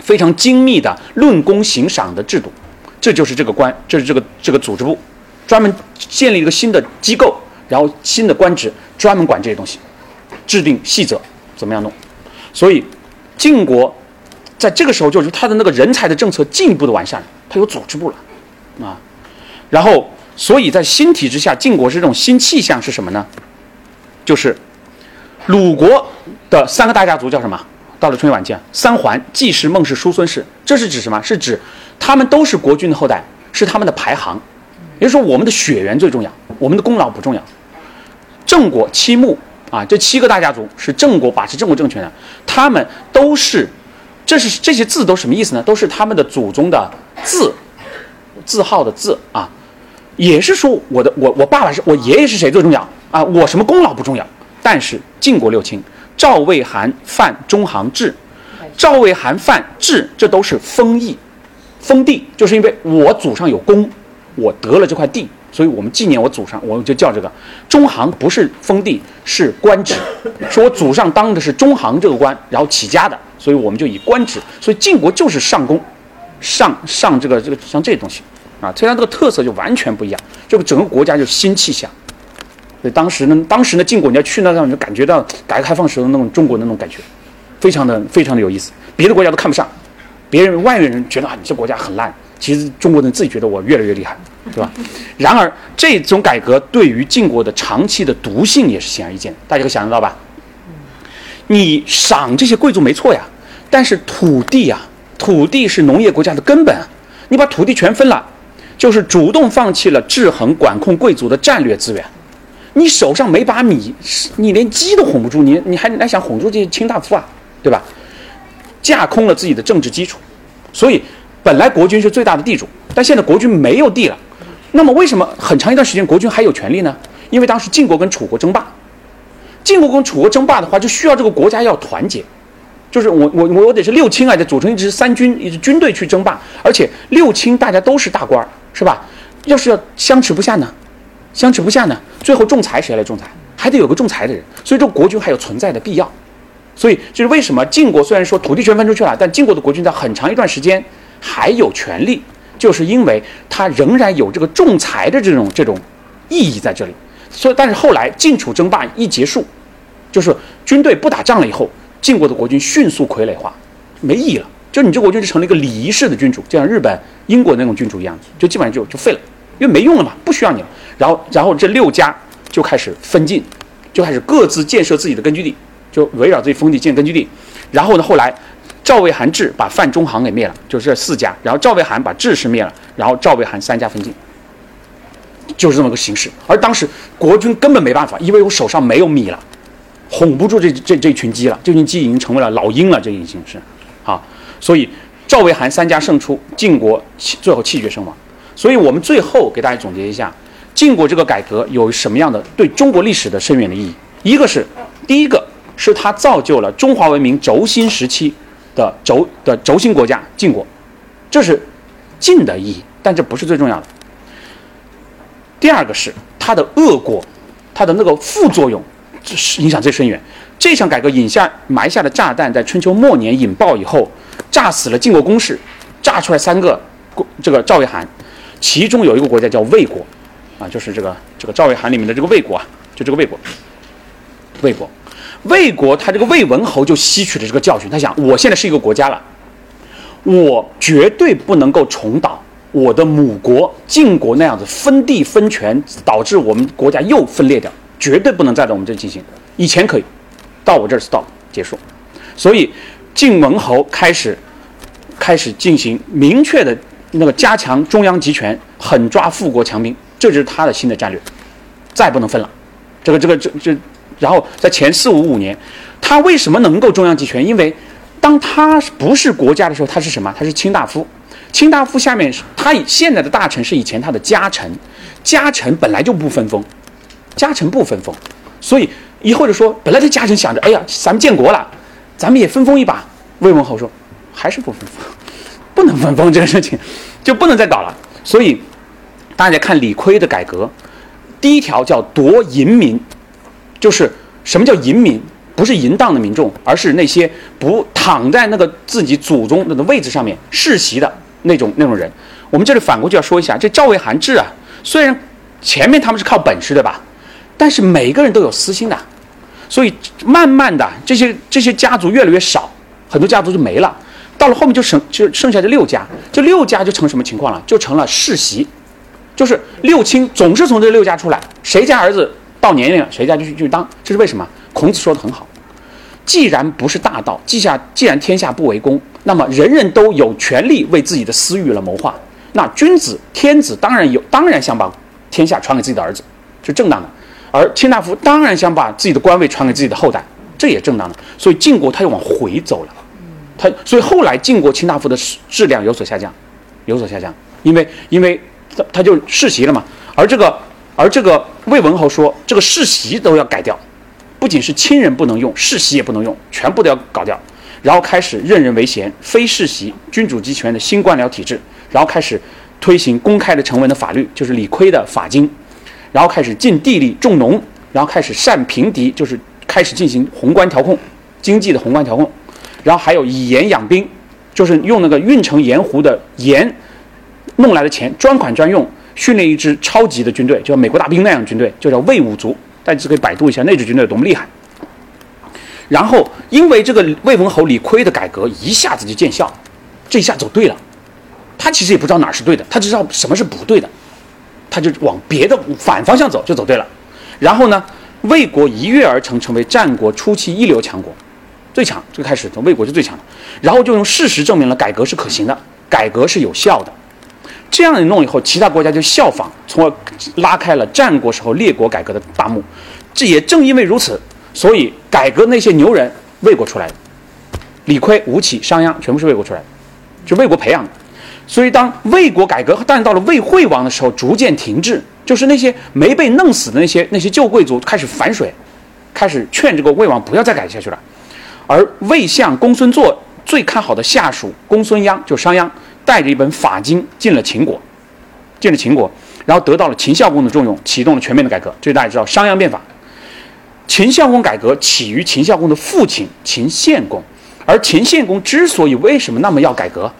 非常精密的论功行赏的制度，这就是这个官，这是这个这个组织部，专门建立一个新的机构，然后新的官职专门管这些东西，制定细则，怎么样弄？所以晋国在这个时候就是他的那个人才的政策进一步的完善，他有组织部了啊。然后所以在新体制下，晋国是这种新气象是什么呢？就是鲁国的三个大家族叫什么？到了春秋晚期，三桓、季氏、孟氏、叔孙氏，这是指什么？是指他们都是国君的后代，是他们的排行。也就是说，我们的血缘最重要，我们的功劳不重要。郑国七穆啊，这七个大家族是郑国把持郑国政权的，他们都是，这是这些字都什么意思呢？都是他们的祖宗的字，字号的字啊，也是说我的我我爸爸是我爷爷是谁最重要啊？我什么功劳不重要？但是晋国六卿赵、魏、韩、范、中、行、至，赵、魏、韩、范、至，这都是封邑，封地，就是因为我祖上有功，我得了这块地。所以我们纪念我祖上，我们就叫这个中行，不是封地，是官职，说我祖上当的是中行这个官，然后起家的，所以我们就以官职。所以晋国就是上宫，上上这个这个像这些东西，啊，所以它这个特色就完全不一样，这个整个国家就新气象。所以当时呢，当时呢，晋国你要去那地方，就感觉到改革开放时候那种中国那种感觉，非常的非常的有意思，别的国家都看不上，别人外面人觉得啊，你这国家很烂，其实中国人自己觉得我越来越厉害。对吧？然而，这种改革对于晋国的长期的毒性也是显而易见，大家可以想得到吧？你赏这些贵族没错呀，但是土地呀，土地是农业国家的根本，你把土地全分了，就是主动放弃了制衡管控贵族的战略资源。你手上没把米，你连鸡都哄不住，你你还还想哄住这些卿大夫啊？对吧？架空了自己的政治基础，所以本来国君是最大的地主，但现在国君没有地了。那么为什么很长一段时间国君还有权利呢？因为当时晋国跟楚国争霸，晋国跟楚国争霸的话，就需要这个国家要团结，就是我我我得是六卿啊，得组成一支三军一支军队去争霸，而且六卿大家都是大官儿，是吧？要是要相持不下呢，相持不下呢，最后仲裁谁来仲裁？还得有个仲裁的人，所以这个国君还有存在的必要。所以就是为什么晋国虽然说土地全分出去了，但晋国的国君在很长一段时间还有权利。就是因为他仍然有这个仲裁的这种这种意义在这里，所以但是后来晋楚争霸一结束，就是军队不打仗了以后，晋国的国君迅速傀儡化，没意义了。就你这国君就成了一个礼仪式的君主，就像日本、英国那种君主一样，就基本上就就废了，因为没用了嘛，不需要你了。然后然后这六家就开始分晋，就开始各自建设自己的根据地，就围绕自己封地建根据地。然后呢，后来。赵魏韩智把范中行给灭了，就是这四家。然后赵魏韩把智氏灭了，然后赵魏韩三家分晋，就是这么个形式。而当时国君根本没办法，因为我手上没有米了，哄不住这这这群鸡了。这群鸡已经成为了老鹰了，这已经是啊。所以赵魏韩三家胜出，晋国最后气绝身亡。所以我们最后给大家总结一下，晋国这个改革有什么样的对中国历史的深远的意义？一个是第一个是它造就了中华文明轴心时期。的轴的轴心国家晋国，这是晋的意义，但这不是最重要的。第二个是它的恶果，它的那个副作用，这是影响最深远。这项改革引下埋下的炸弹，在春秋末年引爆以后，炸死了晋国公室，炸出来三个这个赵魏韩，其中有一个国家叫魏国，啊，就是这个这个赵魏韩里面的这个魏国啊，就这个魏国，魏国。魏国他这个魏文侯就吸取了这个教训，他想，我现在是一个国家了，我绝对不能够重蹈我的母国晋国那样子分地分权，导致我们国家又分裂掉，绝对不能再在我们这进行。以前可以，到我这儿 stop 结束。所以晋文侯开始开始进行明确的那个加强中央集权，狠抓富国强兵，这就是他的新的战略，再不能分了。这个这个这这。然后在前四五五年，他为什么能够中央集权？因为当他不是国家的时候，他是什么？他是卿大夫。卿大夫下面是他现在的大臣是以前他的家臣，家臣本来就不分封，家臣不分封，所以以后就说本来这家臣想着，哎呀，咱们建国了，咱们也分封一把。魏文侯说，还是不分封，不能分封这个事情，就不能再搞了。所以大家看李悝的改革，第一条叫夺淫民。就是什么叫淫民？不是淫荡的民众，而是那些不躺在那个自己祖宗的位置上面世袭的那种那种人。我们这里反过去要说一下，这赵魏韩志啊，虽然前面他们是靠本事对吧？但是每个人都有私心的，所以慢慢的这些这些家族越来越少，很多家族就没了。到了后面就剩就剩下这六家，这六家就成什么情况了？就成了世袭，就是六亲总是从这六家出来，谁家儿子到年龄了，谁家就去去当，这是为什么？孔子说的很好，既然不是大道，既下既然天下不为公，那么人人都有权利为自己的私欲了谋划。那君子天子当然有，当然想把天下传给自己的儿子，是正当的；而卿大夫当然想把自己的官位传给自己的后代，这也正当的。所以晋国他又往回走了，他所以后来晋国卿大夫的质量有所下降，有所下降，因为因为他他就世袭了嘛。而这个而这个魏文侯说，这个世袭都要改掉，不仅是亲人不能用，世袭也不能用，全部都要搞掉。然后开始任人唯贤，非世袭，君主集权的新官僚体制。然后开始推行公开的成文的法律，就是李悝的法经。然后开始禁地利，重农。然后开始善平敌，就是开始进行宏观调控，经济的宏观调控。然后还有以盐养兵，就是用那个运城盐湖的盐弄来的钱，专款专用，训练一支超级的军队，就像美国大兵那样的军队，就叫魏武卒。大家可以百度一下那支军队有多么厉害。然后因为这个魏文侯李悝的改革一下子就见效，这一下走对了。他其实也不知道哪是对的，他只知道什么是不对的，他就往别的反方向走，就走对了。然后呢，魏国一跃而成，成为战国初期一流强国，最强。最开始从魏国是最强的，然后就用事实证明了改革是可行的，改革是有效的。这样一弄以后，其他国家就效仿，从而拉开了战国时候列国改革的大幕。这也正因为如此，所以改革那些牛人，魏国出来的，李悝、吴起、商鞅全部是魏国出来的，是魏国培养的。所以，当魏国改革，但到了魏惠王的时候，逐渐停滞，就是那些没被弄死的那些那些旧贵族开始反水，开始劝这个魏王不要再改下去了。而魏相公孙痤最看好的下属公孙鞅，就商鞅，带着一本法经进了秦国，进了秦国，然后得到了秦孝公的重用，启动了全面的改革。这大家知道，商鞅变法。秦孝公改革起于秦孝公的父亲秦献公，而秦献公之所以为什么那么要改革？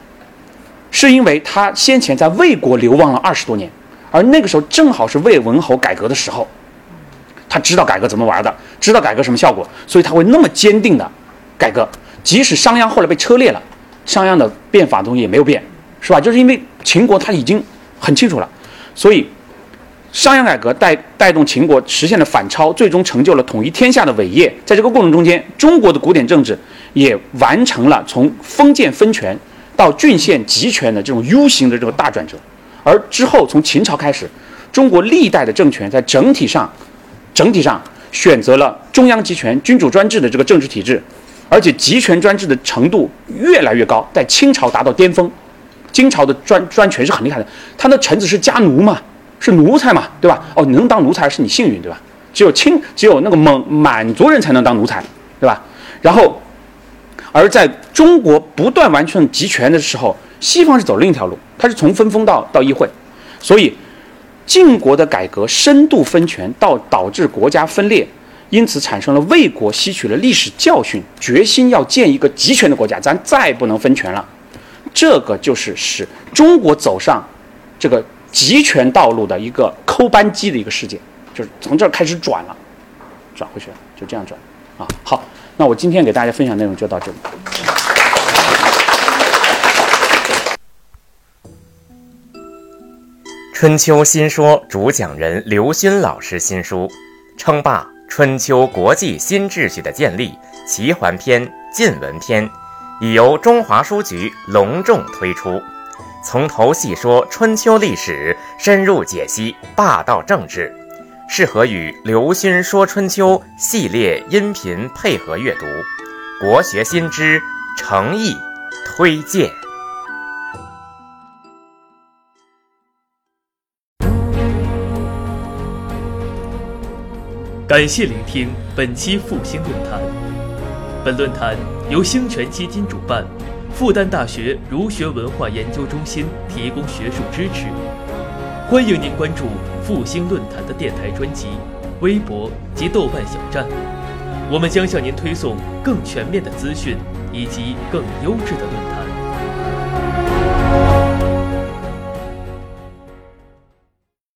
是因为他先前在魏国流亡了二十多年，而那个时候正好是魏文侯改革的时候，他知道改革怎么玩的，知道改革什么效果，所以他会那么坚定的改革。即使商鞅后来被车裂了，商鞅的变法东西也没有变，是吧？就是因为秦国他已经很清楚了，所以商鞅改革带带动秦国实现了反超，最终成就了统一天下的伟业。在这个过程中间，中国的古典政治也完成了从封建分权。到郡县集权的这种 U 型的这个大转折，而之后从秦朝开始，中国历代的政权在整体上，整体上选择了中央集权、君主专制的这个政治体制，而且集权专制的程度越来越高，在清朝达到巅峰。金朝的专专权是很厉害的，他的臣子是家奴嘛，是奴才嘛，对吧？哦，你能当奴才是你幸运，对吧？只有清，只有那个蒙满族人才能当奴才，对吧？然后。而在中国不断完成集权的时候，西方是走另一条路，它是从分封到到议会，所以晋国的改革深度分权，到导致国家分裂，因此产生了魏国吸取了历史教训，决心要建一个集权的国家，咱再不能分权了。这个就是使中国走上这个集权道路的一个扣扳机的一个事件，就是从这儿开始转了，转回去了，就这样转啊。好。那我今天给大家分享内容就到这里。春秋新说主讲人刘勋老师新书，称霸春秋国际新秩序的建立齐桓篇晋文篇，已由中华书局隆重推出，从头细说春秋历史，深入解析霸道政治。适合与《刘勋说春秋》系列音频配合阅读，国学新知诚意推荐。感谢聆听本期复兴论坛。本论坛由兴泉基金主办，复旦大学儒学文化研究中心提供学术支持。欢迎您关注复兴论坛的电台专辑、微博及豆瓣小站，我们将向您推送更全面的资讯以及更优质的论坛。